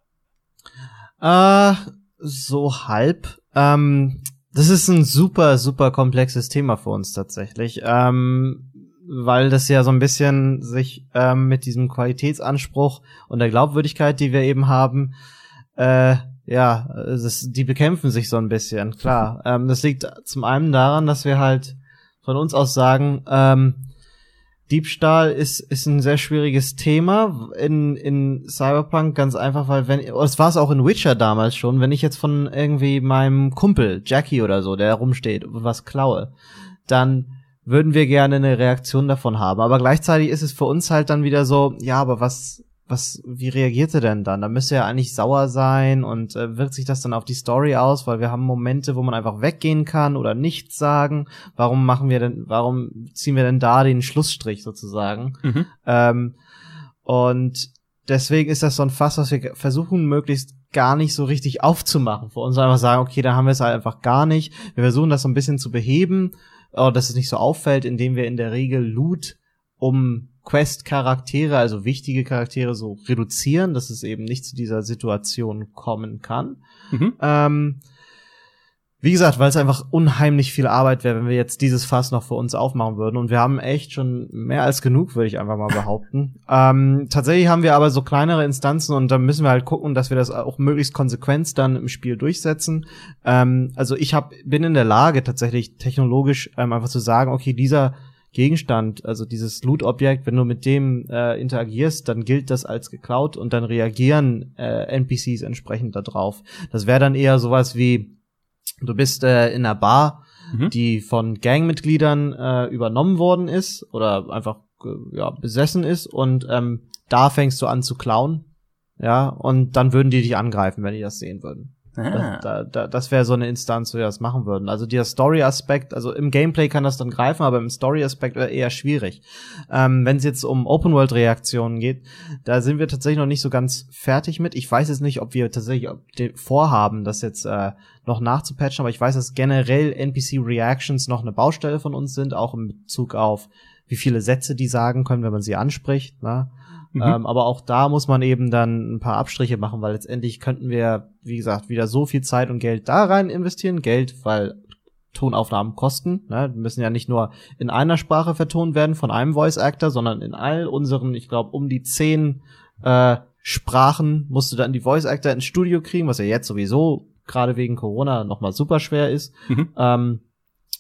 Äh, so halb. Ähm, das ist ein super, super komplexes Thema für uns tatsächlich. Ähm, weil das ja so ein bisschen sich ähm, mit diesem Qualitätsanspruch und der Glaubwürdigkeit, die wir eben haben, äh, ja, das, die bekämpfen sich so ein bisschen, klar. Ähm, das liegt zum einen daran, dass wir halt von uns aus sagen, ähm, Diebstahl ist, ist ein sehr schwieriges Thema in, in Cyberpunk, ganz einfach, weil wenn, es war es auch in Witcher damals schon, wenn ich jetzt von irgendwie meinem Kumpel, Jackie oder so, der rumsteht und was klaue, dann würden wir gerne eine Reaktion davon haben. Aber gleichzeitig ist es für uns halt dann wieder so, ja, aber was, was, wie reagiert er denn dann? Da müsste er eigentlich sauer sein und äh, wirkt sich das dann auf die Story aus, weil wir haben Momente, wo man einfach weggehen kann oder nichts sagen. Warum machen wir denn, warum ziehen wir denn da den Schlussstrich sozusagen? Mhm. Ähm, und deswegen ist das so ein Fass, was wir versuchen, möglichst gar nicht so richtig aufzumachen. Für uns einfach sagen, okay, da haben wir es halt einfach gar nicht. Wir versuchen das so ein bisschen zu beheben, oder dass es nicht so auffällt, indem wir in der Regel Loot um Quest-Charaktere, also wichtige Charaktere, so reduzieren, dass es eben nicht zu dieser Situation kommen kann. Mhm. Ähm, wie gesagt, weil es einfach unheimlich viel Arbeit wäre, wenn wir jetzt dieses Fass noch für uns aufmachen würden. Und wir haben echt schon mehr als genug, würde ich einfach mal behaupten. ähm, tatsächlich haben wir aber so kleinere Instanzen und da müssen wir halt gucken, dass wir das auch möglichst konsequent dann im Spiel durchsetzen. Ähm, also ich hab, bin in der Lage, tatsächlich technologisch ähm, einfach zu sagen, okay, dieser Gegenstand, also dieses Loot-Objekt, wenn du mit dem äh, interagierst, dann gilt das als geklaut und dann reagieren äh, NPCs entsprechend darauf. Das wäre dann eher sowas wie Du bist äh, in einer Bar, mhm. die von Gangmitgliedern äh, übernommen worden ist oder einfach äh, ja, besessen ist und ähm, da fängst du an zu klauen. Ja, und dann würden die dich angreifen, wenn die das sehen würden. Ah. Da, da, das wäre so eine Instanz, wo wir das machen würden. Also der Story-Aspekt, also im Gameplay kann das dann greifen, aber im Story-Aspekt eher schwierig. Ähm, Wenn es jetzt um Open-World-Reaktionen geht, da sind wir tatsächlich noch nicht so ganz fertig mit. Ich weiß jetzt nicht, ob wir tatsächlich vorhaben, das jetzt äh, noch nachzupatchen, aber ich weiß, dass generell NPC-Reactions noch eine Baustelle von uns sind, auch in Bezug auf wie viele Sätze die sagen können, wenn man sie anspricht. Ne? Mhm. Ähm, aber auch da muss man eben dann ein paar Abstriche machen, weil letztendlich könnten wir, wie gesagt, wieder so viel Zeit und Geld da rein investieren. Geld, weil Tonaufnahmen kosten. Ne? Die müssen ja nicht nur in einer Sprache vertont werden von einem Voice Actor, sondern in all unseren, ich glaube, um die zehn äh, Sprachen musst du dann die Voice Actor ins Studio kriegen, was ja jetzt sowieso gerade wegen Corona nochmal super schwer ist. Mhm. Ähm,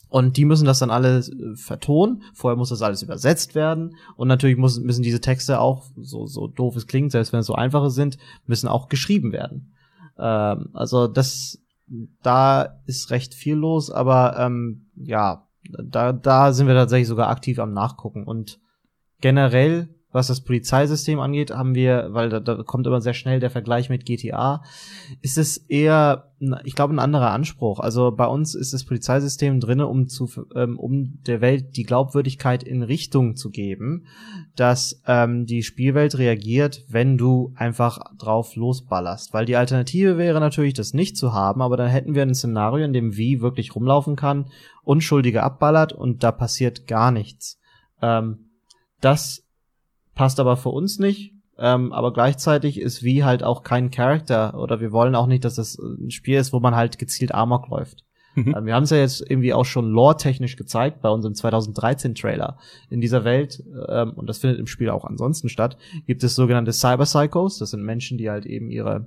und die müssen das dann alles äh, vertonen. Vorher muss das alles übersetzt werden. Und natürlich muss, müssen diese Texte auch, so, so doof es klingt, selbst wenn es so einfache sind, müssen auch geschrieben werden. Ähm, also das, da ist recht viel los, aber ähm, ja, da, da sind wir tatsächlich sogar aktiv am Nachgucken. Und generell was das Polizeisystem angeht, haben wir, weil da, da kommt immer sehr schnell der Vergleich mit GTA, ist es eher, ich glaube, ein anderer Anspruch. Also bei uns ist das Polizeisystem drinne, um zu, ähm, um der Welt die Glaubwürdigkeit in Richtung zu geben, dass ähm, die Spielwelt reagiert, wenn du einfach drauf losballerst. Weil die Alternative wäre natürlich, das nicht zu haben, aber dann hätten wir ein Szenario, in dem wie wirklich rumlaufen kann, Unschuldige abballert und da passiert gar nichts. Ähm, das passt aber für uns nicht. Ähm, aber gleichzeitig ist wie halt auch kein Charakter oder wir wollen auch nicht, dass das ein Spiel ist, wo man halt gezielt Amok läuft. Mhm. Ähm, wir haben es ja jetzt irgendwie auch schon lore-technisch gezeigt bei unserem 2013-Trailer. In dieser Welt, ähm, und das findet im Spiel auch ansonsten statt, gibt es sogenannte Cyber-Psychos. Das sind Menschen, die halt eben ihre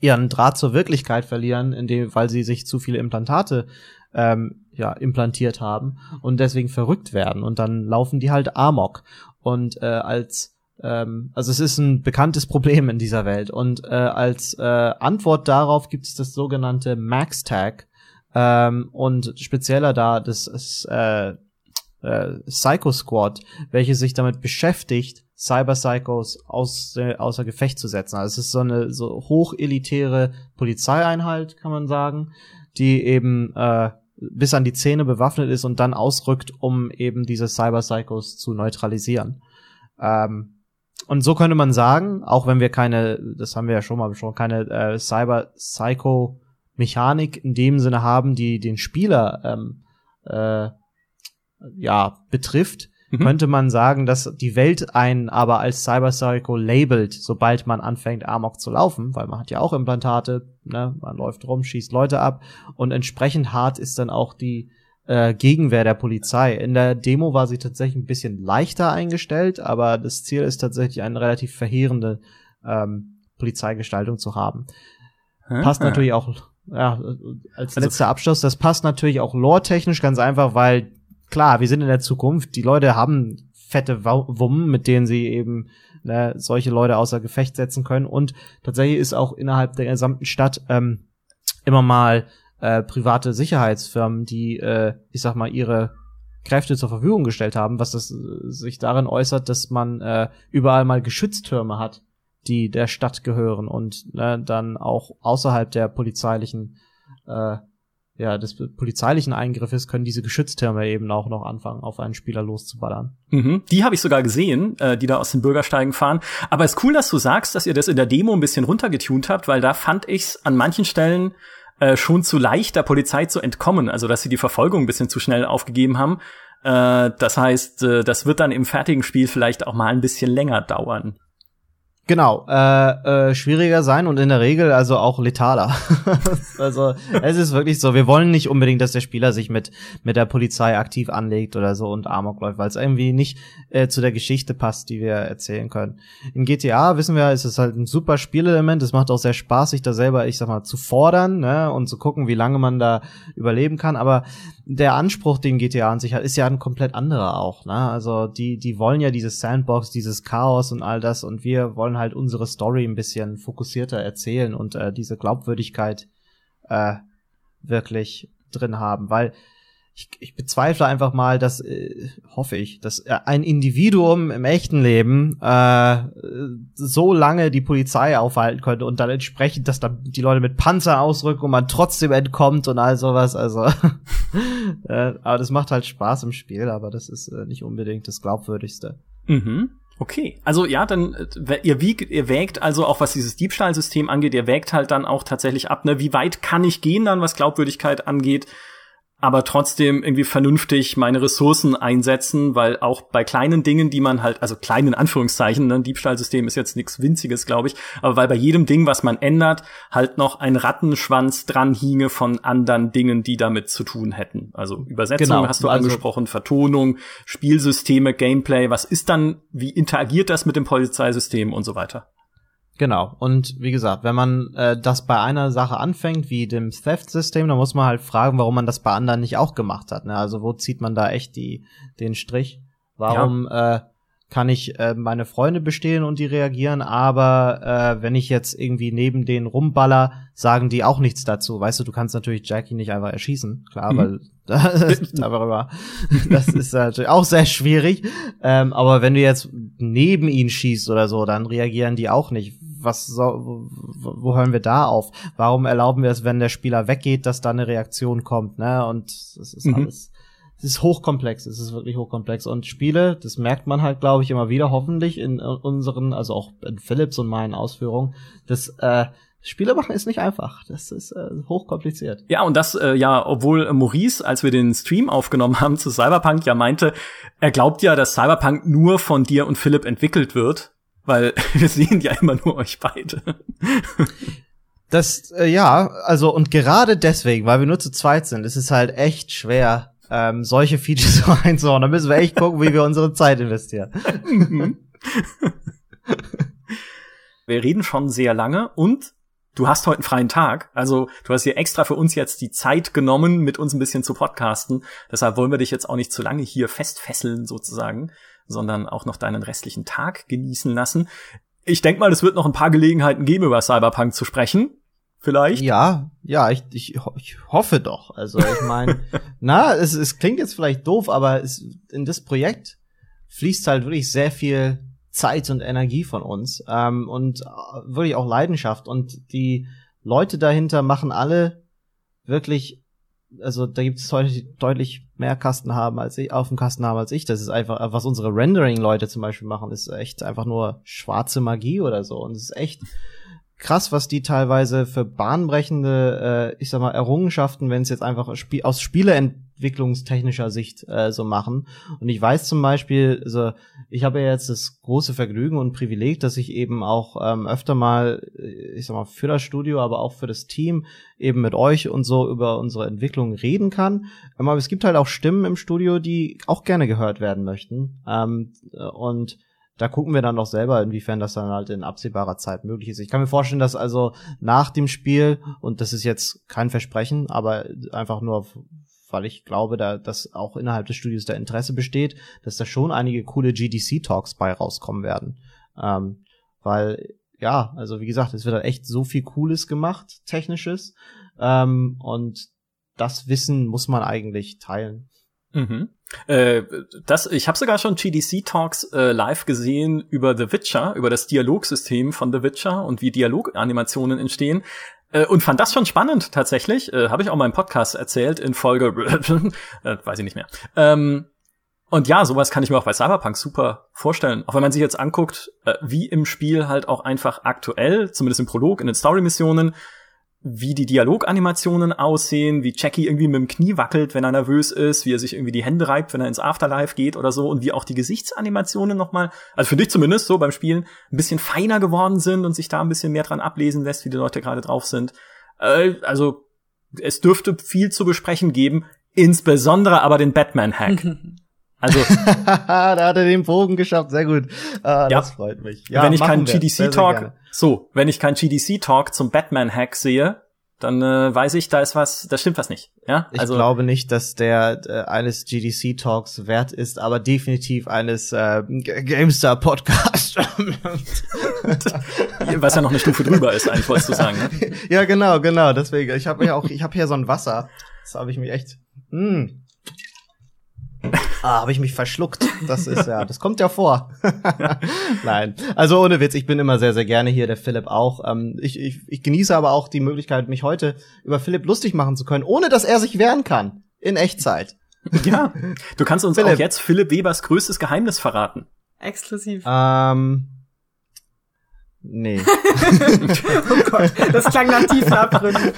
ihren Draht zur Wirklichkeit verlieren, indem, weil sie sich zu viele Implantate ähm, ja, implantiert haben und deswegen verrückt werden und dann laufen die halt Amok. Und äh, als ähm, also es ist ein bekanntes Problem in dieser Welt. Und äh, als äh, Antwort darauf gibt es das sogenannte Max-Tag. Ähm, und spezieller da das ist äh, äh, Psycho Squad, welche sich damit beschäftigt, Cyber Psychos aus, äh, außer Gefecht zu setzen. Also es ist so eine so hochelitäre Polizeieinheit, kann man sagen, die eben äh, bis an die Zähne bewaffnet ist und dann ausrückt, um eben diese Cyber Psychos zu neutralisieren. Ähm, und so könnte man sagen, auch wenn wir keine, das haben wir ja schon mal besprochen, keine äh, Cyber Psycho Mechanik in dem Sinne haben, die den Spieler ähm, äh, ja betrifft, mhm. könnte man sagen, dass die Welt einen aber als Cyber Psycho labelt, sobald man anfängt Amok zu laufen, weil man hat ja auch Implantate, ne, man läuft rum, schießt Leute ab und entsprechend hart ist dann auch die äh, Gegenwehr der Polizei. In der Demo war sie tatsächlich ein bisschen leichter eingestellt, aber das Ziel ist tatsächlich eine relativ verheerende ähm, Polizeigestaltung zu haben. Hm? Passt natürlich auch, ja, als also letzter Abschluss, das passt natürlich auch lore-technisch ganz einfach, weil klar, wir sind in der Zukunft, die Leute haben fette Wummen, mit denen sie eben ne, solche Leute außer Gefecht setzen können. Und tatsächlich ist auch innerhalb der gesamten Stadt ähm, immer mal äh, private Sicherheitsfirmen, die, äh, ich sag mal, ihre Kräfte zur Verfügung gestellt haben, was das äh, sich darin äußert, dass man äh, überall mal Geschütztürme hat, die der Stadt gehören und äh, dann auch außerhalb der polizeilichen äh, ja, des polizeilichen Eingriffes können diese Geschütztürme eben auch noch anfangen, auf einen Spieler loszuballern. Mhm. Die habe ich sogar gesehen, äh, die da aus den Bürgersteigen fahren. Aber es ist cool, dass du sagst, dass ihr das in der Demo ein bisschen runtergetunt habt, weil da fand ich's an manchen Stellen äh, schon zu leicht, der Polizei zu entkommen. Also, dass sie die Verfolgung ein bisschen zu schnell aufgegeben haben. Äh, das heißt, äh, das wird dann im fertigen Spiel vielleicht auch mal ein bisschen länger dauern. Genau, äh, äh, schwieriger sein und in der Regel also auch letaler. also es ist wirklich so, wir wollen nicht unbedingt, dass der Spieler sich mit mit der Polizei aktiv anlegt oder so und Amok läuft, weil es irgendwie nicht äh, zu der Geschichte passt, die wir erzählen können. In GTA wissen wir, ist es halt ein super Spielelement. Es macht auch sehr Spaß, sich da selber, ich sag mal, zu fordern ne, und zu gucken, wie lange man da überleben kann. Aber der Anspruch, den GTA an sich hat, ist ja ein komplett anderer auch. Ne? Also die die wollen ja dieses Sandbox, dieses Chaos und all das und wir wollen halt unsere Story ein bisschen fokussierter erzählen und äh, diese Glaubwürdigkeit äh, wirklich drin haben, weil ich, ich bezweifle einfach mal, dass, äh, hoffe ich, dass äh, ein Individuum im echten Leben äh, so lange die Polizei aufhalten könnte und dann entsprechend, dass dann die Leute mit Panzer ausrücken und man trotzdem entkommt und all sowas. Also, äh, aber das macht halt Spaß im Spiel, aber das ist äh, nicht unbedingt das Glaubwürdigste. Mhm. Okay, also ja, dann äh, ihr wiegt, ihr wägt also auch was dieses Diebstahlsystem angeht, ihr wägt halt dann auch tatsächlich ab, ne, wie weit kann ich gehen dann, was Glaubwürdigkeit angeht aber trotzdem irgendwie vernünftig meine Ressourcen einsetzen, weil auch bei kleinen Dingen, die man halt, also kleinen Anführungszeichen, ne, Diebstahlsystem ist jetzt nichts Winziges, glaube ich, aber weil bei jedem Ding, was man ändert, halt noch ein Rattenschwanz dran hinge von anderen Dingen, die damit zu tun hätten. Also Übersetzung genau, hast du also angesprochen, Vertonung, Spielsysteme, Gameplay, was ist dann, wie interagiert das mit dem Polizeisystem und so weiter? Genau. Und wie gesagt, wenn man äh, das bei einer Sache anfängt, wie dem Theft-System, dann muss man halt fragen, warum man das bei anderen nicht auch gemacht hat. Ne? Also wo zieht man da echt die, den Strich? Warum ja. äh, kann ich äh, meine Freunde bestehlen und die reagieren, aber äh, wenn ich jetzt irgendwie neben denen rumballer, sagen die auch nichts dazu. Weißt du, du kannst natürlich Jackie nicht einfach erschießen, klar, mhm. weil das, darüber, das ist natürlich auch sehr schwierig. Ähm, aber wenn du jetzt neben ihn schießt oder so, dann reagieren die auch nicht was so, wo, wo hören wir da auf? Warum erlauben wir es, wenn der Spieler weggeht, dass da eine Reaktion kommt, ne? Und es ist mhm. alles, es ist hochkomplex, es ist wirklich hochkomplex. Und Spiele, das merkt man halt, glaube ich, immer wieder, hoffentlich in unseren, also auch in Philips und meinen Ausführungen, dass äh, Spiele machen ist nicht einfach. Das ist äh, hochkompliziert. Ja, und das äh, ja, obwohl Maurice, als wir den Stream aufgenommen haben zu Cyberpunk, ja meinte, er glaubt ja, dass Cyberpunk nur von dir und Philipp entwickelt wird weil wir sehen ja immer nur euch beide. Das, äh, ja, also und gerade deswegen, weil wir nur zu zweit sind, ist es halt echt schwer, ähm, solche Features so einzuhauen. Da müssen wir echt gucken, wie wir unsere Zeit investieren. Mhm. wir reden schon sehr lange und du hast heute einen freien Tag. Also du hast hier extra für uns jetzt die Zeit genommen, mit uns ein bisschen zu podcasten. Deshalb wollen wir dich jetzt auch nicht zu lange hier festfesseln sozusagen sondern auch noch deinen restlichen Tag genießen lassen. Ich denke mal, es wird noch ein paar Gelegenheiten geben, über Cyberpunk zu sprechen. Vielleicht? Ja, ja, ich, ich, ich hoffe doch. Also ich meine, na, es, es klingt jetzt vielleicht doof, aber es, in das Projekt fließt halt wirklich sehr viel Zeit und Energie von uns ähm, und äh, wirklich auch Leidenschaft. Und die Leute dahinter machen alle wirklich also da gibt es deutlich, deutlich mehr Kasten haben als ich, auf dem Kasten haben als ich. Das ist einfach, was unsere Rendering-Leute zum Beispiel machen, ist echt einfach nur schwarze Magie oder so. Und es ist echt krass, was die teilweise für bahnbrechende, äh, ich sag mal, Errungenschaften, wenn es jetzt einfach aus Spieleentwicklungstechnischer Sicht äh, so machen. Und ich weiß zum Beispiel, also ich habe ja jetzt das große Vergnügen und Privileg, dass ich eben auch ähm, öfter mal, äh, ich sag mal, für das Studio, aber auch für das Team eben mit euch und so über unsere Entwicklung reden kann. Ähm, aber es gibt halt auch Stimmen im Studio, die auch gerne gehört werden möchten. Ähm, und da gucken wir dann noch selber, inwiefern das dann halt in absehbarer Zeit möglich ist. Ich kann mir vorstellen, dass also nach dem Spiel, und das ist jetzt kein Versprechen, aber einfach nur, weil ich glaube, da, dass auch innerhalb des Studios der Interesse besteht, dass da schon einige coole GDC-Talks bei rauskommen werden. Ähm, weil, ja, also wie gesagt, es wird halt echt so viel Cooles gemacht, Technisches. Ähm, und das Wissen muss man eigentlich teilen. Mhm. Äh, das, ich habe sogar schon GDC Talks äh, live gesehen über The Witcher, über das Dialogsystem von The Witcher und wie Dialoganimationen entstehen. Äh, und fand das schon spannend tatsächlich. Äh, Habe ich auch mal im Podcast erzählt in Folge, äh, weiß ich nicht mehr. Ähm, und ja, sowas kann ich mir auch bei Cyberpunk super vorstellen. Auch wenn man sich jetzt anguckt, äh, wie im Spiel halt auch einfach aktuell, zumindest im Prolog, in den Story-Missionen, wie die Dialoganimationen aussehen, wie Jackie irgendwie mit dem Knie wackelt, wenn er nervös ist, wie er sich irgendwie die Hände reibt, wenn er ins Afterlife geht oder so und wie auch die Gesichtsanimationen nochmal, also für dich zumindest so beim Spielen, ein bisschen feiner geworden sind und sich da ein bisschen mehr dran ablesen lässt, wie die Leute gerade drauf sind. Äh, also es dürfte viel zu besprechen geben, insbesondere aber den Batman-Hack. Also da hat er den Bogen geschafft, sehr gut. Ah, ja. Das freut mich. Ja, wenn ich keinen GDC-Talk, so, wenn ich keinen GDC-Talk zum Batman-Hack sehe, dann äh, weiß ich, da ist was, da stimmt was nicht. Ja, also ich glaube nicht, dass der äh, eines GDC Talks wert ist, aber definitiv eines äh, Gamestar Podcast. was ja noch eine Stufe drüber ist, eigentlich wolltest du sagen. Ne? Ja, genau, genau. Deswegen, ich habe ja auch, ich habe hier so ein Wasser. Das habe ich mir echt. Mh. Ah, habe ich mich verschluckt. Das ist ja, das kommt ja vor. Nein, also ohne Witz, ich bin immer sehr, sehr gerne hier, der Philipp auch. Ähm, ich, ich, ich genieße aber auch die Möglichkeit, mich heute über Philipp lustig machen zu können, ohne dass er sich wehren kann. In Echtzeit. Ja, du kannst uns Philipp. auch jetzt Philipp Webers größtes Geheimnis verraten. Exklusiv. Ähm, Nee. oh Gott, das klang nach tiefen Abgründen.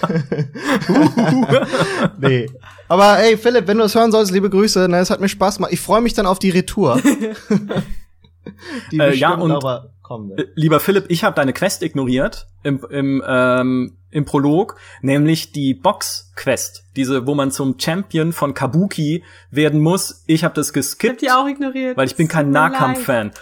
nee. Aber ey, Philipp, wenn du es hören sollst, liebe Grüße, ne, es hat mir Spaß gemacht. Ich freue mich dann auf die Retour. die äh, ja, und aber kommen wird. Lieber Philipp, ich habe deine Quest ignoriert im, im, ähm, im Prolog, nämlich die Box-Quest, diese, wo man zum Champion von Kabuki werden muss. Ich habe das geskippt. Ich hab die auch ignoriert. Weil ich bin kein Nahkampf-Fan.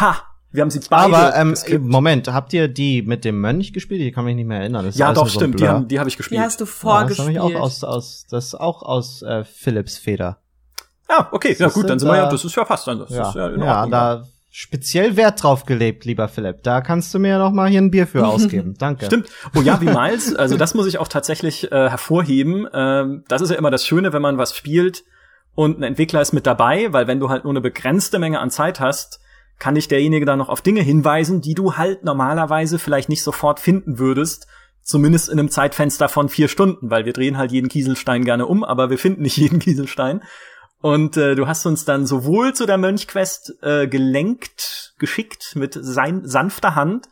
Ha! Wir haben sie beide. Aber ähm, Moment, habt ihr die mit dem Mönch gespielt? Die kann mich nicht mehr erinnern. Das ja, doch so stimmt. Die, haben, die habe ich gespielt. Die hast du vorgespielt. Ja, das ich auch aus, aus, das ist auch aus äh, Philips Feder. Ja, okay, ja gut, dann sind wir ja, das ist ja fast dann. Das ja, ist ja, in ja da speziell Wert drauf gelebt, lieber Philipp. Da kannst du mir noch mal hier ein Bier für ausgeben. Danke. Stimmt. Oh ja, wie Miles. Also das muss ich auch tatsächlich äh, hervorheben. Ähm, das ist ja immer das Schöne, wenn man was spielt und ein Entwickler ist mit dabei, weil wenn du halt nur eine begrenzte Menge an Zeit hast, kann dich derjenige dann noch auf Dinge hinweisen, die du halt normalerweise vielleicht nicht sofort finden würdest, zumindest in einem Zeitfenster von vier Stunden, weil wir drehen halt jeden Kieselstein gerne um, aber wir finden nicht jeden Kieselstein. Und äh, du hast uns dann sowohl zu der Mönchquest äh, gelenkt, geschickt mit sein, sanfter Hand,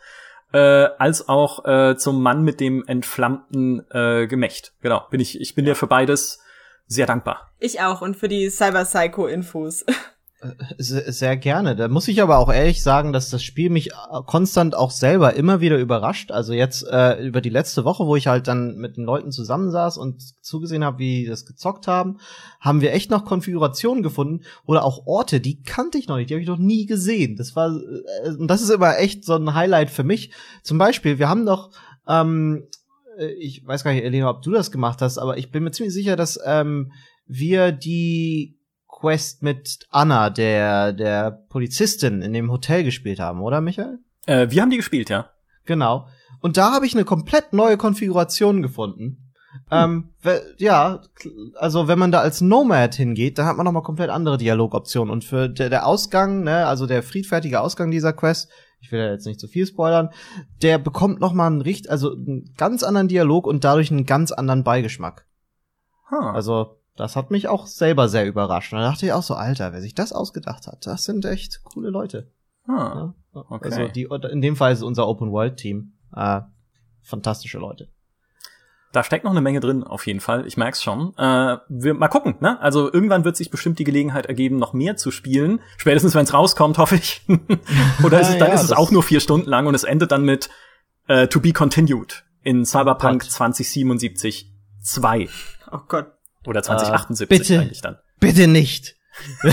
äh, als auch äh, zum Mann mit dem entflammten äh, Gemächt. Genau, bin ich, ich bin dir für beides sehr dankbar. Ich auch und für die Cyber Psycho Infos. Sehr gerne. Da muss ich aber auch ehrlich sagen, dass das Spiel mich konstant auch selber immer wieder überrascht. Also jetzt äh, über die letzte Woche, wo ich halt dann mit den Leuten zusammensaß und zugesehen habe, wie die das gezockt haben, haben wir echt noch Konfigurationen gefunden oder auch Orte, die kannte ich noch nicht, die habe ich noch nie gesehen. Das war äh, und das ist immer echt so ein Highlight für mich. Zum Beispiel, wir haben noch ähm, äh, ich weiß gar nicht, Elena, ob du das gemacht hast, aber ich bin mir ziemlich sicher, dass ähm, wir die Quest mit Anna, der, der Polizistin in dem Hotel gespielt haben, oder Michael? Äh, wir haben die gespielt, ja. Genau. Und da habe ich eine komplett neue Konfiguration gefunden. Hm. Ähm, ja, also wenn man da als Nomad hingeht, dann hat man noch mal komplett andere Dialogoptionen. Und für der, der Ausgang, ne, also der friedfertige Ausgang dieser Quest, ich will ja jetzt nicht zu viel spoilern, der bekommt noch mal einen richt, also einen ganz anderen Dialog und dadurch einen ganz anderen Beigeschmack. Huh. Also das hat mich auch selber sehr überrascht. Und da dachte ich auch so, Alter, wer sich das ausgedacht hat, das sind echt coole Leute. Ah, ja? okay. Also die, in dem Fall ist unser Open World Team äh, fantastische Leute. Da steckt noch eine Menge drin, auf jeden Fall. Ich merk's schon. Äh, wir, mal gucken, ne? Also irgendwann wird sich bestimmt die Gelegenheit ergeben, noch mehr zu spielen. Spätestens, wenn es rauskommt, hoffe ich. Oder ist es, dann ja, ist es auch nur vier Stunden lang und es endet dann mit äh, To Be Continued in Cyberpunk oh 2077 2. Oh Gott. Oder 2078 äh, bitte, eigentlich dann. Bitte nicht.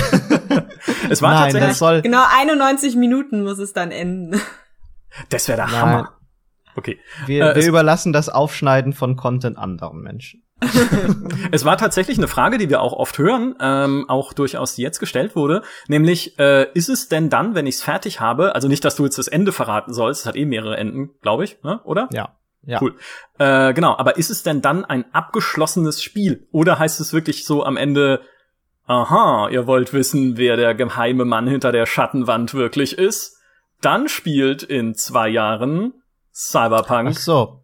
es war Nein, tatsächlich. Das soll genau 91 Minuten muss es dann enden. Das wäre der Nein. Hammer. Okay. Wir, äh, wir überlassen das Aufschneiden von Content anderen Menschen. es war tatsächlich eine Frage, die wir auch oft hören, ähm, auch durchaus die jetzt gestellt wurde, nämlich äh, ist es denn dann, wenn ich es fertig habe, also nicht, dass du jetzt das Ende verraten sollst, es hat eh mehrere Enden, glaube ich, ne? oder? Ja. Ja. Cool. Äh, genau, aber ist es denn dann ein abgeschlossenes Spiel? Oder heißt es wirklich so am Ende, aha, ihr wollt wissen, wer der geheime Mann hinter der Schattenwand wirklich ist? Dann spielt in zwei Jahren Cyberpunk Ach so.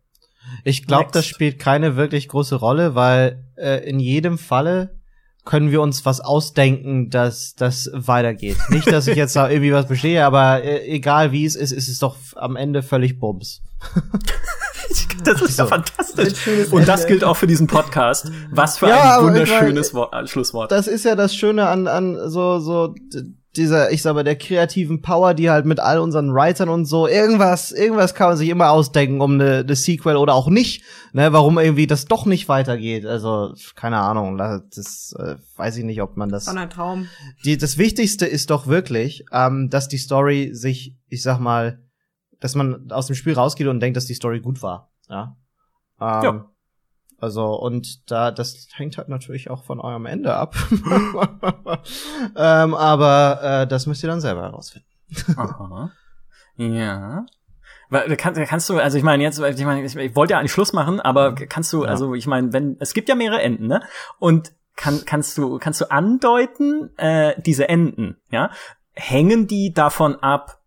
Ich glaube, das spielt keine wirklich große Rolle, weil äh, in jedem Falle können wir uns was ausdenken, dass das weitergeht. Nicht, dass ich jetzt da irgendwie was bestehe, aber äh, egal wie es ist, ist es doch am Ende völlig Bums. das ist so. ja fantastisch. Und das gilt auch für diesen Podcast. Was für ja, ein wunderschönes meine, Schlusswort. Das ist ja das Schöne an, an so, so dieser, ich sag mal, der kreativen Power, die halt mit all unseren Writern und so, irgendwas, irgendwas kann man sich immer ausdenken, um eine, eine Sequel oder auch nicht, ne, warum irgendwie das doch nicht weitergeht. Also, keine Ahnung, das, das äh, weiß ich nicht, ob man das. Von ein Traum. Die, das Wichtigste ist doch wirklich, ähm, dass die Story sich, ich sag mal, dass man aus dem Spiel rausgeht und denkt, dass die Story gut war. Ja. Ähm, ja. Also, und da, das hängt halt natürlich auch von eurem Ende ab. ähm, aber äh, das müsst ihr dann selber herausfinden. Aha. Ja. Kann, kannst du, also ich meine, jetzt, ich meine, ich, ich wollte ja eigentlich Schluss machen, aber kannst du, ja. also ich meine, wenn, es gibt ja mehrere Enden, ne? Und kann, kannst du, kannst du andeuten, äh, diese Enden, ja? Hängen die davon ab,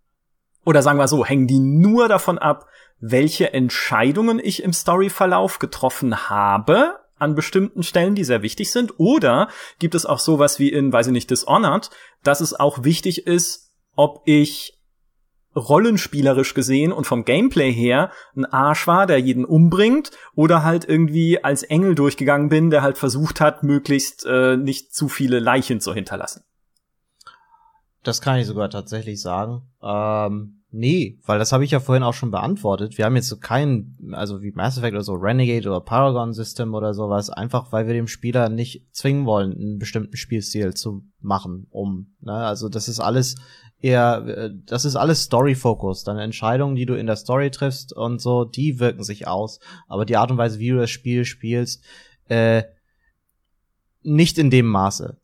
oder sagen wir so, hängen die nur davon ab, welche Entscheidungen ich im Storyverlauf getroffen habe an bestimmten Stellen, die sehr wichtig sind? Oder gibt es auch sowas wie in, weiß ich nicht, Dishonored, dass es auch wichtig ist, ob ich rollenspielerisch gesehen und vom Gameplay her ein Arsch war, der jeden umbringt, oder halt irgendwie als Engel durchgegangen bin, der halt versucht hat, möglichst äh, nicht zu viele Leichen zu hinterlassen. Das kann ich sogar tatsächlich sagen. Ähm, nee, weil das habe ich ja vorhin auch schon beantwortet. Wir haben jetzt so keinen, also wie Mass Effect oder so Renegade oder Paragon System oder sowas, einfach weil wir dem Spieler nicht zwingen wollen, einen bestimmten Spielstil zu machen, um. Ne? Also das ist alles eher, äh, das ist alles Story-Focus. Deine Entscheidungen, die du in der Story triffst und so, die wirken sich aus. Aber die Art und Weise, wie du das Spiel spielst, äh, nicht in dem Maße.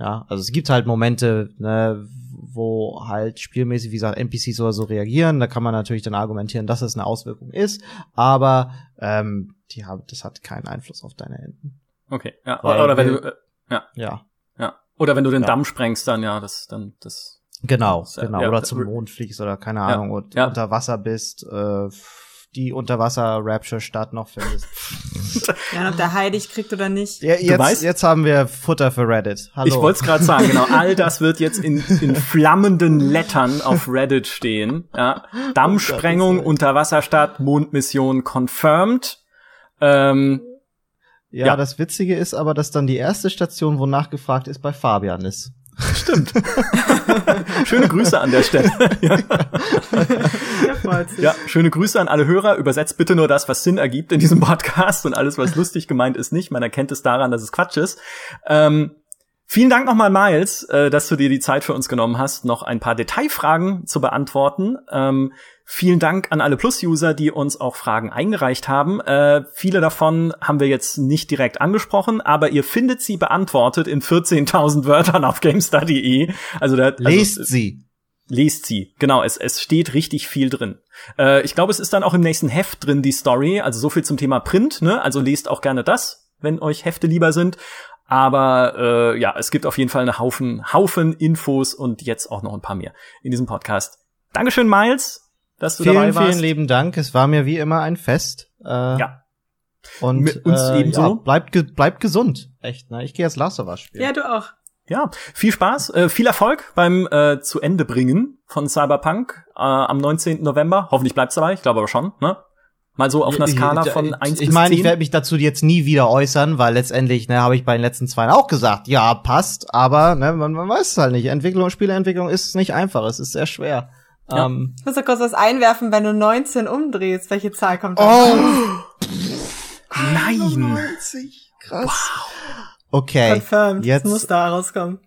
Ja, also es gibt halt Momente, ne, wo halt spielmäßig, wie gesagt, NPCs oder so reagieren. Da kann man natürlich dann argumentieren, dass es eine Auswirkung ist, aber ähm, die haben, das hat keinen Einfluss auf deine Enden. Okay, ja. Weil oder wenn du, äh, ja. Ja. Ja. Oder wenn du den ja. Damm sprengst, dann ja, das, dann, das. Genau, das, genau. Ja, oder zum Mond fliegst oder keine Ahnung, und unter Wasser bist, äh, die Unterwasser-Rapture-Stadt noch findest. ja, ob der Heilig kriegt oder nicht. Ja, jetzt, weißt, jetzt haben wir Futter für Reddit. Hallo. Ich wollte es gerade sagen, genau. All das wird jetzt in, in flammenden Lettern auf Reddit stehen. Ja. Dammsprengung, oh Unterwasserstadt, Mondmission confirmed. Ähm, ja, ja, das Witzige ist aber, dass dann die erste Station, wo nachgefragt ist, bei Fabian ist. Stimmt. schöne Grüße an der Stelle. ja. ja, schöne Grüße an alle Hörer. Übersetzt bitte nur das, was Sinn ergibt in diesem Podcast und alles, was lustig gemeint ist, nicht. Man erkennt es daran, dass es Quatsch ist. Ähm, Vielen Dank nochmal, Miles, äh, dass du dir die Zeit für uns genommen hast, noch ein paar Detailfragen zu beantworten. Ähm, vielen Dank an alle Plus-User, die uns auch Fragen eingereicht haben. Äh, viele davon haben wir jetzt nicht direkt angesprochen, aber ihr findet sie beantwortet in 14.000 Wörtern auf GameStar.de. Also, da, also lest sie. Lest sie, genau, es, es steht richtig viel drin. Äh, ich glaube, es ist dann auch im nächsten Heft drin, die Story, also so viel zum Thema Print, ne? Also lest auch gerne das, wenn euch Hefte lieber sind. Aber äh, ja, es gibt auf jeden Fall einen Haufen, Haufen Infos und jetzt auch noch ein paar mehr in diesem Podcast. Dankeschön, Miles, dass du vielen, dabei warst. Vielen lieben Dank. Es war mir wie immer ein Fest. Äh, ja. Und Mit uns äh, ebenso. Ja, bleibt, ge bleibt gesund. Echt, ne? Ich gehe jetzt Last of Us spielen. Ja, du auch. Ja, viel Spaß, äh, viel Erfolg beim äh, zu Ende bringen von Cyberpunk äh, am 19. November. Hoffentlich bleibt's dabei, ich glaube aber schon, ne? Mal so auf einer Skala von 1 ich, ich mein, Ich werde mich dazu jetzt nie wieder äußern, weil letztendlich, ne, habe ich bei den letzten zwei auch gesagt, ja, passt, aber ne, man, man weiß es halt nicht. Entwicklung, Spieleentwicklung ist nicht einfach, es ist sehr schwer. Ja. Ähm, ich muss ja kurz was einwerfen, wenn du 19 umdrehst, welche Zahl kommt da Oh! Nein! 91. Krass. Wow. Okay. Confirmed. Jetzt das muss da rauskommen.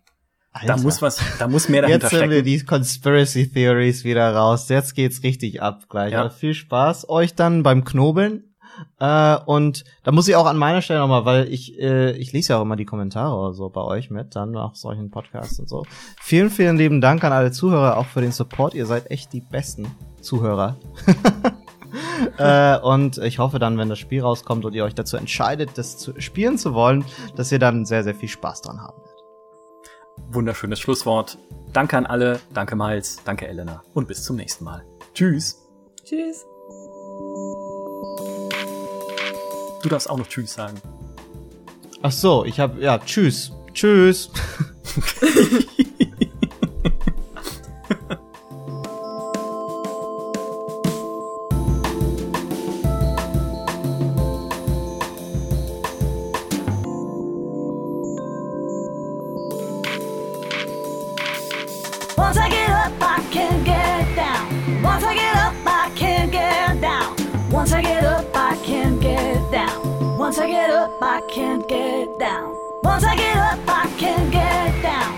Alter. Da muss was, da muss mehr dahinter Jetzt stecken. Jetzt wir die Conspiracy Theories wieder raus. Jetzt geht's richtig ab gleich. Ja. Also viel Spaß euch dann beim Knobeln. Äh, und da muss ich auch an meiner Stelle nochmal, weil ich, äh, ich lese ja auch immer die Kommentare so bei euch mit, dann nach solchen Podcasts und so. Vielen, vielen lieben Dank an alle Zuhörer, auch für den Support. Ihr seid echt die besten Zuhörer. äh, und ich hoffe dann, wenn das Spiel rauskommt und ihr euch dazu entscheidet, das zu spielen zu wollen, dass ihr dann sehr, sehr viel Spaß dran haben wunderschönes Schlusswort. Danke an alle, danke Miles, danke Elena und bis zum nächsten Mal. Tschüss. Tschüss. Du darfst auch noch Tschüss sagen. Ach so, ich habe ja Tschüss, Tschüss. Once I get up, I can't get down. Once I get up, I can't get down.